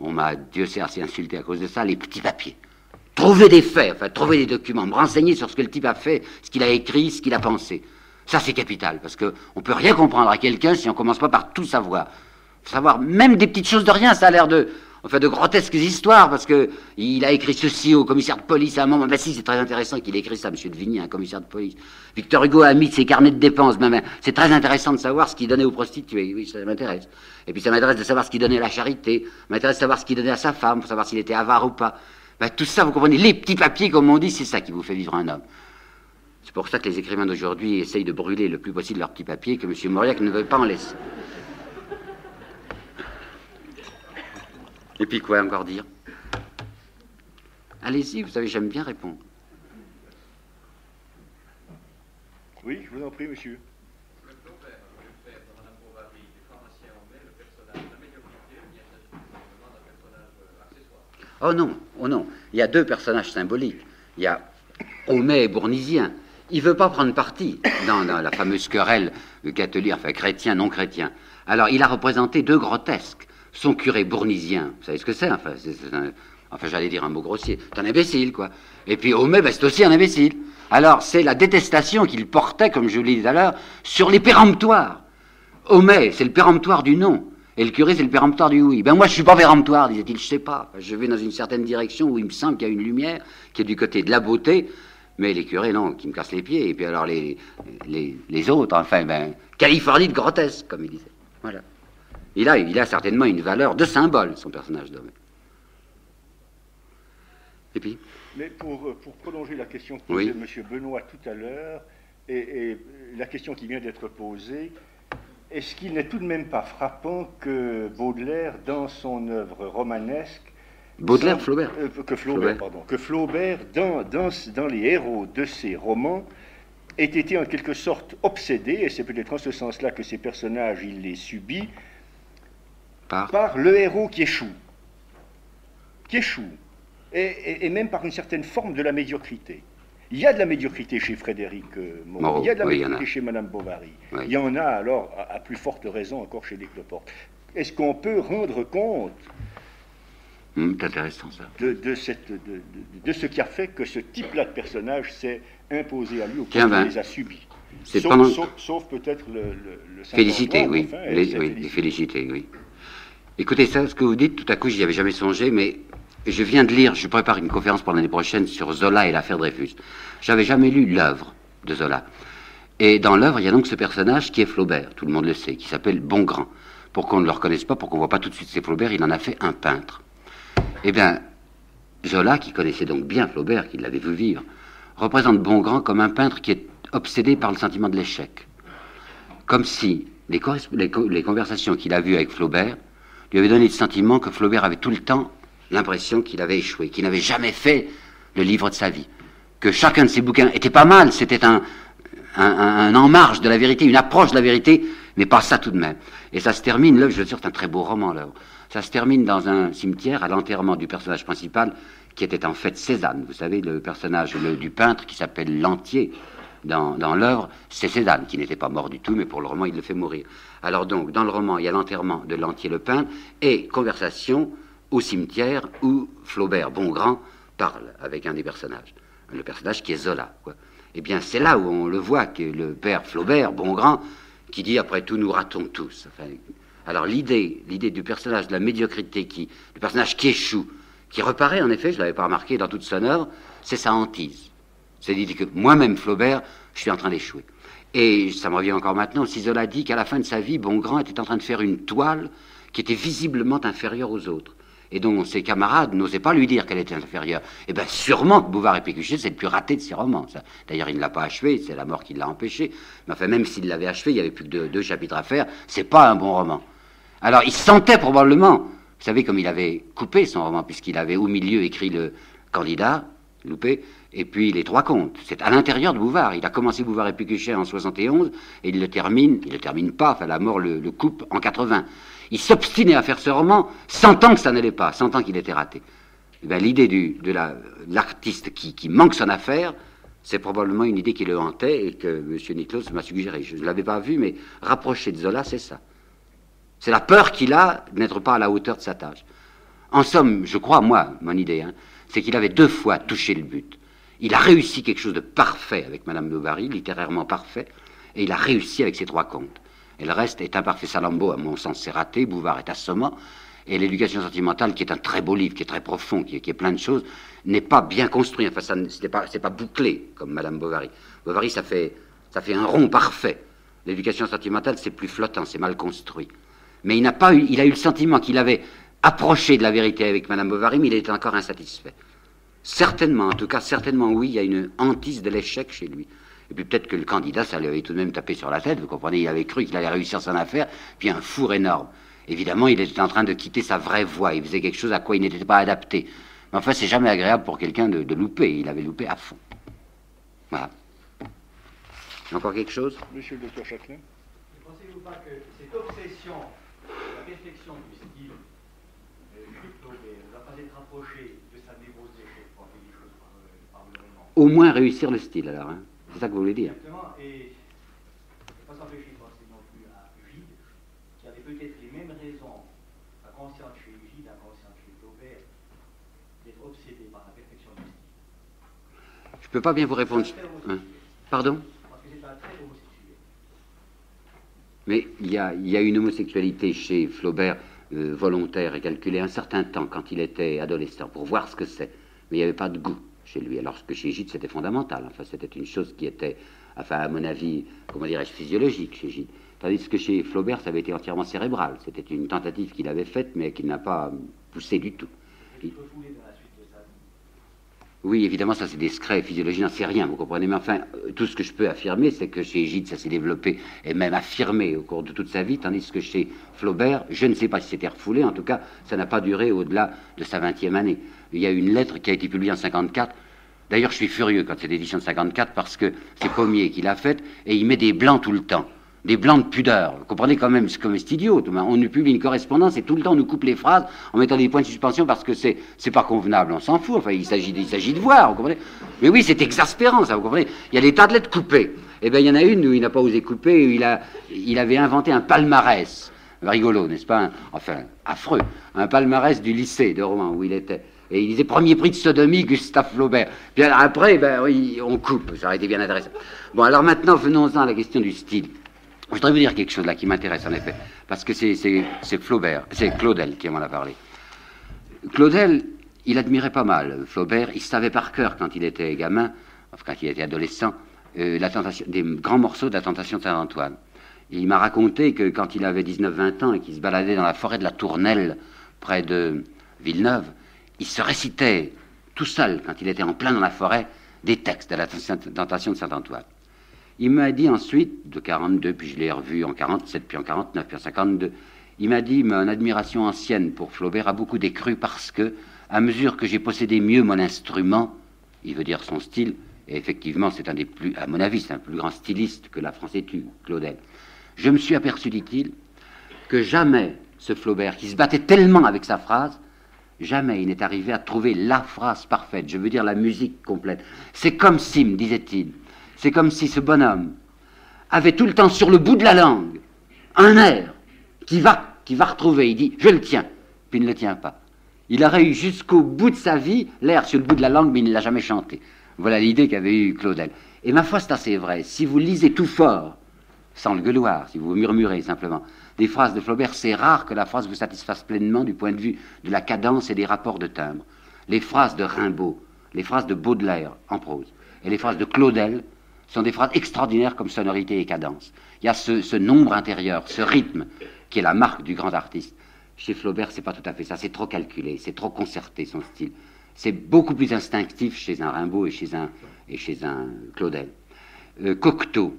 on m'a, Dieu sait, assez insulté à cause de ça, les petits papiers. Trouver des faits, enfin, trouver des documents, me renseigner sur ce que le type a fait, ce qu'il a écrit, ce qu'il a pensé. Ça, c'est capital, parce qu'on ne peut rien comprendre à quelqu'un si on ne commence pas par tout savoir. Savoir même des petites choses de rien, ça a l'air de... enfin de grotesques histoires, parce que il a écrit ceci au commissaire de police à un moment. Ben si, c'est très intéressant qu'il ait écrit ça, M. de Vigny, un commissaire de police. Victor Hugo a mis ses carnets de dépenses, ben, c'est très intéressant de savoir ce qu'il donnait aux prostituées, oui, ça m'intéresse. Et puis ça m'intéresse de savoir ce qu'il donnait à la charité, m'intéresse de savoir ce qu'il donnait à sa femme, pour savoir s'il était avare ou pas. Ben, tout ça, vous comprenez, les petits papiers, comme on dit, c'est ça qui vous fait vivre un homme. C'est pour ça que les écrivains d'aujourd'hui essayent de brûler le plus possible leurs petits papiers, que M. Mauriac ne veut pas en laisser. Et puis quoi encore dire? Allez-y, vous savez, j'aime bien répondre. Oui, je vous en prie, monsieur. Oh non, oh non. Il y a deux personnages symboliques. Il y a Homais et Bournisien. Il ne veut pas prendre parti dans, la fameuse querelle catholique, enfin chrétien, non chrétien. Alors, il a représenté deux grotesques son curé bournisien, vous savez ce que c'est enfin, j'allais dire un mot grossier, c'est un imbécile, quoi. Et puis Homais, ben, c'est aussi un imbécile. Alors c'est la détestation qu'il portait, comme je vous l'ai dit tout à l'heure, sur les péremptoires. Homais, c'est le péremptoire du non. Et le curé, c'est le péremptoire du oui. Ben moi, je suis pas péremptoire, disait-il, je sais pas. Je vais dans une certaine direction où il me semble qu'il y a une lumière qui est du côté de la beauté, mais les curés, non, qui me cassent les pieds. Et puis alors les autres, enfin, ben, Californie de grotesque, comme il disait. Voilà. Il a, il a certainement une valeur de symbole, son personnage d'homme. Et puis Mais pour, euh, pour prolonger la question que posait M. Benoît tout à l'heure, et, la question qui vient d'être posée, est-ce qu'il n'est tout de même pas frappant que Baudelaire, dans son œuvre romanesque, Baudelaire, Flaubert. Euh, que Flaubert, pardon. Que Flaubert, dans, dans, dans, les héros de ses romans, ait été en quelque sorte obsédé, et c'est peut-être en ce sens-là que ces personnages, il les subit, par, le héros qui échoue. Qui échoue. Et, même par une certaine forme de la médiocrité. Il y a de la médiocrité chez Frédéric euh, Moreau, il y a de la médiocrité chez Madame Bovary. Il y en a alors, à, plus forte raison, encore chez Descloportes. Est-ce qu'on peut rendre compte hum, intéressant, ça. De, cette, de, ce qui a fait que ce type-là de personnage s'est imposé à lui, ou qu'il ben, les a subis? Sauf, peut-être le, le, Félicité, oui. les. Les oui. Écoutez, ça, ce que vous dites, tout à coup, j'y avais jamais songé, mais je viens de lire, je prépare une conférence pour l'année prochaine sur Zola et l'affaire Dreyfus. J'avais jamais lu l'œuvre de Zola. Et dans l'œuvre, il y a donc ce personnage qui est Flaubert, tout le monde le sait, qui s'appelle Bongrand. Pour qu'on ne le reconnaisse pas, pour qu'on ne voit pas tout de suite c'est Flaubert, il en a fait un peintre. Eh bien, Zola, qui connaissait donc bien Flaubert, qui l'avait vu vivre, représente Bongrand comme un peintre qui est obsédé par le sentiment de l'échec. Comme si les, les conversations qu'il a vues avec Flaubert lui avait donné le sentiment que Flaubert avait tout le temps l'impression qu'il avait échoué, qu'il n'avait jamais fait le livre de sa vie, que chacun de ses bouquins était pas mal, c'était un, en marge de la vérité, une approche de la vérité, mais pas ça tout de même. Et ça se termine, l'œuvre, je veux dire, c'est un très beau roman, là. Ça se termine dans un cimetière à l'enterrement du personnage principal, qui était en fait Cézanne. Vous savez, le personnage du peintre qui s'appelle Lantier dans, dans l'œuvre, c'est Cézanne, qui n'était pas mort du tout, mais pour le roman, il le fait mourir. Alors donc, dans le roman, il y a l'enterrement de Lantier-le-Pin et conversation au cimetière où Flaubert Bongrand parle avec un des personnages, le personnage qui est Zola. Eh bien, c'est là où on le voit, que le père Flaubert Bongrand, qui dit après tout, nous ratons tous. alors l'idée, l'idée du personnage de la médiocrité, qui, du personnage qui échoue, qui reparaît en effet, je ne l'avais pas remarqué dans toute son œuvre, c'est sa hantise. C'est l'idée que moi-même, Flaubert, je suis en train d'échouer. Et ça me revient encore maintenant, si Zola dit qu'à la fin de sa vie, Bongrand était en train de faire une toile qui était visiblement inférieure aux autres, et dont ses camarades n'osaient pas lui dire qu'elle était inférieure. Eh bien, sûrement que Bouvard et Pécuchet, c'est le plus raté de ses romans. D'ailleurs, il ne l'a pas achevé, c'est la mort qui l'a empêché. Mais enfin, même s'il l'avait achevé, il n'y avait plus que deux, deux chapitres à faire, c'est pas un bon roman. Alors, il sentait probablement, vous savez, comme il avait coupé son roman, puisqu'il avait au milieu écrit le candidat, loupé, et puis les trois contes. C'est à l'intérieur de Bouvard. Il a commencé Bouvard et Pécuchet en 71 et il le termine, il le termine pas, enfin la mort le, coupe en 80. Il s'obstinait à faire ce roman, sentant que ça n'allait pas, sentant qu'il était raté. Eh ben, l'idée de l'artiste qui, qui, manque son affaire, c'est probablement une idée qui le hantait et que M. Nicklaus m'a suggéré. Je ne l'avais pas vu, mais rapproché de Zola, c'est ça. C'est la peur qu'il a d'être pas à la hauteur de sa tâche. En somme, je crois, moi, mon idée, hein, c'est qu'il avait deux fois touché le but. Il a réussi quelque chose de parfait avec Madame Bovary, littérairement parfait, et il a réussi avec ses trois contes. Et le reste est imparfait. Salambo, à mon sens, c'est raté. Bouvard est assommant. Et l'éducation sentimentale, qui est un très beau livre, qui est très profond, qui, est plein de choses, n'est pas bien construit. Enfin, ça n'est pas, bouclé comme Madame Bovary. Bovary, ça fait, un rond parfait. L'éducation sentimentale, c'est plus flottant, c'est mal construit. Mais il pas eu, il a eu le sentiment qu'il avait approché de la vérité avec Madame Bovary, mais il était encore insatisfait. Certainement, en tout cas, certainement, oui, il y a une hantise de l'échec chez lui. Et puis peut-être que le candidat, ça lui avait tout de même tapé sur la tête, vous comprenez, il avait cru qu'il allait réussir son affaire, puis un four énorme. Évidemment, il était en train de quitter sa vraie voie, il faisait quelque chose à quoi il n'était pas adapté. Mais enfin, c'est jamais agréable pour quelqu'un de, de, louper, il avait loupé à fond. Voilà. Encore quelque chose? Monsieur le docteur Châtelain Ne pensez-vous pas que cette obsession la perfection du style euh, ne va pas être rapprochée de sa névrose d'échec pour faire des choses par, par le moment Au moins réussir le style, alors. Hein c'est ça que vous voulez dire Exactement, et pas s'empêcher de penser non plus à Gide, qui avait peut-être les mêmes raisons, inconscientes chez Gide, inconscientes chez Flaubert, d'être obsédé par la perfection du style. Je ne peux pas bien vous répondre. Hein? Pardon? Mais il y, a, il y a une homosexualité chez Flaubert euh, volontaire et calculée un certain temps quand il était adolescent pour voir ce que c'est. Mais il n'y avait pas de goût chez lui. Alors que chez Gide, c'était fondamental. Enfin, c'était une chose qui était, à mon avis, comment dirais-je, physiologique chez Gide. Tandis que chez Flaubert, ça avait été entièrement cérébral. C'était une tentative qu'il avait faite, mais qui n'a pas poussé du tout. Oui, évidemment, ça c'est discret, physiologie, n'en sait rien, vous comprenez. Mais enfin, euh, tout ce que je peux affirmer, c'est que chez Gide, ça s'est développé et même affirmé au cours de toute sa vie, tandis que chez Flaubert, je ne sais pas si c'était refoulé, en tout cas, ça n'a pas duré au-delà de sa vingtième année. Il y a une lettre qui a été publiée en 54. D'ailleurs, je suis furieux quand c'est l'édition de 54 parce que c'est Pommier qui l'a faite et il met des blancs tout le temps des blancs de pudeur. Vous comprenez quand même, c'est comme c'est idiot. On nous publie une correspondance et tout le temps on nous coupe les phrases en mettant des points de suspension parce que c'est, c'est pas convenable. On s'en fout. Enfin, il s'agit, il s'agit de voir, vous comprenez Mais oui, c'est exaspérant, ça, vous comprenez Il y a des tas de lettres coupées. Eh bien, il y en a une où il n'a pas osé couper, il, a, il avait inventé un palmarès. Rigolo, n'est-ce pas Enfin, affreux. Un palmarès du lycée de Rouen où il était. Et il disait premier prix de sodomie, Gustave Flaubert. Puis après, ben oui, on coupe. Ça aurait été bien adressé. Bon, alors maintenant, venons-en à la question du style. Je voudrais vous dire quelque chose là qui m'intéresse en effet, parce que c'est Flaubert, c'est Claudel qui m'en a parlé. Claudel, il admirait pas mal Flaubert, il savait par cœur quand il était gamin, enfin quand il était adolescent, euh, des grands morceaux de la tentation de Saint-Antoine. Il m'a raconté que quand il avait 19-20 ans et qu'il se baladait dans la forêt de la Tournelle, près de Villeneuve, il se récitait tout seul, quand il était en plein dans la forêt, des textes de la tentation de Saint-Antoine. Il m'a dit ensuite, de 42, puis je l'ai revu en 47, puis en 49, puis en 52, il m'a dit, mon admiration ancienne pour Flaubert a beaucoup décru parce que, à mesure que j'ai possédé mieux mon instrument, il veut dire son style, et effectivement, c'est un des plus, à mon avis, c'est un plus grand styliste que la France ait eu, Claudel. Je me suis aperçu, dit-il, que jamais ce Flaubert, qui se battait tellement avec sa phrase, jamais il n'est arrivé à trouver la phrase parfaite, je veux dire la musique complète. C'est comme si, disait-il, c'est comme si ce bonhomme avait tout le temps sur le bout de la langue un air qui va, qui va retrouver. Il dit, je le tiens, puis il ne le tient pas. Il aurait eu jusqu'au bout de sa vie l'air sur le bout de la langue, mais il ne l'a jamais chanté. Voilà l'idée qu'avait eue Claudel. Et ma foi, c'est assez vrai. Si vous lisez tout fort, sans le gueuloir, si vous murmurez simplement, des phrases de Flaubert, c'est rare que la phrase vous satisfasse pleinement du point de vue de la cadence et des rapports de timbre. Les phrases de Rimbaud, les phrases de Baudelaire en prose, et les phrases de Claudel sont des phrases extraordinaires comme sonorité et cadence. Il y a ce, nombre intérieur, ce rythme, qui est la marque du grand artiste. Chez Flaubert, c'est pas tout à fait ça. C'est trop calculé, c'est trop concerté son style. C'est beaucoup plus instinctif chez un Rimbaud et chez un, et chez un Claudel. Euh, Cocteau,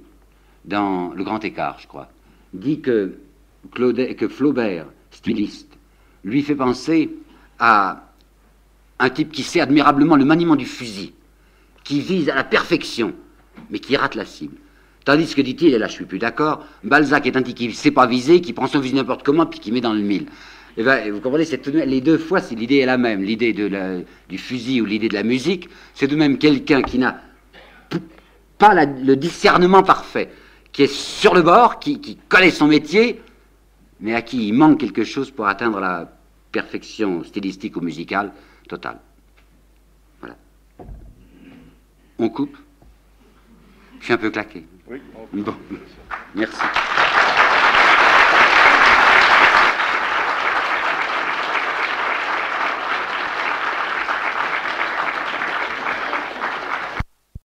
dans Le Grand Écart, je crois, dit que, Claudel, que Flaubert, styliste, lui fait penser à un type qui sait admirablement le maniement du fusil, qui vise à la perfection mais qui rate la cible. Tandis que dit-il, et là je suis plus d'accord, Balzac est un type qui ne sait pas viser, qui prend son fusil n'importe comment, puis qui met dans le mille. Eh ben, vous comprenez, les deux fois, l'idée est la même. L'idée du fusil ou l'idée de la musique, c'est de même quelqu'un qui n'a pas le discernement parfait, qui est sur le bord, qui, qui connaît son métier, mais à qui il manque quelque chose pour atteindre la perfection stylistique ou musicale totale. Voilà. On coupe? Je suis un peu claqué. Oui. Bon, merci.